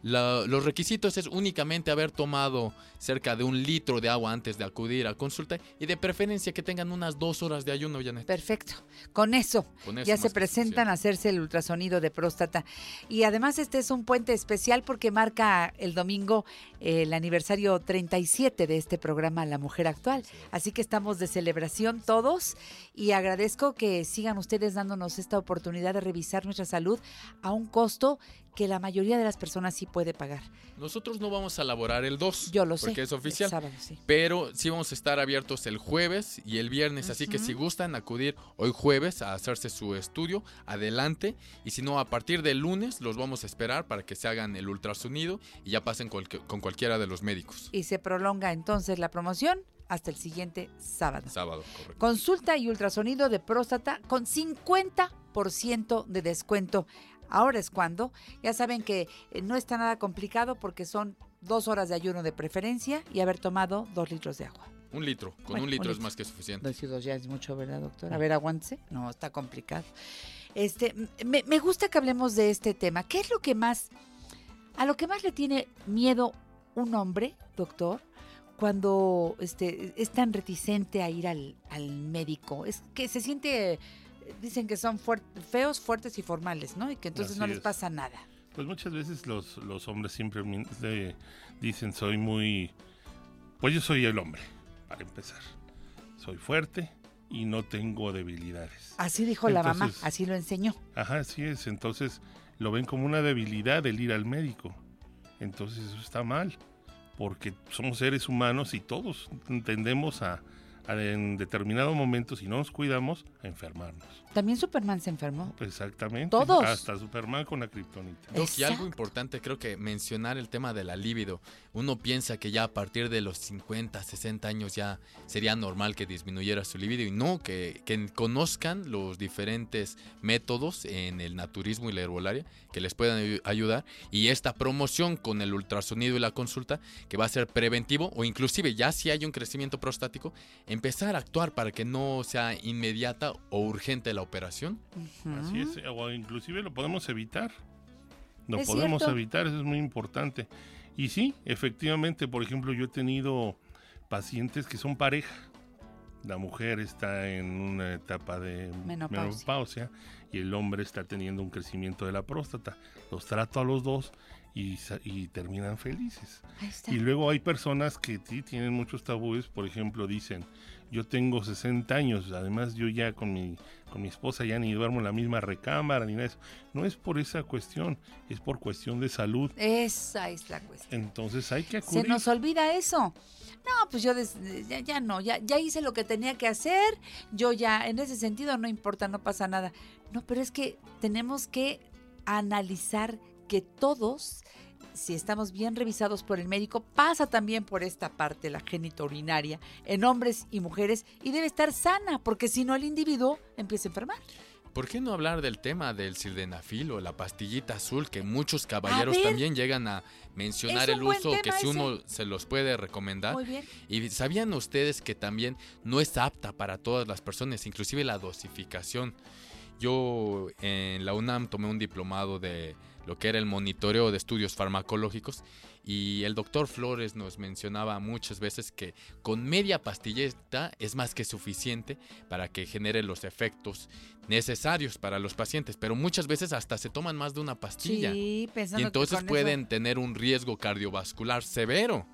Speaker 16: La- los requisitos es únicamente haber tomado cerca de un litro de agua antes de acudir a consulta y de preferencia que tengan unas dos horas de ayuno, Janet.
Speaker 5: Perfecto. Con eso,
Speaker 16: Con eso
Speaker 5: ya se presentan a hacerse el ultrasonido de próstata. Y además este es un puente especial porque marca el domingo eh, el aniversario 37 de este programa La Mujer Actual. Así que estamos de celebración todos y agradezco que sigan ustedes dándonos esta oportunidad de revisar nuestra salud a un costo que la mayoría de las personas sí puede pagar.
Speaker 16: Nosotros no vamos a elaborar el 2.
Speaker 5: Yo lo sé,
Speaker 16: Porque es oficial.
Speaker 5: sábado, sí.
Speaker 16: Pero sí vamos a estar abiertos el jueves y el viernes. Así que si gustan acudir hoy jueves a hacerse su estudio, adelante. Y si no, a partir del lunes los vamos a esperar para que se hagan el ultrasonido y ya pasen con, con cualquiera de los médicos.
Speaker 5: Y se prolonga entonces la promoción hasta el siguiente sábado.
Speaker 16: Sábado, correcto.
Speaker 5: Consulta y ultrasonido de próstata con 50% de descuento. Ahora es cuando. Ya saben que eh, no está nada complicado porque son dos horas de ayuno de preferencia y haber tomado dos litros de agua.
Speaker 16: Un litro. Con
Speaker 5: Bueno,
Speaker 16: un litro
Speaker 5: un
Speaker 16: es
Speaker 5: litro.
Speaker 16: más que suficiente.
Speaker 5: Dos y dos ya es mucho, ¿verdad, doctor? A ver, aguántese. No, está complicado. Este, me, me gusta que hablemos de este tema. ¿Qué es lo que más, a lo que más le tiene miedo un hombre, doctor, cuando este, es tan reticente a ir al, al médico? Es que se siente, dicen que son fuer- feos, fuertes y formales, ¿no? Y que entonces
Speaker 17: Así
Speaker 5: no les
Speaker 17: es.
Speaker 5: pasa nada.
Speaker 17: Pues muchas veces los, los hombres siempre dicen soy muy... Pues yo soy el hombre, para empezar. Soy fuerte y no tengo debilidades.
Speaker 5: Así dijo la mamá, así lo enseñó.
Speaker 17: Ajá, así es. Entonces lo ven como una debilidad el ir al médico. Entonces eso está mal, porque somos seres humanos y todos tendemos a en determinado momento, si no nos cuidamos, a enfermarnos.
Speaker 5: También Superman se enfermó.
Speaker 17: Exactamente.
Speaker 5: Todos.
Speaker 17: Hasta Superman con la kriptonita.
Speaker 16: Doc, y algo importante creo que mencionar el tema de la libido. Uno piensa que ya a partir de los 50, 60 años ya sería normal que disminuyera su libido y no, que, que conozcan los diferentes métodos en el naturismo y la herbolaria que les puedan ayu- ayudar y esta promoción con el ultrasonido y la consulta que va a ser preventivo o inclusive ya si hay un crecimiento prostático empezar a actuar para que no sea inmediata o urgente la operación.
Speaker 17: Así es, o inclusive lo podemos evitar. Lo
Speaker 16: Es
Speaker 17: podemos
Speaker 16: cierto.
Speaker 17: evitar, eso es muy importante. Y sí, efectivamente, por ejemplo, yo he tenido pacientes que son pareja. La mujer está en una etapa de
Speaker 5: Menopausia.
Speaker 17: menopausia y el hombre está teniendo un crecimiento de la próstata. Los trato a los dos y, y terminan felices. Y luego hay personas que sí tienen muchos tabúes, por ejemplo, dicen, yo tengo 60 años, además yo ya con mi, con mi esposa ya ni duermo en la misma recámara ni nada de eso. No es por esa cuestión, es por cuestión de salud.
Speaker 5: Esa es la cuestión.
Speaker 17: Entonces hay que
Speaker 5: Se
Speaker 17: acudir.
Speaker 5: nos olvida eso. No, pues yo ya, ya no, ya, ya hice lo que tenía que hacer. Yo ya, en ese sentido, no importa, no pasa nada. No, pero es que tenemos que analizar que todos, si estamos bien revisados por el médico, pasa también por esta parte, la genitourinaria, en hombres y mujeres, y debe estar sana, porque si no el individuo empieza a enfermar.
Speaker 16: ¿Por qué no hablar del tema del sildenafil o la pastillita azul que muchos caballeros
Speaker 5: ver.
Speaker 16: también llegan a mencionar el uso que si uno se los puede recomendar?
Speaker 5: Muy bien.
Speaker 16: ¿Y sabían ustedes que también no es apta para todas las personas, inclusive la dosificación? Yo en la UNAM tomé un diplomado de lo que era el monitoreo de estudios farmacológicos y el doctor Flores nos mencionaba muchas veces que con media pastilleta es más que suficiente para que genere los efectos necesarios para los pacientes, pero muchas veces hasta se toman más de una pastilla.
Speaker 5: Sí,
Speaker 16: y entonces
Speaker 5: eso-
Speaker 16: pueden tener un riesgo cardiovascular severo.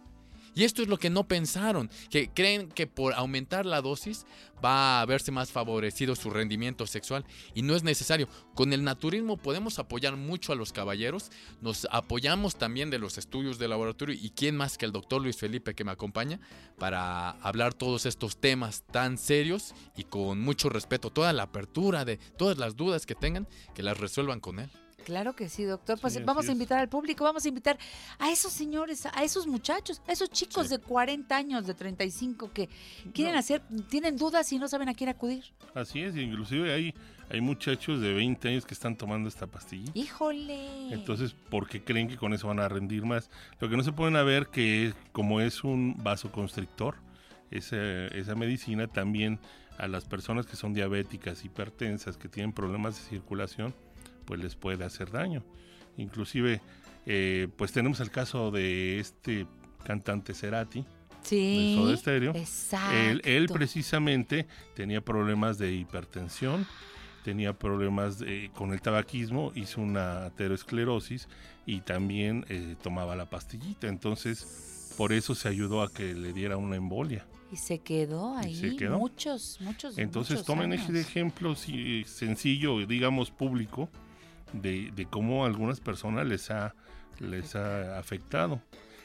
Speaker 16: Y esto es lo que no pensaron, que creen que por aumentar la dosis va a verse más favorecido su rendimiento sexual y no es necesario. Con el naturismo podemos apoyar mucho a los caballeros, nos apoyamos también de los estudios de laboratorio y quién más que el doctor Luis Felipe que me acompaña para hablar todos estos temas tan serios y con mucho respeto, toda la apertura de todas las dudas que tengan, que las resuelvan con él.
Speaker 5: Claro que sí, doctor. Pues
Speaker 16: Sí,
Speaker 5: vamos a invitar al público, vamos a invitar a esos señores, a esos muchachos, a esos chicos de 40 años, de 35 que quieren hacer, tienen dudas y no saben a quién acudir.
Speaker 17: Así es, inclusive hay, hay muchachos de 20 años que están tomando esta pastilla.
Speaker 5: Híjole.
Speaker 17: Entonces, porque creen que con eso van a rendir más. Lo que no se pueden ver que como es un vasoconstrictor, esa, esa medicina también a las personas que son diabéticas, hipertensas, que tienen problemas de circulación, pues les puede hacer daño. Inclusive, eh, pues tenemos el caso de este cantante Cerati,
Speaker 5: Sí,
Speaker 17: de Soda Stereo.
Speaker 5: exacto.
Speaker 17: Él, él precisamente tenía problemas de hipertensión, tenía problemas de- con el tabaquismo, hizo una aterosclerosis y también eh, tomaba la pastillita. Entonces, por eso se ayudó a que le diera una embolia.
Speaker 5: Y se quedó ahí
Speaker 17: se quedó.
Speaker 5: muchos, muchos.
Speaker 17: Entonces,
Speaker 5: muchos
Speaker 17: tomen
Speaker 5: años.
Speaker 17: ese ejemplo sí, sencillo, digamos público, de, de cómo a algunas personas les ha, les ha afectado.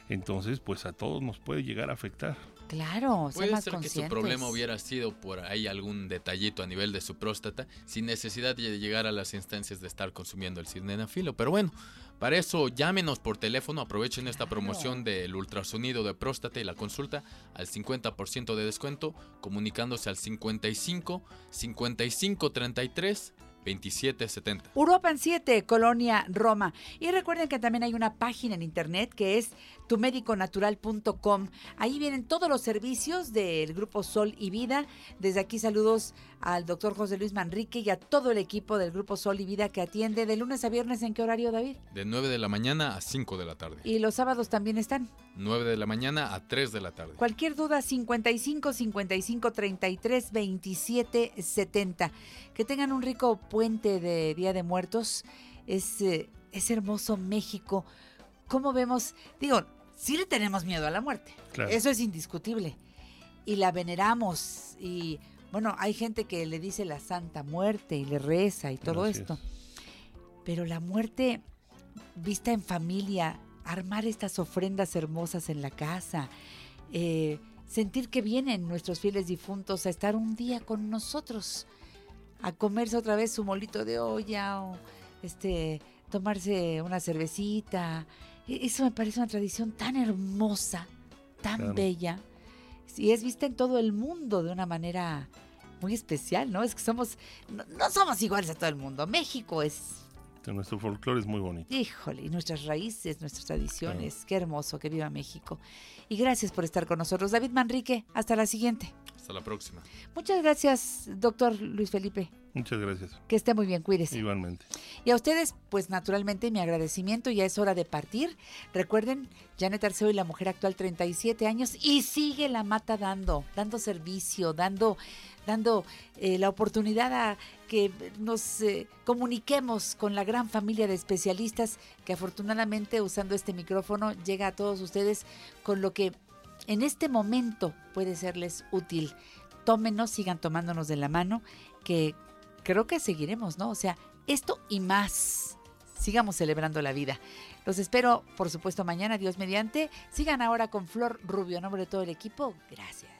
Speaker 17: Entonces, pues a todos nos puede llegar a afectar.
Speaker 5: Claro,
Speaker 16: Puede
Speaker 5: más
Speaker 16: ser que su problema hubiera sido por ahí algún detallito a nivel de su próstata, sin necesidad de llegar a las instancias de estar consumiendo el sildenafilo. Pero bueno, para eso llámenos por teléfono, aprovechen esta promoción del ultrasonido de próstata y la consulta al 50% de descuento, comunicándose al 55 55 33 2770.
Speaker 5: Uruapan 7, Colonia Roma. Y recuerden que también hay una página en internet que es tumediconatural.com. Ahí vienen todos los servicios del Grupo Sol y Vida. Desde aquí saludos al doctor José Luis Manrique y a todo el equipo del Grupo Sol y Vida que atiende de lunes a viernes. ¿En qué horario, David?
Speaker 16: De 9 de la mañana a 5 de la tarde.
Speaker 5: Y los sábados también están.
Speaker 16: 9 de la mañana a 3 de la tarde.
Speaker 5: Cualquier duda, 55 55 33 27 70. Que tengan un rico puente de Día de Muertos. Es, eh, es hermoso México. ¿Cómo vemos? Digo, sí le tenemos miedo a la muerte.
Speaker 17: Claro.
Speaker 5: Eso es indiscutible. Y la veneramos. Y bueno, hay gente que le dice la Santa Muerte y le reza y todo
Speaker 17: Así
Speaker 5: esto. Pero la muerte vista en familia armar estas ofrendas hermosas en la casa, eh, sentir que vienen nuestros fieles difuntos a estar un día con nosotros, a comerse otra vez su molito de olla o este tomarse una cervecita. E- Eso me parece una tradición tan hermosa, tan
Speaker 17: Claro.
Speaker 5: bella. Y es vista en todo el mundo de una manera muy especial, ¿no? Es que somos, no, no somos iguales a todo el mundo. México es
Speaker 17: Nuestro folclore es muy bonito.
Speaker 5: Híjole, y nuestras raíces, nuestras tradiciones. Qué hermoso, que viva México. Y gracias por estar con nosotros. David Manrique, hasta la siguiente.
Speaker 16: Hasta la próxima.
Speaker 5: Muchas gracias, doctor Luis Felipe.
Speaker 17: Muchas gracias.
Speaker 5: Que esté muy bien, cuídese.
Speaker 17: Igualmente.
Speaker 5: Y a ustedes, pues naturalmente mi agradecimiento, ya es hora de partir. Recuerden, Janet Arceo y la mujer actual, 37 años, y sigue la mata dando, dando servicio, dando, dando eh, la oportunidad a que nos eh, comuniquemos con la gran familia de especialistas que afortunadamente usando este micrófono llega a todos ustedes con lo que en este momento puede serles útil. Tómenos, sigan tomándonos de la mano, que creo que seguiremos, ¿no? O sea, esto y más. Sigamos celebrando la vida. Los espero, por supuesto, mañana, Dios mediante. Sigan ahora con Flor Rubio, a nombre de todo el equipo. Gracias.